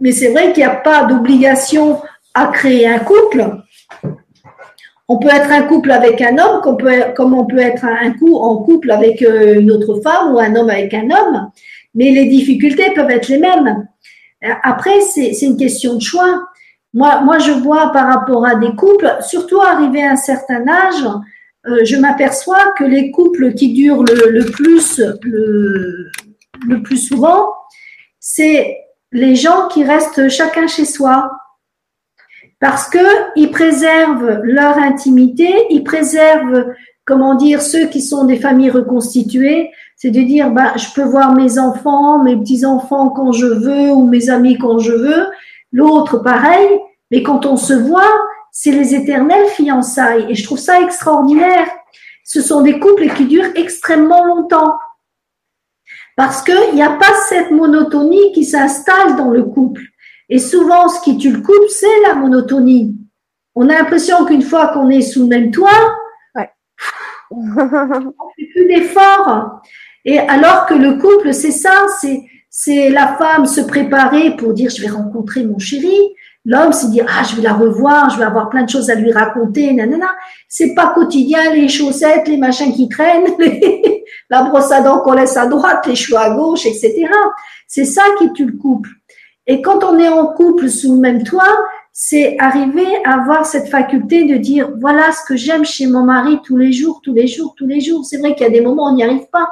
Speaker 2: Mais c'est vrai qu'il n'y a pas d'obligation à créer un couple. On peut être un couple avec un homme, comme on peut être un coup en couple avec euh, une autre femme ou un homme avec un homme, mais les difficultés peuvent être les mêmes. Après, c'est une question de choix. Moi, moi, je vois par rapport à des couples, surtout arrivé à un certain âge, euh, je m'aperçois que les couples qui durent le, plus, le, plus souvent, c'est les gens qui restent chacun chez soi. Parce que ils préservent leur intimité, ils préservent, comment dire, ceux qui sont des familles reconstituées, c'est de dire, bah, je peux voir mes enfants, mes petits-enfants quand je veux, ou mes amis quand je veux. L'autre, pareil. Mais quand on se voit, c'est les éternelles fiançailles. Et je trouve ça extraordinaire. Ce sont des couples qui durent extrêmement longtemps. Parce qu'il n'y a pas cette monotonie qui s'installe dans le couple. Et souvent, ce qui tue le couple, c'est la monotonie. On a l'impression qu'une fois qu'on est sous le même toit, on ne fait plus d'efforts. Et alors que le couple, c'est ça, c'est, c'est la femme se préparer pour dire je vais rencontrer mon chéri, L'homme se dit ah je vais la revoir, je vais avoir plein de choses à lui raconter, nanana. C'est pas quotidien les chaussettes, les machins qui traînent, [LAUGHS] la brosse à dents qu'on laisse à droite, les cheveux à gauche, etc. C'est ça qui tue le couple. Et quand on est en couple sous le même toit, c'est arriver à avoir cette faculté de dire voilà ce que j'aime chez mon mari tous les jours, tous les jours, tous les jours. C'est vrai qu'il y a des moments où on n'y arrive pas,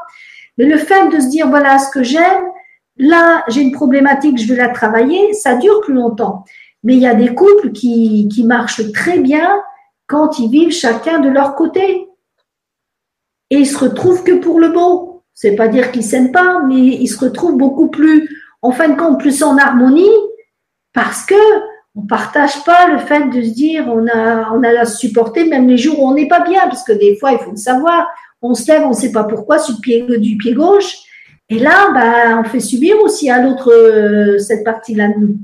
Speaker 2: mais le fait de se dire voilà ce que j'aime, là j'ai une problématique, je vais la travailler, ça dure plus longtemps. Mais il y a des couples qui, marchent très bien quand ils vivent chacun de leur côté. Et ils se retrouvent que pour le beau. C'est pas dire qu'ils s'aiment pas, mais ils se retrouvent beaucoup plus, en fin de compte, plus en harmonie parce que on partage pas le fait de se dire on a on a à supporter même les jours où on n'est pas bien parce que des fois il faut le savoir on se lève on sait pas pourquoi sur le pied du pied gauche et là bah on fait subir aussi à l'autre euh, cette partie là de nous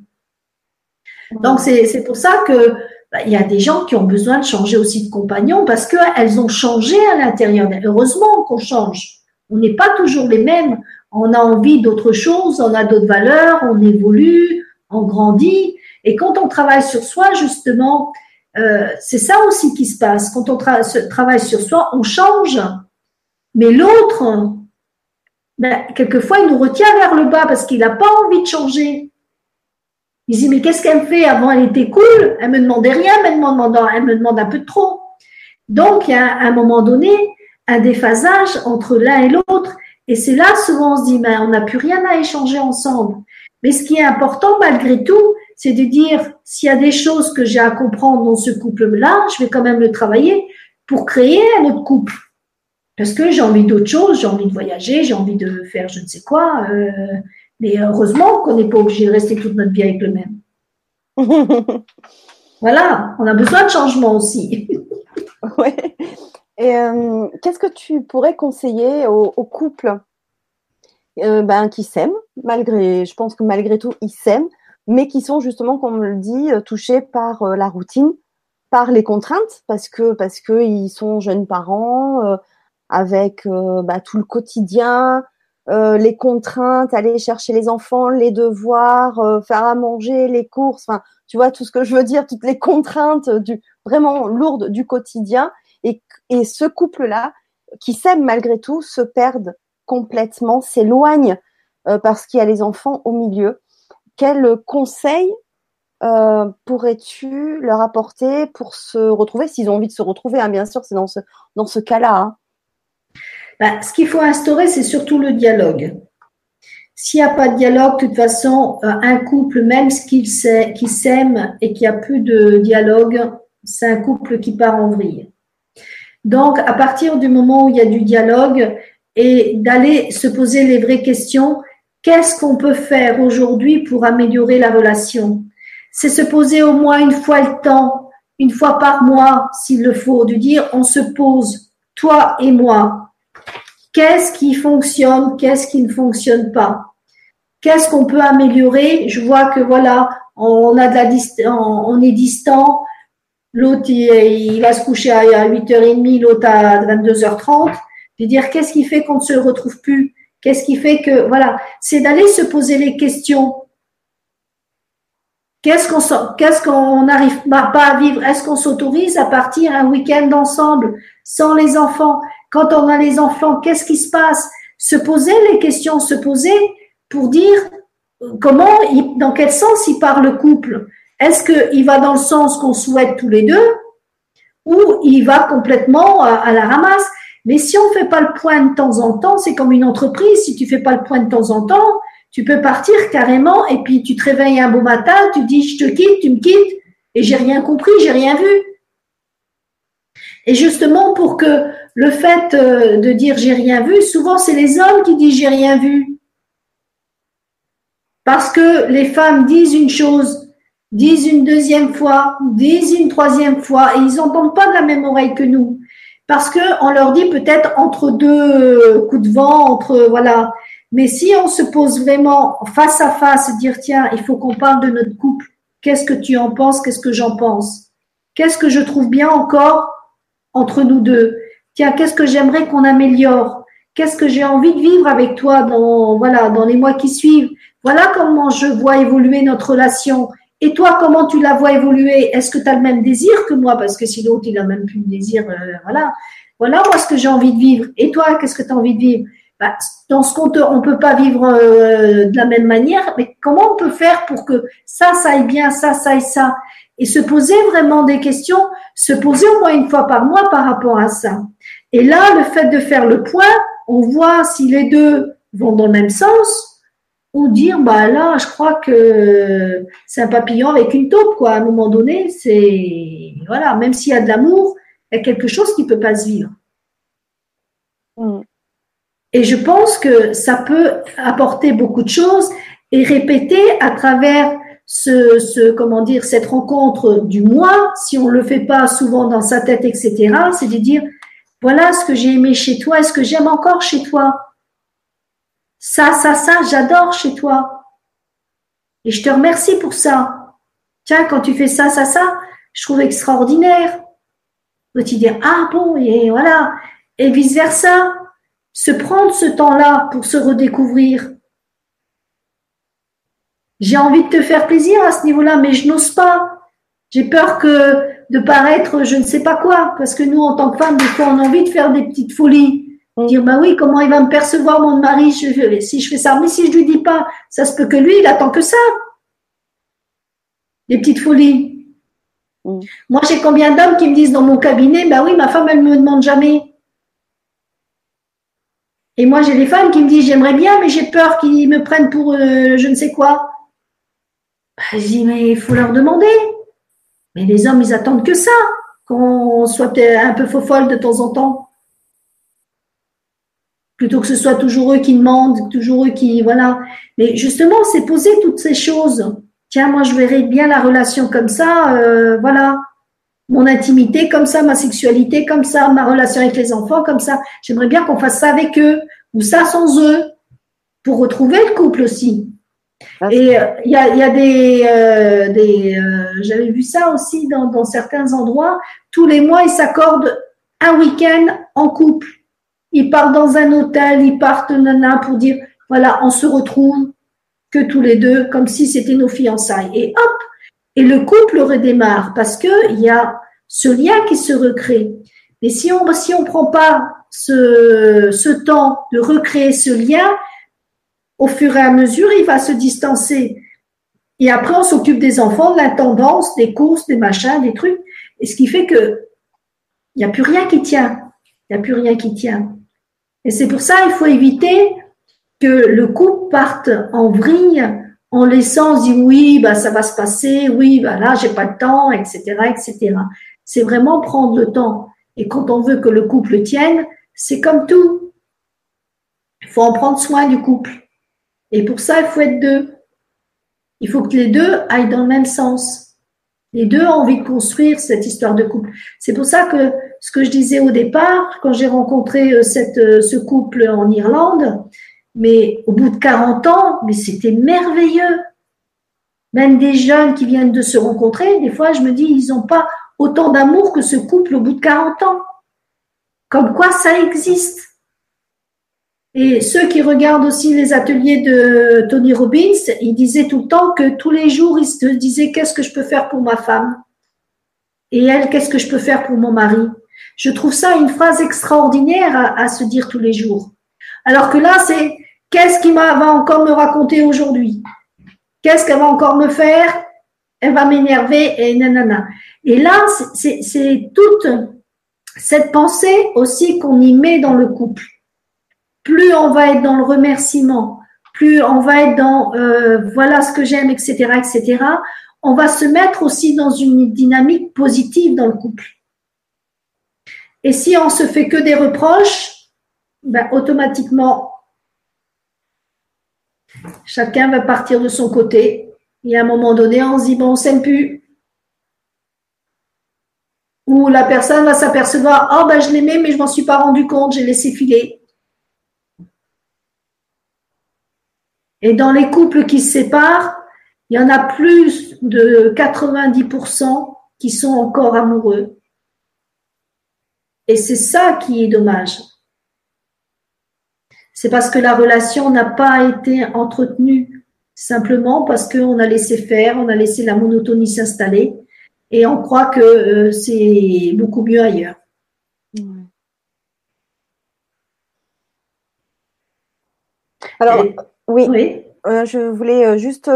Speaker 2: donc c'est pour ça que bah, il y a des gens qui ont besoin de changer aussi de compagnon parce qu'elles ont changé à l'intérieur. Heureusement qu'on change. On n'est pas toujours les mêmes. On a envie d'autre chose, on a d'autres valeurs, on évolue, on grandit. Et quand on travaille sur soi, justement, euh, c'est ça aussi qui se passe. Quand on travaille sur soi, on change. Mais l'autre, ben, quelquefois, il nous retient vers le bas parce qu'il n'a pas envie de changer. Il dit, mais qu'est-ce qu'elle me fait? Avant, elle était cool, elle me demandait rien, mais elle me demande, un peu trop. Donc, il y a à un moment donné un déphasage entre l'un et l'autre. Et c'est là, souvent, on se dit, mais on n'a plus rien à échanger ensemble. Mais ce qui est important, malgré tout, c'est de dire, s'il y a des choses que j'ai à comprendre dans ce couple-là, je vais quand même le travailler pour créer un autre couple. Parce que j'ai envie d'autre chose, j'ai envie de voyager, j'ai envie de faire je ne sais quoi. Euh, mais heureusement qu'on n'est pas obligé de rester toute notre vie avec le même. [LAUGHS] voilà, on a besoin de changement aussi. [LAUGHS]
Speaker 1: oui. Et euh, qu'est-ce que tu pourrais conseiller aux, couples euh, ben, qui s'aiment, malgré, je pense que malgré tout, ils s'aiment, mais qui sont justement, comme on le dit, touchés par la routine, par les contraintes, parce que parce que ils sont jeunes parents, avec euh, bah, tout le quotidien, euh, les contraintes, aller chercher les enfants, les devoirs, euh, faire à manger, les courses, enfin, tu vois tout ce que je veux dire, toutes les contraintes du vraiment lourdes du quotidien, et, et ce couple-là, qui s'aime malgré tout, se perdent complètement, s'éloignent parce qu'il y a les enfants au milieu. Quel conseil pourrais-tu leur apporter pour se retrouver, s'ils ont envie de se retrouver, hein, bien sûr, c'est dans ce, dans ce cas-là. Hein.
Speaker 2: Bah, ce qu'il faut instaurer, c'est surtout le dialogue. S'il n'y a pas de dialogue, de toute façon, euh, un couple, même qui s'aime et qui a plus de dialogue, c'est un couple qui part en vrille. Donc, à partir du moment où il y a du dialogue et d'aller se poser les vraies questions, qu'est-ce qu'on peut faire aujourd'hui pour améliorer la relation? C'est se poser au moins une fois le temps, une fois par mois, s'il le faut, de dire on se pose, toi et moi, Qu'est-ce qui fonctionne Qu'est-ce qui ne fonctionne pas? Qu'est-ce qu'on peut améliorer? Je vois que voilà, on a de la on est distant. L'autre, il, va se coucher à 8h30, l'autre à 22h30. Je dire, qu'est-ce qui fait qu'on ne se retrouve plus? Qu'est-ce qui fait que, voilà, c'est d'aller se poser les questions. Qu'est-ce qu'on qu'est-ce qu'on n'arrive pas à vivre? Est-ce qu'on s'autorise à partir un week-end ensemble sans les enfants? Quand on a les enfants, qu'est-ce qui se passe? Se poser les questions, se poser pour dire comment, dans quel sens il part le couple. Est-ce qu'il va dans le sens qu'on souhaite tous les deux ou il va complètement à, la ramasse? Mais si on ne fait pas le point de temps en temps, c'est comme une entreprise. Si tu fais pas le point de temps en temps, tu peux partir carrément et puis tu te réveilles un beau matin, tu dis je te quitte, tu me quittes et j'ai rien compris, j'ai rien vu. Et justement pour que le fait euh, de dire j'ai rien vu, souvent c'est les hommes qui disent j'ai rien vu. Parce que les femmes disent une chose, disent une deuxième fois, disent une troisième fois, et ils n'entendent pas de la même oreille que nous. Parce que on leur dit peut-être entre deux coups de vent, entre voilà. Mais si on se pose vraiment face à face, dire tiens, il faut qu'on parle de notre couple. Qu'est-ce que tu en penses Qu'est-ce que j'en pense? Qu'est-ce que je trouve bien encore entre nous deux? Tiens, qu'est-ce que j'aimerais qu'on améliore? Qu'est-ce que j'ai envie de vivre avec toi dans, voilà, dans les mois qui suivent? Voilà comment je vois évoluer notre relation. Et toi, comment tu la vois évoluer? Est-ce que tu as le même désir que moi? Parce que sinon, tu n'as même plus de désir. Euh, voilà. Voilà moi ce que j'ai envie de vivre. Et toi, qu'est-ce que tu as envie de vivre? Bah, Dans ce compte, on ne peut pas vivre euh, de la même manière, mais comment on peut faire pour que ça, ça aille bien, ça, ça aille ça? Et se poser vraiment des questions, se poser au moins une fois par mois par rapport à ça. Et là, le fait de faire le point, on voit si les deux vont dans le même sens ou dire, bah là, je crois que c'est un papillon avec une taupe, quoi. À un moment donné, c'est, voilà, même s'il y a de l'amour, il y a quelque chose qui ne peut pas se vivre. Mm. Et je pense que ça peut apporter beaucoup de choses et répéter à travers ce, ce, comment dire, cette rencontre du moi, si on le fait pas souvent dans sa tête, etc., c'est de dire, voilà ce que j'ai aimé chez toi et ce que j'aime encore chez toi? Ça, ça, ça, j'adore chez toi. Et je te remercie pour ça. Tiens, quand tu fais ça, ça, ça, je trouve extraordinaire. Tu dire, ah bon, et voilà. Et vice versa. Se prendre ce temps-là pour se redécouvrir. J'ai envie de te faire plaisir à ce niveau-là, mais je n'ose pas. J'ai peur que de paraître je ne sais pas quoi, parce que nous, en tant que femmes, des fois, on a envie de faire des petites folies. Mm. Dire, bah oui, comment il va me percevoir, mon mari, si je fais ça. Mais si je lui dis pas, ça se peut que lui, il attend que ça. des petites folies. Mm. Moi, j'ai combien d'hommes qui me disent dans mon cabinet, bah oui, ma femme, elle ne me demande jamais. Et moi, j'ai des femmes qui me disent, j'aimerais bien, mais j'ai peur qu'ils me prennent pour euh, je ne sais quoi. Bah, je dis, mais il faut leur demander. Mais les hommes, ils attendent que ça, qu'on soit un peu faux folle de temps en temps. Plutôt que ce soit toujours eux qui demandent, toujours eux qui, voilà. Mais justement, c'est poser toutes ces choses. Tiens, moi, je verrais bien la relation comme ça, euh, voilà. Mon intimité comme ça, ma sexualité comme ça, ma relation avec les enfants comme ça. J'aimerais bien qu'on fasse ça avec eux ou ça sans eux pour retrouver le couple aussi. Ah, Et euh, il y, a, des, euh, des j'avais vu ça aussi dans, dans certains endroits. Tous les mois, ils s'accordent un week-end en couple. Ils partent dans un hôtel, ils partent nana pour dire voilà, on se retrouve que tous les deux, comme si c'était nos fiançailles. Et hop, et le couple redémarre parce que il y a ce lien qui se recrée. Mais si on si on prend pas ce, ce temps de recréer ce lien, au fur et à mesure, il va se distancer. Et après, on s'occupe des enfants, de l'intendance, des courses, des machins, des trucs. Et ce qui fait que il n'y a plus rien qui tient. Il n'y a plus rien qui tient. Et c'est pour ça il faut éviter que le couple parte en vrille en laissant dire oui, bah, ça va se passer, oui, bah, là, j'ai pas le temps, etc., etc. C'est vraiment prendre le temps. Et quand on veut que le couple tienne, c'est comme tout. Il faut en prendre soin du couple. Et pour ça, il faut être deux. Il faut que les deux aillent dans le même sens. Les deux ont envie de construire cette histoire de couple. C'est pour ça que ce que je disais au départ, quand j'ai rencontré euh, euh, ce couple en Irlande, mais au bout de 40 ans, mais c'était merveilleux. Même des jeunes qui viennent de se rencontrer, des fois, je me dis, ils n'ont pas autant d'amour que ce couple au bout de 40 ans. Comme quoi ça existe. Et ceux qui regardent aussi les ateliers de Tony Robbins, il disait tout le temps que tous les jours, il se disait qu'est-ce que je peux faire pour ma femme? Et elle, qu'est-ce que je peux faire pour mon mari? Je trouve ça une phrase extraordinaire à, à se dire tous les jours. Alors que là, c'est Qu'est-ce qui va encore me raconter aujourd'hui? Qu'est-ce qu'elle va encore me faire? Elle va m'énerver et nanana. Et là, c'est toute cette pensée aussi qu'on y met dans le couple. Plus on va être dans le remerciement, plus on va être dans euh, voilà ce que j'aime, etc., etc., on va se mettre aussi dans une dynamique positive dans le couple. Et si on se fait que des reproches, ben, automatiquement, Chacun va partir de son côté. Et à un moment donné, on se dit, bon, on s'aime plus. Ou la personne va s'apercevoir, oh ben je l'aimais, mais je m'en suis pas rendu compte, j'ai laissé filer. Et dans les couples qui se séparent, il y en a plus de 90% qui sont encore amoureux. Et c'est ça qui est dommage c'est parce que la relation n'a pas été entretenue, simplement parce qu'on a laissé faire, on a laissé la monotonie s'installer et on croit que euh, c'est beaucoup mieux ailleurs.
Speaker 1: Alors, oui. Euh, je voulais euh, juste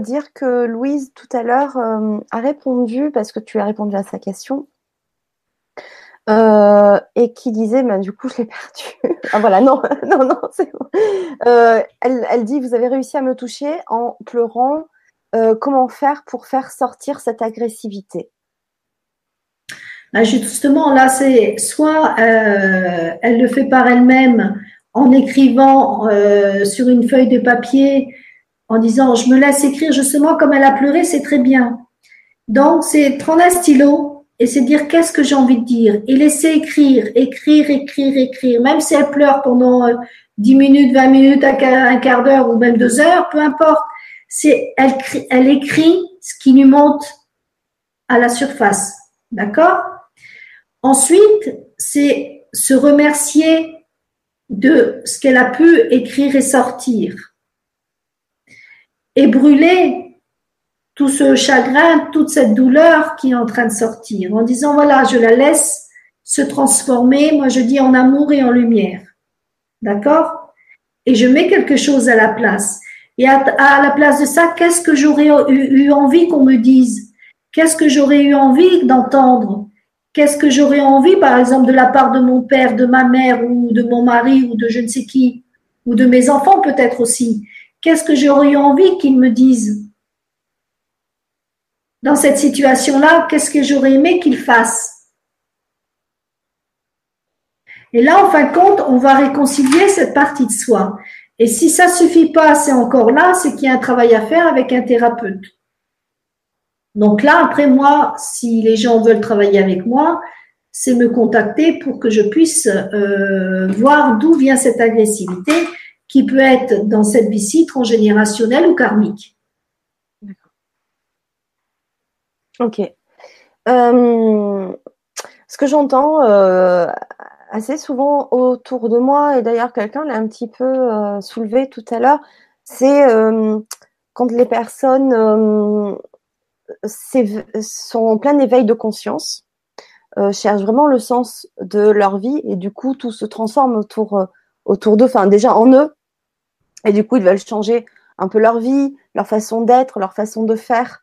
Speaker 1: dire que Louise, tout à l'heure, a répondu, parce que tu as répondu à sa question, euh, et qui disait, ben, du coup, je l'ai [LAUGHS] perdu. ah voilà, non, [LAUGHS] non, non, c'est bon. Euh, elle, elle, dit, vous avez réussi à me toucher en pleurant. Euh, comment faire pour faire sortir cette agressivité?
Speaker 2: Ben, Justement, là, c'est soit elle le fait par elle-même en écrivant sur une feuille de papier, en disant, je me laisse écrire justement comme elle a pleuré, c'est très bien. Donc, c'est prendre un stylo, et c'est dire qu'est-ce que j'ai envie de dire? Et laisser écrire, écrire, écrire, écrire, même si elle pleure pendant 10 euh, minutes, 20 minutes, un quart d'heure ou même deux heures, peu importe. C'est elle, elle écrit ce qui lui monte à la surface, d'accord? Ensuite, c'est se remercier de ce qu'elle a pu écrire et sortir et brûler tout ce chagrin, toute cette douleur qui est en train de sortir, en disant voilà, je la laisse se transformer, moi je dis en amour et en lumière. D'accord? Et je mets quelque chose à la place. Et à, la place de ça, qu'est-ce que j'aurais eu, envie qu'on me dise? Qu'est-ce que j'aurais eu envie d'entendre? Qu'est-ce que j'aurais envie, par exemple, de la part de mon père, de ma mère ou de mon mari ou de je ne sais qui, ou de mes enfants peut-être aussi? Qu'est-ce que j'aurais envie qu'ils me disent? Dans cette situation-là, qu'est-ce que j'aurais aimé qu'ils fassent? Et là, en fin de compte, on va réconcilier cette partie de soi. Et si ça suffit pas, c'est encore là, c'est qu'il y a un travail à faire avec un thérapeute. Donc là, après moi, si les gens veulent travailler avec moi, c'est me contacter pour que je puisse euh, voir d'où vient cette agressivité qui peut être dans cette vie-ci transgénérationnelle ou karmique.
Speaker 1: Ok. Euh, ce que j'entends euh, assez souvent autour de moi, et d'ailleurs quelqu'un l'a un petit peu soulevé tout à l'heure, c'est quand les personnes sont en plein éveil de conscience, cherchent vraiment le sens de leur vie, et du coup tout se transforme autour, autour d'eux, enfin déjà en eux, et du coup ils veulent changer un peu leur vie, leur façon d'être, leur façon de faire,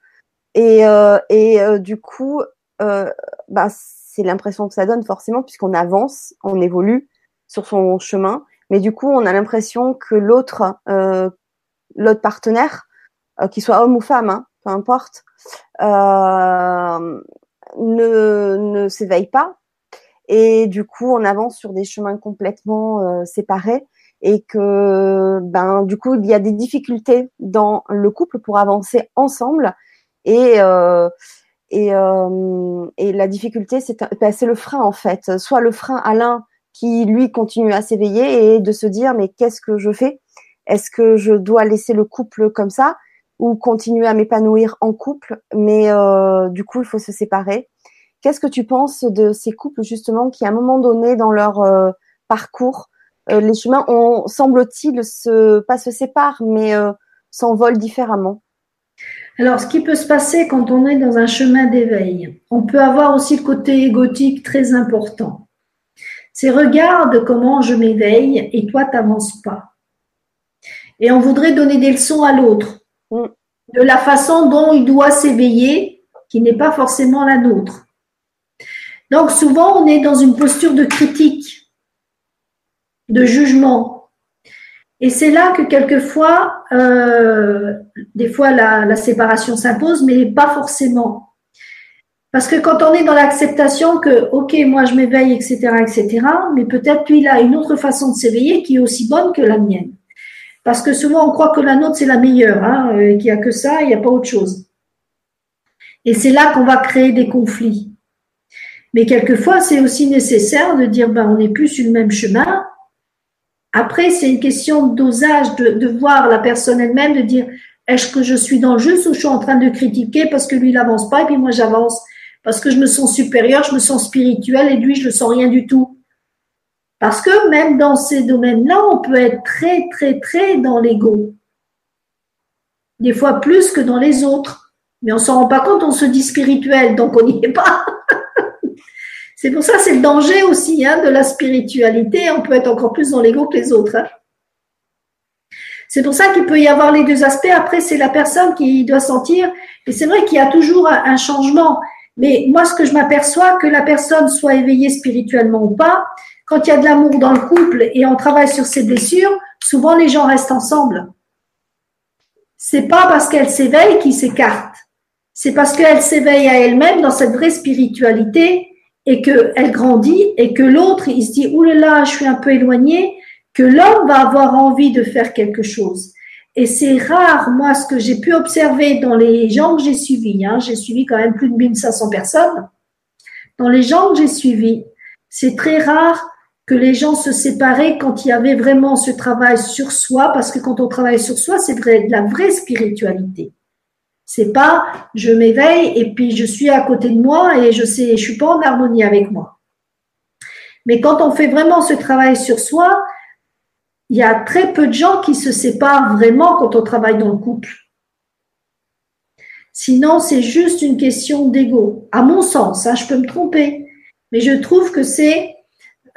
Speaker 1: et, et du coup, bah, c'est l'impression que ça donne forcément puisqu'on avance, on évolue sur son chemin, mais du coup on a l'impression que l'autre, euh, l'autre partenaire, euh, qu'il soit homme ou femme, hein, peu importe, euh, ne, s'éveille pas. Et du coup on avance sur des chemins complètement séparés. Et que ben du coup il y a des difficultés dans le couple pour avancer ensemble. Et et, euh, et la difficulté, ben, c'est le frein en fait. Soit le frein à l'un qui lui continue à s'éveiller et de se dire mais qu'est-ce que je fais? Est-ce que je dois laisser le couple comme ça? Ou continuer à m'épanouir en couple Mais euh, du coup, il faut se séparer. Qu'est-ce que tu penses de ces couples justement qui, à un moment donné dans leur euh, parcours, euh, les chemins, on semble-t-il se pas se séparent, mais s'envolent différemment?
Speaker 2: Alors, ce qui peut se passer quand on est dans un chemin d'éveil, on peut avoir aussi le côté égotique très important. C'est regarde comment je m'éveille et toi, t'avances pas. Et on voudrait donner des leçons à l'autre mm. de la façon dont il doit s'éveiller, qui n'est pas forcément la nôtre. Donc, souvent, on est dans une posture de critique, de jugement, et c'est là que quelquefois, euh, des fois, la, séparation s'impose, mais pas forcément. Parce que quand on est dans l'acceptation que, ok, moi je m'éveille, etc., etc., mais peut-être lui, il a une autre façon de s'éveiller qui est aussi bonne que la mienne. Parce que souvent, on croit que la nôtre, c'est la meilleure, hein, euh, qu'il n'y a que ça, il n'y a pas autre chose. Et c'est là qu'on va créer des conflits. Mais quelquefois, c'est aussi nécessaire de dire, ben, on n'est plus sur le même chemin, après, c'est une question dosage, de, de voir la personne elle-même, de dire est-ce que je suis dans le juste ou je suis en train de critiquer parce que lui, il n'avance pas et puis moi, j'avance parce que je me sens supérieur, je me sens spirituel et lui, je ne sens rien du tout. Parce que même dans ces domaines-là, on peut être très, très, très dans l'ego. Des fois plus que dans les autres. Mais on ne s'en rend pas compte, on se dit spirituel, donc on n'y est pas. [LAUGHS] C'est pour ça, c'est le danger aussi hein, de la spiritualité. On peut être encore plus dans l'ego que les autres. Hein. C'est pour ça qu'il peut y avoir les deux aspects. Après, c'est la personne qui doit sentir. Et c'est vrai qu'il y a toujours un changement. Mais moi, ce que je m'aperçois, que la personne soit éveillée spirituellement ou pas, quand il y a de l'amour dans le couple et on travaille sur ses blessures, souvent les gens restent ensemble. C'est pas parce qu'elle s'éveille qu'ils s'écartent. C'est parce qu'elle s'éveille à elle-même dans cette vraie spiritualité et qu'elle grandit et que l'autre, il se dit, oulala, je suis un peu éloigné, que l'homme va avoir envie de faire quelque chose. Et c'est rare, moi, ce que j'ai pu observer dans les gens que j'ai suivis, hein, j'ai suivi quand même plus de 1500 personnes, dans les gens que j'ai suivis, c'est très rare que les gens se séparaient quand il y avait vraiment ce travail sur soi, parce que quand on travaille sur soi, c'est de la vraie spiritualité. C'est pas je m'éveille et puis je suis à côté de moi et je sais, je suis pas en harmonie avec moi. Mais quand on fait vraiment ce travail sur soi, il y a très peu de gens qui se séparent vraiment quand on travaille dans le couple. Sinon, c'est juste une question d'ego. À mon sens, hein, je peux me tromper, mais je trouve que c'est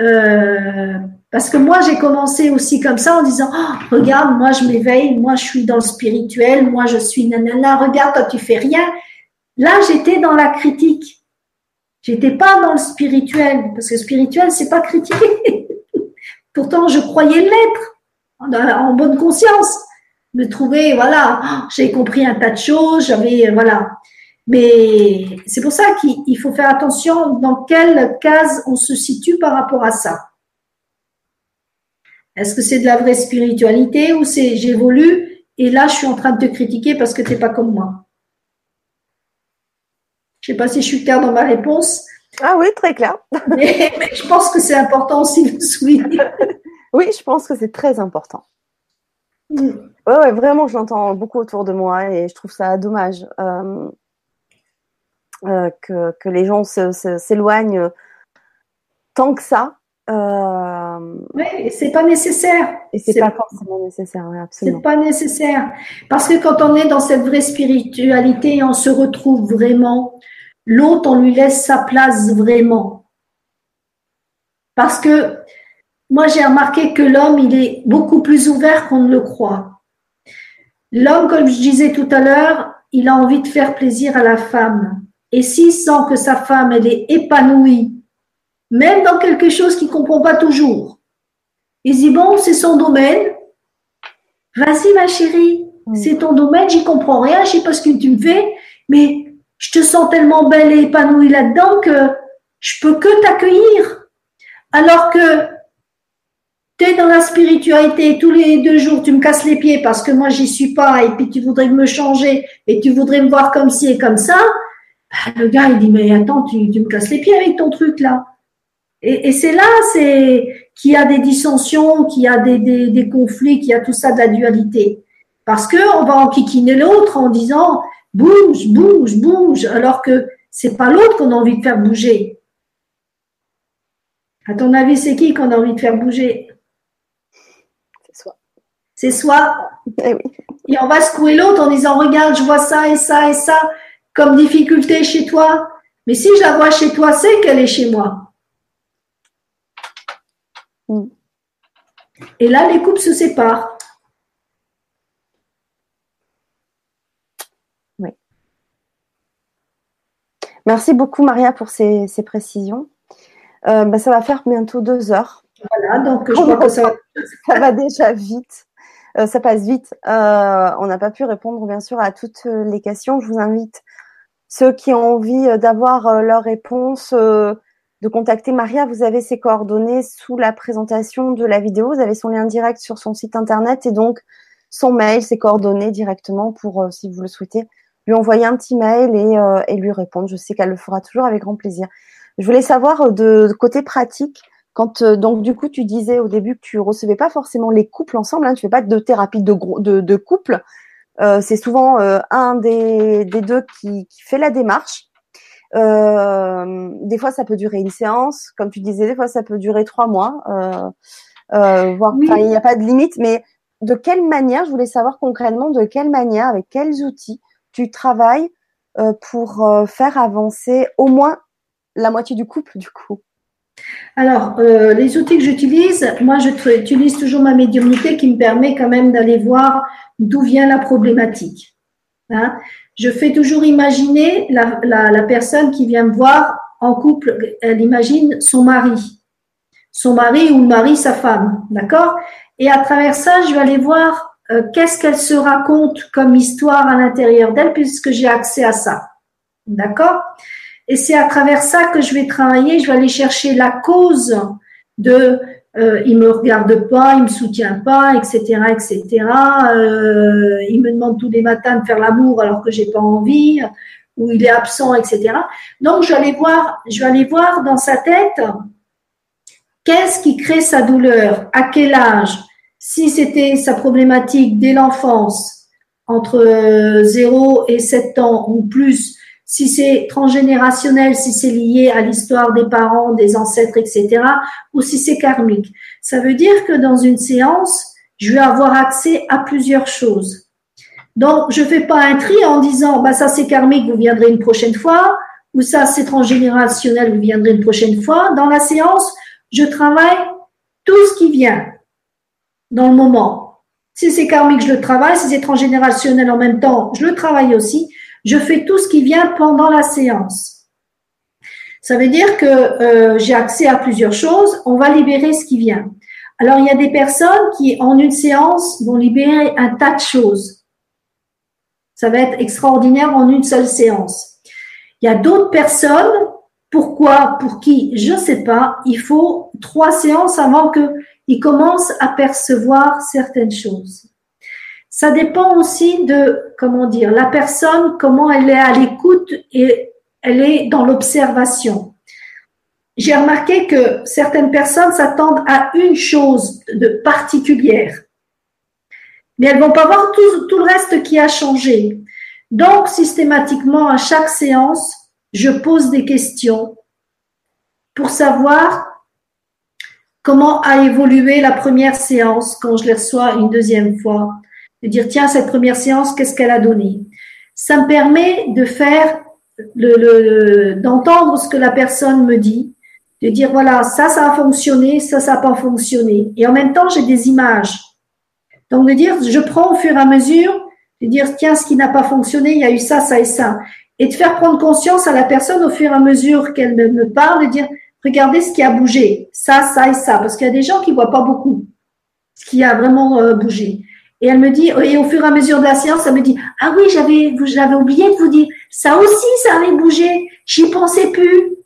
Speaker 2: euh, Parce que moi, j'ai commencé aussi comme ça en disant, oh, regarde, moi, je m'éveille, moi, je suis dans le spirituel, moi, je suis nanana, regarde, toi, tu fais rien. Là, j'étais dans la critique. J'étais pas dans le spirituel, parce que spirituel, c'est pas critiquer. [LAUGHS] Pourtant, je croyais l'être, en bonne conscience. Me trouver, voilà, j'ai compris un tas de choses, j'avais, voilà. Mais c'est pour ça qu'il faut faire attention dans quelle case on se situe par rapport à ça. Est-ce que c'est de la vraie spiritualité ou c'est j'évolue et là je suis en train de te critiquer parce que tu n'es pas comme moi? Je ne sais pas si je suis claire dans ma réponse.
Speaker 1: Ah oui, très clair. [LAUGHS]
Speaker 2: mais, je pense que c'est important aussi de souligner.
Speaker 1: oui, je pense que c'est très important. Mm. Ouais, vraiment, j'entends beaucoup autour de moi et je trouve ça dommage euh, euh, que, que, les gens s'éloignent tant que ça
Speaker 2: euh... Oui, c'est pas nécessaire.
Speaker 1: Et c'est pas forcément nécessaire, oui, absolument.
Speaker 2: C'est pas nécessaire. Parce que quand on est dans cette vraie spiritualité, on se retrouve vraiment. L'autre, on lui laisse sa place vraiment. Parce que moi, j'ai remarqué que l'homme, il est beaucoup plus ouvert qu'on ne le croit. L'homme, comme je disais tout à l'heure, il a envie de faire plaisir à la femme. Et s'il sent que sa femme, elle est épanouie, même dans quelque chose qu'il ne comprend pas toujours. Il dit, bon, c'est son domaine. Vas-y, ma chérie, c'est ton domaine, j'y comprends rien, je sais pas ce que tu me fais, mais je te sens tellement belle et épanouie là-dedans que je peux que t'accueillir. Alors que tu es dans la spiritualité, tous les deux jours, tu me casses les pieds parce que moi, j'y suis pas, et puis tu voudrais me changer, et tu voudrais me voir comme ci et comme ça. Le gars, il dit, mais attends, tu, tu me casses les pieds avec ton truc là. Et, c'est là, c'est qu'il y a des dissensions, qu'il y a des, des, conflits, qu'il y a tout ça de la dualité. Parce que on va enquiquiner l'autre en disant bouge, bouge, bouge, alors que c'est pas l'autre qu'on a envie de faire bouger. À ton avis, c'est qui qu'on a envie de faire bouger?
Speaker 1: C'est soi.
Speaker 2: C'est soi.
Speaker 1: Eh
Speaker 2: et on va secouer l'autre en disant regarde, je vois ça et ça et ça comme difficulté chez toi. Mais si je la vois chez toi, c'est qu'elle est chez moi. Mm. Et là, les couples se séparent.
Speaker 1: Oui. Merci beaucoup, Maria, pour ces, précisions. Euh, bah, ça va faire bientôt deux heures.
Speaker 2: Voilà, donc je crois que ça, [LAUGHS]
Speaker 1: ça va déjà vite. Euh, ça passe vite. Euh, on n'a pas pu répondre, bien sûr, à toutes les questions. Je vous invite, ceux qui ont envie d'avoir leurs réponses, de contacter Maria. Vous avez ses coordonnées sous la présentation de la vidéo. Vous avez son lien direct sur son site internet et donc son mail, ses coordonnées directement pour, euh, si vous le souhaitez, lui envoyer un petit mail et, euh, lui répondre. Je sais qu'elle le fera toujours avec grand plaisir. Je voulais savoir euh, de, côté pratique, quand donc du coup tu disais au début que tu recevais pas forcément les couples ensemble, hein, tu fais pas de thérapie de, de, de couple. C'est souvent un des, des deux qui, qui fait la démarche. Euh, des fois, ça peut durer une séance, comme tu disais, des fois, ça peut durer trois mois. Euh, euh, il n'y a pas de limite, mais de quelle manière, je voulais savoir concrètement de quelle manière, avec quels outils tu travailles pour faire avancer au moins la moitié du couple, du coup?
Speaker 2: Alors, les outils que j'utilise, moi, j'utilise toujours ma médiumnité qui me permet quand même d'aller voir d'où vient la problématique. Hein je fais toujours imaginer la, personne qui vient me voir en couple, elle imagine son mari, son mari ou le mari, sa femme, d'accord Et à travers ça, je vais aller voir euh, qu'est-ce qu'elle se raconte comme histoire à l'intérieur d'elle, puisque j'ai accès à ça, d'accord Et c'est à travers ça que je vais travailler, je vais aller chercher la cause de euh, il me regarde pas, il me soutient pas, etc., etc. Euh, il me demande tous les matins de faire l'amour alors que j'ai pas envie, ou il est absent, etc. Donc je vais aller voir, je vais aller voir dans sa tête qu'est-ce qui crée sa douleur, à quel âge, si c'était sa problématique dès l'enfance, entre 0 et 7 ans ou plus, si c'est transgénérationnel, si c'est lié à l'histoire des parents, des ancêtres, etc., ou si c'est karmique. Ça veut dire que dans une séance, je vais avoir accès à plusieurs choses. Donc, je fais pas un tri en disant, bah, ça c'est karmique, vous viendrez une prochaine fois, ou ça c'est transgénérationnel, vous viendrez une prochaine fois. Dans la séance, je travaille tout ce qui vient dans le moment. Si c'est karmique, je le travaille. Si c'est transgénérationnel en même temps, je le travaille aussi. Je fais tout ce qui vient pendant la séance. Ça veut dire que euh, j'ai accès à plusieurs choses. On va libérer ce qui vient. Alors, il y a des personnes qui, en une séance, vont libérer un tas de choses. Ça va être extraordinaire en une seule séance. Il y a d'autres personnes, pourquoi, pour qui, je ne sais pas, il faut trois séances avant qu'ils commencent à percevoir certaines choses. Ça dépend aussi de, comment dire, la personne, comment elle est à l'écoute et elle est dans l'observation j'ai remarqué que certaines personnes s'attendent à une chose de particulière, mais elles vont pas voir tout, tout le reste qui a changé. Donc, systématiquement, à chaque séance, je pose des questions pour savoir comment a évolué la première séance quand je les reçois une deuxième fois. De dire, tiens, cette première séance, qu'est-ce qu'elle a donné? Ça me permet de faire, le, d'entendre ce que la personne me dit de dire voilà, ça, ça a fonctionné, ça, ça n'a pas fonctionné. Et en même temps, j'ai des images. Donc, de dire, je prends au fur et à mesure, de dire, tiens, ce qui n'a pas fonctionné, il y a eu ça, ça et ça. Et de faire prendre conscience à la personne au fur et à mesure qu'elle me parle, de dire, regardez ce qui a bougé, ça, ça et ça. Parce qu'il y a des gens qui voient pas beaucoup ce qui a vraiment euh, bougé. Et elle me dit, et au fur et à mesure de la séance, elle me dit, ah oui, j'avais, j'avais oublié de vous dire, ça aussi, ça avait bougé, j'y pensais plus.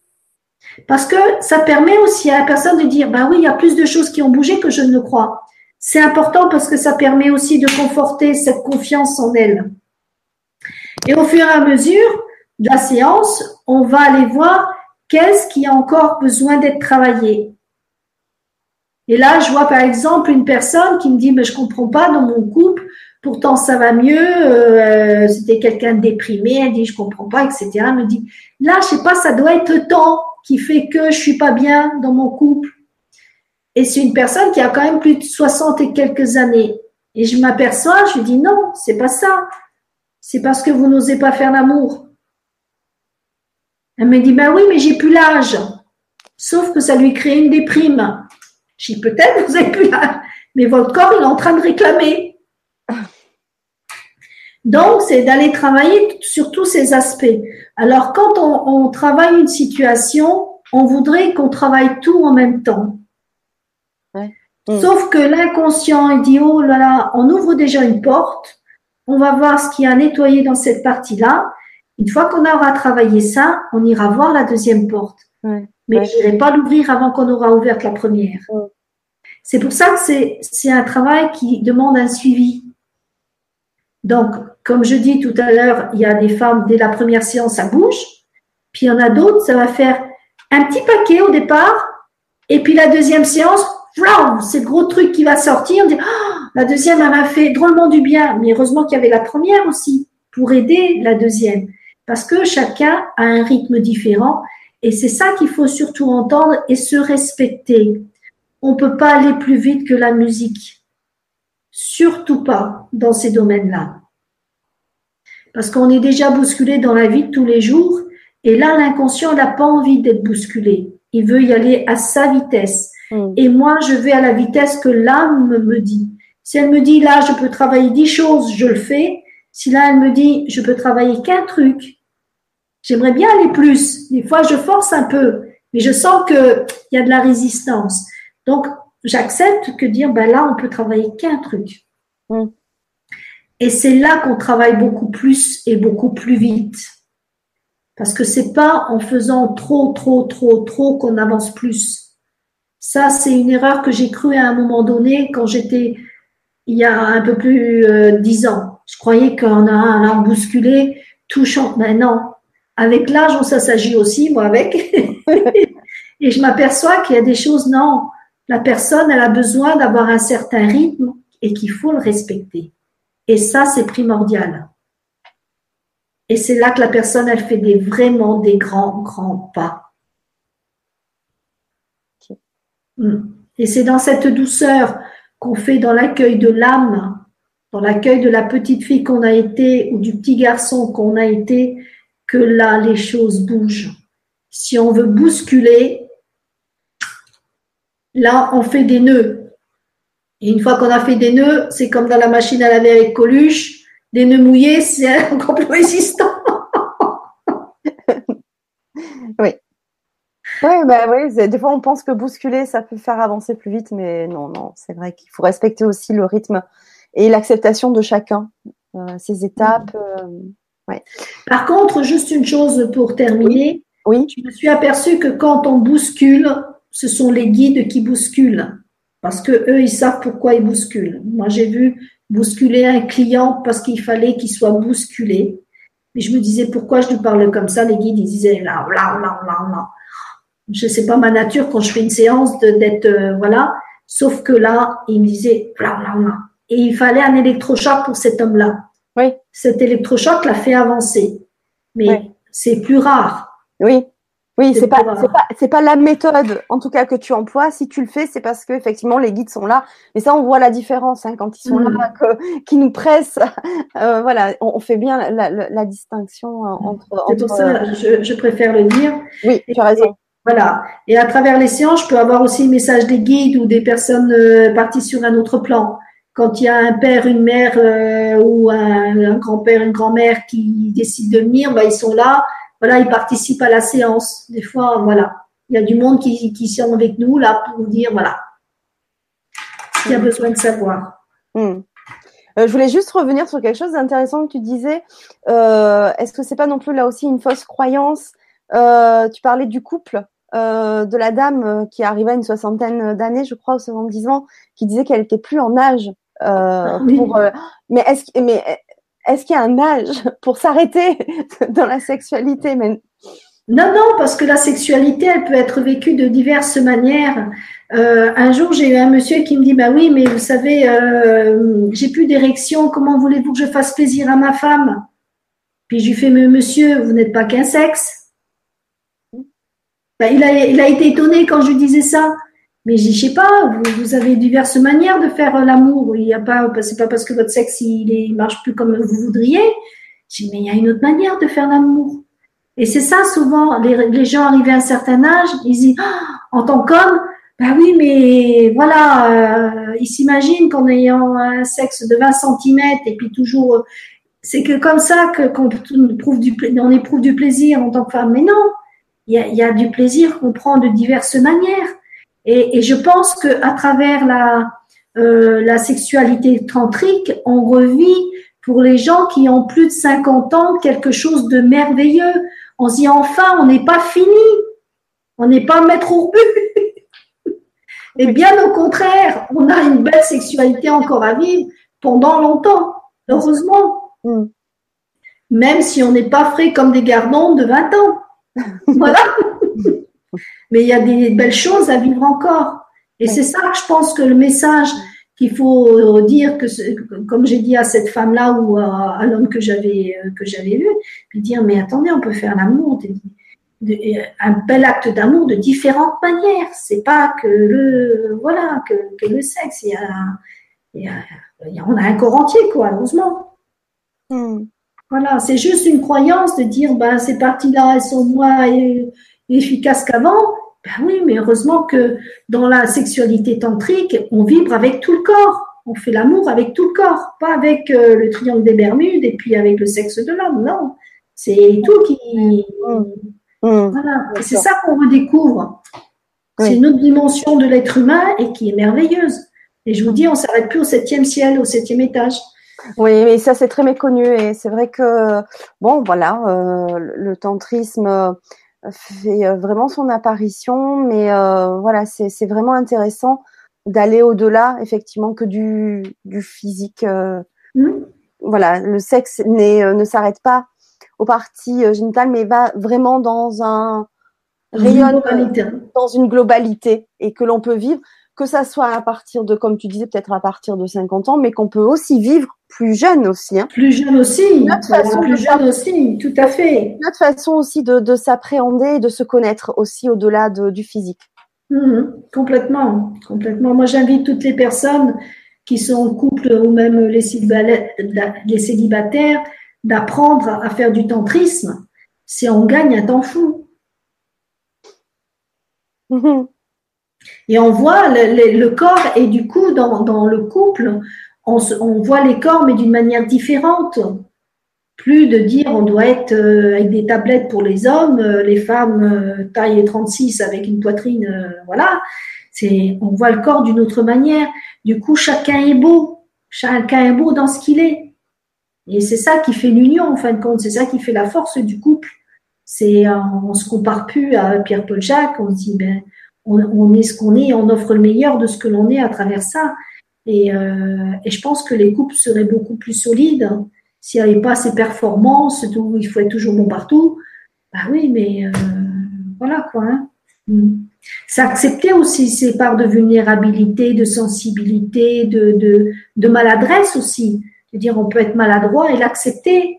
Speaker 2: Parce que ça permet aussi à la personne de dire, bah oui, il y a plus de choses qui ont bougé que je ne le crois. C'est important parce que ça permet aussi de conforter cette confiance en elle. Et au fur et à mesure de la séance, on va aller voir qu'est-ce qui a encore besoin d'être travaillé. Et là, je vois par exemple une personne qui me dit, mais je comprends pas dans mon couple, pourtant ça va mieux, euh, c'était quelqu'un de déprimé, elle dit, je comprends pas, etc. Elle me dit, là, je sais pas, ça doit être le temps qui fait que je suis pas bien dans mon couple. Et c'est une personne qui a quand même plus de 60 et quelques années. Et je m'aperçois, je lui dis non, c'est pas ça. C'est parce que vous n'osez pas faire l'amour. Elle me dit, ben oui, mais j'ai plus l'âge. Sauf que ça lui crée une déprime. Je dis, peut-être vous avez plus l'âge, mais votre corps, il est en train de réclamer. Donc, c'est d'aller travailler sur tous ces aspects. Alors, quand on, travaille une situation, on voudrait qu'on travaille tout en même temps. Sauf que l'inconscient, il dit, oh là là, on ouvre déjà une porte, on va voir ce qui a nettoyé dans cette partie-là. Une fois qu'on aura travaillé ça, on ira voir la deuxième porte. Mais je n'irai pas l'ouvrir avant qu'on aura ouvert la première. C'est pour ça que c'est un travail qui demande un suivi. Donc, comme je dis tout à l'heure, il y a des femmes, dès la première séance, ça bouge. Puis il y en a d'autres, ça va faire un petit paquet au départ. Et puis la deuxième séance, c'est le gros truc qui va sortir. On dit, oh, la deuxième, elle m'a fait drôlement du bien. Mais heureusement qu'il y avait la première aussi pour aider la deuxième. Parce que chacun a un rythme différent. Et c'est ça qu'il faut surtout entendre et se respecter. On ne peut pas aller plus vite que la musique. Surtout pas dans ces domaines-là. Parce qu'on est déjà bousculé dans la vie de tous les jours. Et là, l'inconscient n'a pas envie d'être bousculé. Il veut y aller à sa vitesse. Mm. Et moi, je vais à la vitesse que l'âme me dit. Si elle me dit, là, je peux travailler dix choses, je le fais. Si là, elle me dit, je peux travailler qu'un truc, j'aimerais bien aller plus. Des fois, je force un peu, mais je sens qu'il y a de la résistance. Donc, j'accepte que dire, ben là, on peut travailler qu'un truc. Mm. Et c'est là qu'on travaille beaucoup plus et beaucoup plus vite. Parce que c'est pas en faisant trop, trop, trop, trop qu'on avance plus. Ça, c'est une erreur que j'ai cru à un moment donné quand j'étais, il y a un peu plus euh, dix ans. Je croyais qu'on a un bousculé, touchant. Mais non. Avec l'âge, ça s'agit aussi, moi avec. [LAUGHS] et je m'aperçois qu'il y a des choses, non. La personne, elle a besoin d'avoir un certain rythme et qu'il faut le respecter. Et ça, c'est primordial. Et c'est là que la personne, elle fait des, vraiment des grands, grands pas. Hmm. Et c'est dans cette douceur qu'on fait dans l'accueil de l'âme, dans l'accueil de la petite fille qu'on a été ou du petit garçon qu'on a été, que là, les choses bougent. Si on veut bousculer, Là, on fait des nœuds. Et une fois qu'on a fait des nœuds, c'est comme dans la machine à laver avec Coluche. Des nœuds mouillés, [LAUGHS] c'est encore plus résistant. [LAUGHS]
Speaker 1: oui. Oui, bah oui, des fois on pense que bousculer, ça peut faire avancer plus vite, mais non, non, c'est vrai qu'il faut respecter aussi le rythme et l'acceptation de chacun, euh, ces étapes. Euh, ouais.
Speaker 2: Par contre, juste une chose pour terminer.
Speaker 1: Oui.
Speaker 2: Je me suis aperçue que quand on bouscule, ce sont les guides qui bousculent. Parce que eux, ils savent pourquoi ils bousculent. Moi, j'ai vu bousculer un client parce qu'il fallait qu'il soit bousculé. Mais je me disais, pourquoi je lui parle comme ça? Les guides, ils disaient là, là, là, là, là. Je sais pas ma nature quand je fais une séance d'être, euh, voilà. Sauf que là, il me disait là, là, là. Et il fallait un électrochoc pour cet homme-là.
Speaker 1: Oui.
Speaker 2: Cet électrochoc l'a fait avancer. Mais c'est plus rare.
Speaker 1: Oui. Oui, c'est pas, c'est pas, pas la méthode, en tout cas, que tu emploies. Si tu le fais, c'est parce que effectivement les guides sont là. Mais ça, on voit la différence hein, quand ils sont là, mm. [LAUGHS] que, qui nous pressent. [LAUGHS] Euh, voilà, on, fait bien la, la, la distinction euh, entre.
Speaker 2: C'est pour ça, je, je, préfère le dire.
Speaker 1: Oui, tu as raison.
Speaker 2: voilà. Et à travers les séances, je peux avoir aussi le message des guides ou des personnes euh, parties sur un autre plan. Quand il y a un père, une mère euh, ou un, grand-père, une grand-mère qui décident de venir, bah, ils sont là voilà, ils participent à la séance. Des fois, voilà, il y a du monde qui, qui sont avec nous là pour dire voilà ce qu'il y a besoin de savoir.
Speaker 1: Hmm. Euh, je voulais juste revenir sur quelque chose d'intéressant que tu disais. Euh, est-ce que c'est pas non plus là aussi une fausse croyance? Tu parlais du couple. de la dame qui arrivait à une soixantaine d'années, je crois, ou 70 ans, qui disait qu'elle était plus en âge ah pour. mais est-ce mais est-ce qu'il y a un âge [LAUGHS] pour s'arrêter [LAUGHS] dans la sexualité
Speaker 2: Non, non, parce que la sexualité, elle peut être vécue de diverses manières. Euh, un jour, j'ai eu un monsieur qui me dit, bah oui, mais vous savez, euh, j'ai plus d'érection, comment voulez-vous que je fasse plaisir à ma femme? Puis je lui fais, mais monsieur, vous n'êtes pas qu'un sexe. Ben, il, a, il a été étonné quand je lui disais ça. Mais je sais pas, vous, avez diverses manières de faire euh, l'amour. Il y a pas, c'est pas parce que votre sexe il, est, marche plus comme vous voudriez. Dis, mais il y a une autre manière de faire l'amour. Et c'est ça souvent, les, les, gens arrivés à un certain âge, ils disent, ah, en tant qu'homme, bah oui, mais voilà, euh, ils s'imaginent qu'en ayant un sexe de 20 cm et puis toujours, euh, c'est que comme ça que qu'on éprouve du, on éprouve du plaisir en tant que femme. Mais non, il y a, il y a du plaisir qu'on prend de diverses manières. Et, et je pense que à travers la, euh, la sexualité tantrique, on revit pour les gens qui ont plus de 50 ans quelque chose de merveilleux. On se dit enfin, on n'est pas fini, on n'est pas maître au but. [LAUGHS] Et bien au contraire, on a une belle sexualité encore à vivre pendant longtemps, heureusement. Mm. Même si on n'est pas frais comme des gardons de 20 ans. [LAUGHS] Voilà. Mais il y a des belles choses à vivre encore. Et c'est ça que je pense que le message qu'il faut dire que, comme j'ai dit à cette femme-là ou à, l'homme que j'avais euh, que j'avais vu, puis dire mais attendez, on peut faire l'amour, un bel acte d'amour de différentes manières. C'est pas que le voilà que, que le sexe. Il y, a, il, y a, on a un corps entier quoi, heureusement. Hmm. Voilà, c'est juste une croyance de dire ben ces parties-là elles sont moins efficaces qu'avant. Ben oui, mais heureusement que dans la sexualité tantrique, on vibre avec tout le corps. On fait l'amour avec tout le corps, pas avec euh, le triangle des Bermudes et puis avec le sexe de l'homme. Non, c'est tout qui. Mmh. Mmh. Voilà, c'est ça qu'on redécouvre. C'est une autre dimension de l'être humain et qui est merveilleuse. Et je vous dis, on s'arrête plus au septième ciel, au septième étage.
Speaker 1: Oui, mais ça c'est très méconnu et c'est vrai que bon, voilà, euh, le tantrisme fait euh, vraiment son apparition, mais euh, voilà, c'est vraiment intéressant d'aller au-delà, effectivement, que du, du physique. Euh, mmh. Voilà, le sexe ne s'arrête pas aux parties génitales, mais va vraiment dans un rayon, dans une globalité, et que l'on peut vivre que ça soit à partir de, comme tu disais, peut-être à partir de 50 ans, mais qu'on peut aussi vivre plus jeune aussi. Hein.
Speaker 2: Plus jeune aussi, notre façon plus jeune aussi, tout à fait.
Speaker 1: Notre façon aussi de, de s'appréhender et de se connaître aussi au-delà de, du physique.
Speaker 2: Mhm, complètement, complètement. Moi, j'invite toutes les personnes qui sont en couple ou même les célibataires d'apprendre à faire du tantrisme. C'est on gagne un temps fou. Mhm. Et on voit le, corps et du coup, dans, le couple, on, on, voit les corps mais d'une manière différente. Plus de dire on doit être euh, avec des tablettes pour les hommes, euh, les femmes euh, taille 36 avec une poitrine, voilà. C'est, on voit le corps d'une autre manière. Du coup, chacun est beau. Chacun est beau dans ce qu'il est. Et c'est ça qui fait l'union, en fin de compte. C'est ça qui fait la force du couple. C'est, on se compare plus à Pierre-Paul Jacques. On se dit, ben, on, est ce qu'on est, on offre le meilleur de ce que l'on est à travers ça. Et, euh, et, je pense que les couples seraient beaucoup plus solides hein. s'il n'y avait pas ces performances, où il faut être toujours bon partout. Bah oui, mais euh, voilà quoi. Hein. Mm. C'est accepter aussi ces parts de vulnérabilité, de sensibilité, de, maladresse aussi. C'est-à-dire, on peut être maladroit et l'accepter.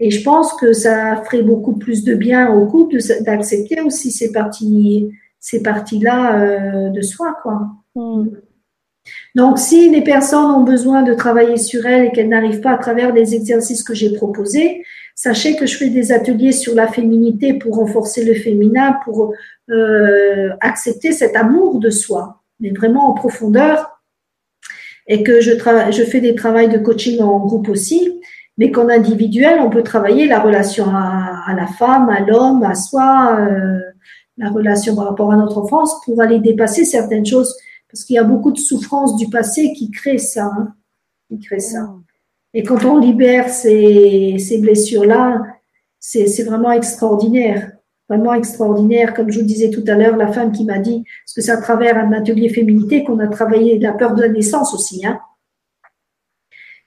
Speaker 2: Et je pense que ça ferait beaucoup plus de bien au couple d'accepter aussi ces parties ces parties-là euh, de soi, quoi. Hmm. Donc, si les personnes ont besoin de travailler sur elles et qu'elles n'arrivent pas à travers les exercices que j'ai proposés, sachez que je fais des ateliers sur la féminité pour renforcer le féminin, pour euh, accepter cet amour de soi, mais vraiment en profondeur, et que je, je fais des travaux de coaching en groupe aussi, mais qu'en individuel, on peut travailler la relation à, la femme, à l'homme, à soi. Euh, la relation par rapport à notre enfance pour aller dépasser certaines choses. Parce qu'il y a beaucoup de souffrances du passé qui créent ça. Hein, qui créent ça. Et quand on libère ces, ces blessures-là, c'est vraiment extraordinaire. Vraiment extraordinaire. Comme je vous disais tout à l'heure, la femme qui m'a dit, parce que c'est à travers un atelier féminité qu'on a travaillé la peur de la naissance aussi, hein,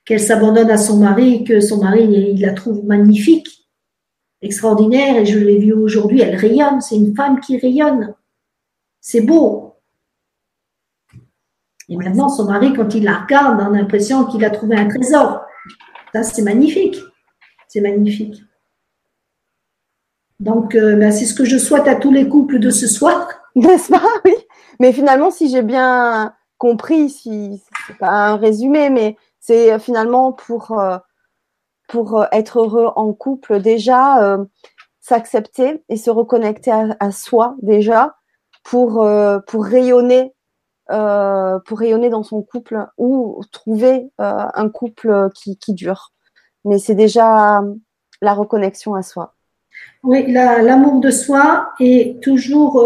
Speaker 2: qu'elle s'abandonne à son mari, que son mari, il la trouve magnifique extraordinaire et je l'ai vue aujourd'hui, elle rayonne, c'est une femme qui rayonne. C'est beau. Et maintenant, son mari, quand il la regarde, on a l'impression qu'il a trouvé un trésor. Ça, c'est magnifique. C'est magnifique. Donc, euh, ben, c'est ce que je souhaite à tous les couples de ce soir. [LAUGHS]
Speaker 1: N'est-ce pas? Oui. Mais finalement, si j'ai bien compris, si c'est pas un résumé, mais c'est finalement pour euh, pour euh, être heureux en couple, déjà euh, s'accepter et se reconnecter à, soi déjà pour euh, pour rayonner pour rayonner dans son couple ou trouver un couple qui, dure. Mais c'est déjà la reconnexion à soi.
Speaker 2: Oui, l'amour de soi et toujours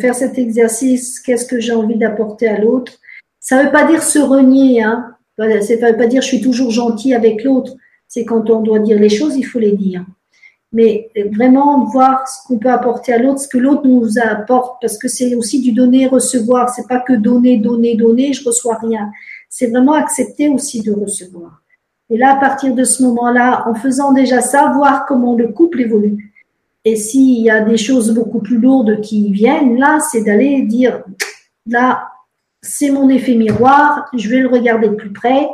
Speaker 2: faire cet exercice, qu'est-ce que j'ai envie d'apporter à l'autre. Ça ne veut pas dire se renier, hein. ça ne veut pas dire je suis toujours gentil avec l'autre c'est quand on doit dire les choses, il faut les dire. Mais vraiment voir ce qu'on peut apporter à l'autre, ce que l'autre nous apporte, parce que c'est aussi du donner-recevoir. C'est pas que donner, donner, donner, je reçois rien. C'est vraiment accepter aussi de recevoir. Et là, à partir de ce moment-là, en faisant déjà ça, voir comment le couple évolue. Et s'il y a des choses beaucoup plus lourdes qui viennent, là, c'est d'aller dire, là, c'est mon effet miroir, je vais le regarder de plus près.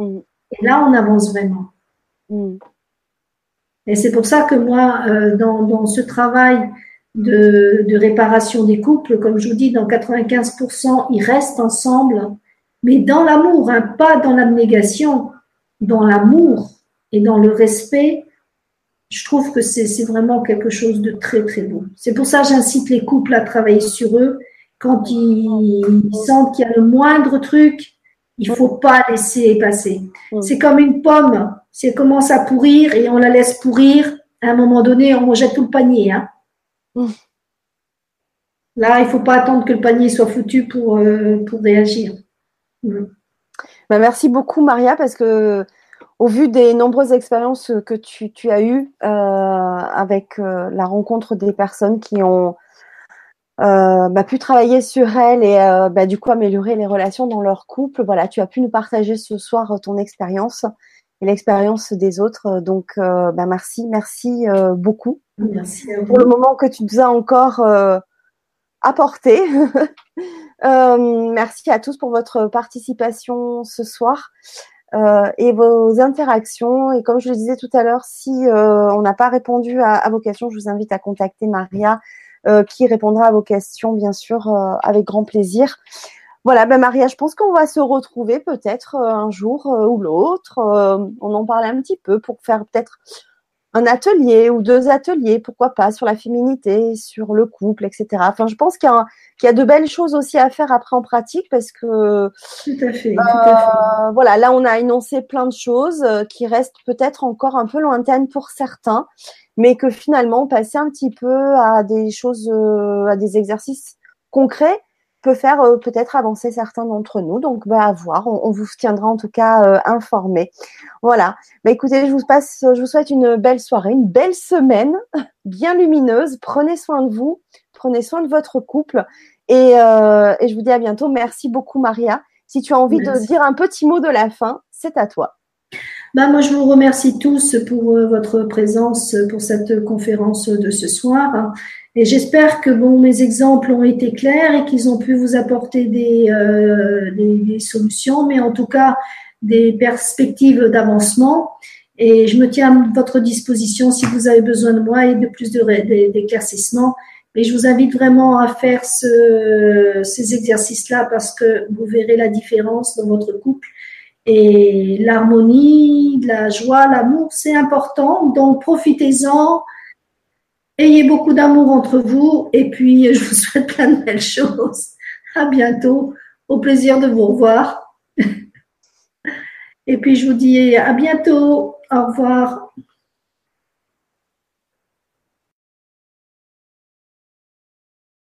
Speaker 2: Et là, on avance vraiment. Mm. Et c'est pour ça que moi, euh, dans, ce travail de, réparation des couples, comme je vous dis, dans 95%, ils restent ensemble, mais dans l'amour, hein, pas dans l'abnégation, dans l'amour et dans le respect. Je trouve que c'est vraiment quelque chose de très très beau. C'est pour ça que j'incite les couples à travailler sur eux. Quand ils sentent qu'il y a le moindre truc, il faut pas laisser passer. Mm. C'est comme une pomme si elle commence à pourrir et on la laisse pourrir, à un moment donné, on jette tout le panier. Hein. Mmh. Là, il ne faut pas attendre que le panier soit foutu pour, euh, pour réagir.
Speaker 1: Mmh. Ben, merci beaucoup, Maria, parce que au vu des nombreuses expériences que tu, as eues euh, avec euh, la rencontre des personnes qui ont bah, pu travailler sur elles et bah, du coup améliorer les relations dans leur couple, voilà, tu as pu nous partager ce soir ton expérience et l'expérience des autres. Donc, euh, bah, merci, merci euh, beaucoup.
Speaker 2: Merci
Speaker 1: pour le moment que tu nous as encore euh, apporté. [LAUGHS] merci à tous pour votre participation ce soir. et vos interactions. Et comme je le disais tout à l'heure, si on n'a pas répondu à, à, vos questions, je vous invite à contacter Maria, qui répondra à vos questions, bien sûr, avec grand plaisir. Voilà, ben Maria, je pense qu'on va se retrouver peut-être euh, un jour euh, ou l'autre. Euh, on en parlait un petit peu pour faire peut-être un atelier ou deux ateliers, pourquoi pas, sur la féminité, sur le couple, etc. Enfin, je pense qu'il y, a de belles choses aussi à faire après en pratique parce que.
Speaker 2: Tout à fait. tout à
Speaker 1: fait. Voilà, là, on a énoncé plein de choses qui restent peut-être encore un peu lointaines pour certains, mais que finalement, passer un petit peu à des choses, à des exercices concrets peut faire euh, peut-être avancer certains d'entre nous. Donc, bah, à voir. On, vous tiendra en tout cas euh, informés. Voilà. Bah, écoutez, je vous passe, je vous souhaite une belle soirée, une belle semaine, [LAUGHS] bien lumineuse. Prenez soin de vous, prenez soin de votre couple, et, euh, et je vous dis à bientôt. Merci beaucoup, Maria. Si tu as envie de dire un petit mot de la fin, c'est à toi.
Speaker 2: Bah, moi, je vous remercie tous pour votre présence pour cette conférence de ce soir. Et j'espère que bon, mes exemples ont été clairs et qu'ils ont pu vous apporter des, euh, des, des, mais en tout cas des perspectives d'avancement. Et je me tiens à votre disposition si vous avez besoin de moi et de plus d'éclaircissements. Mais je vous invite vraiment à faire ce, ces exercices-là parce que vous verrez la différence dans votre couple. Et l'harmonie, la joie, l'amour, c'est important. Donc profitez-en Ayez beaucoup d'amour entre vous et puis [LAUGHS] je vous souhaite plein de belles choses. À bientôt. Au plaisir de vous revoir. [LAUGHS] Et puis je vous dis à bientôt. Au revoir.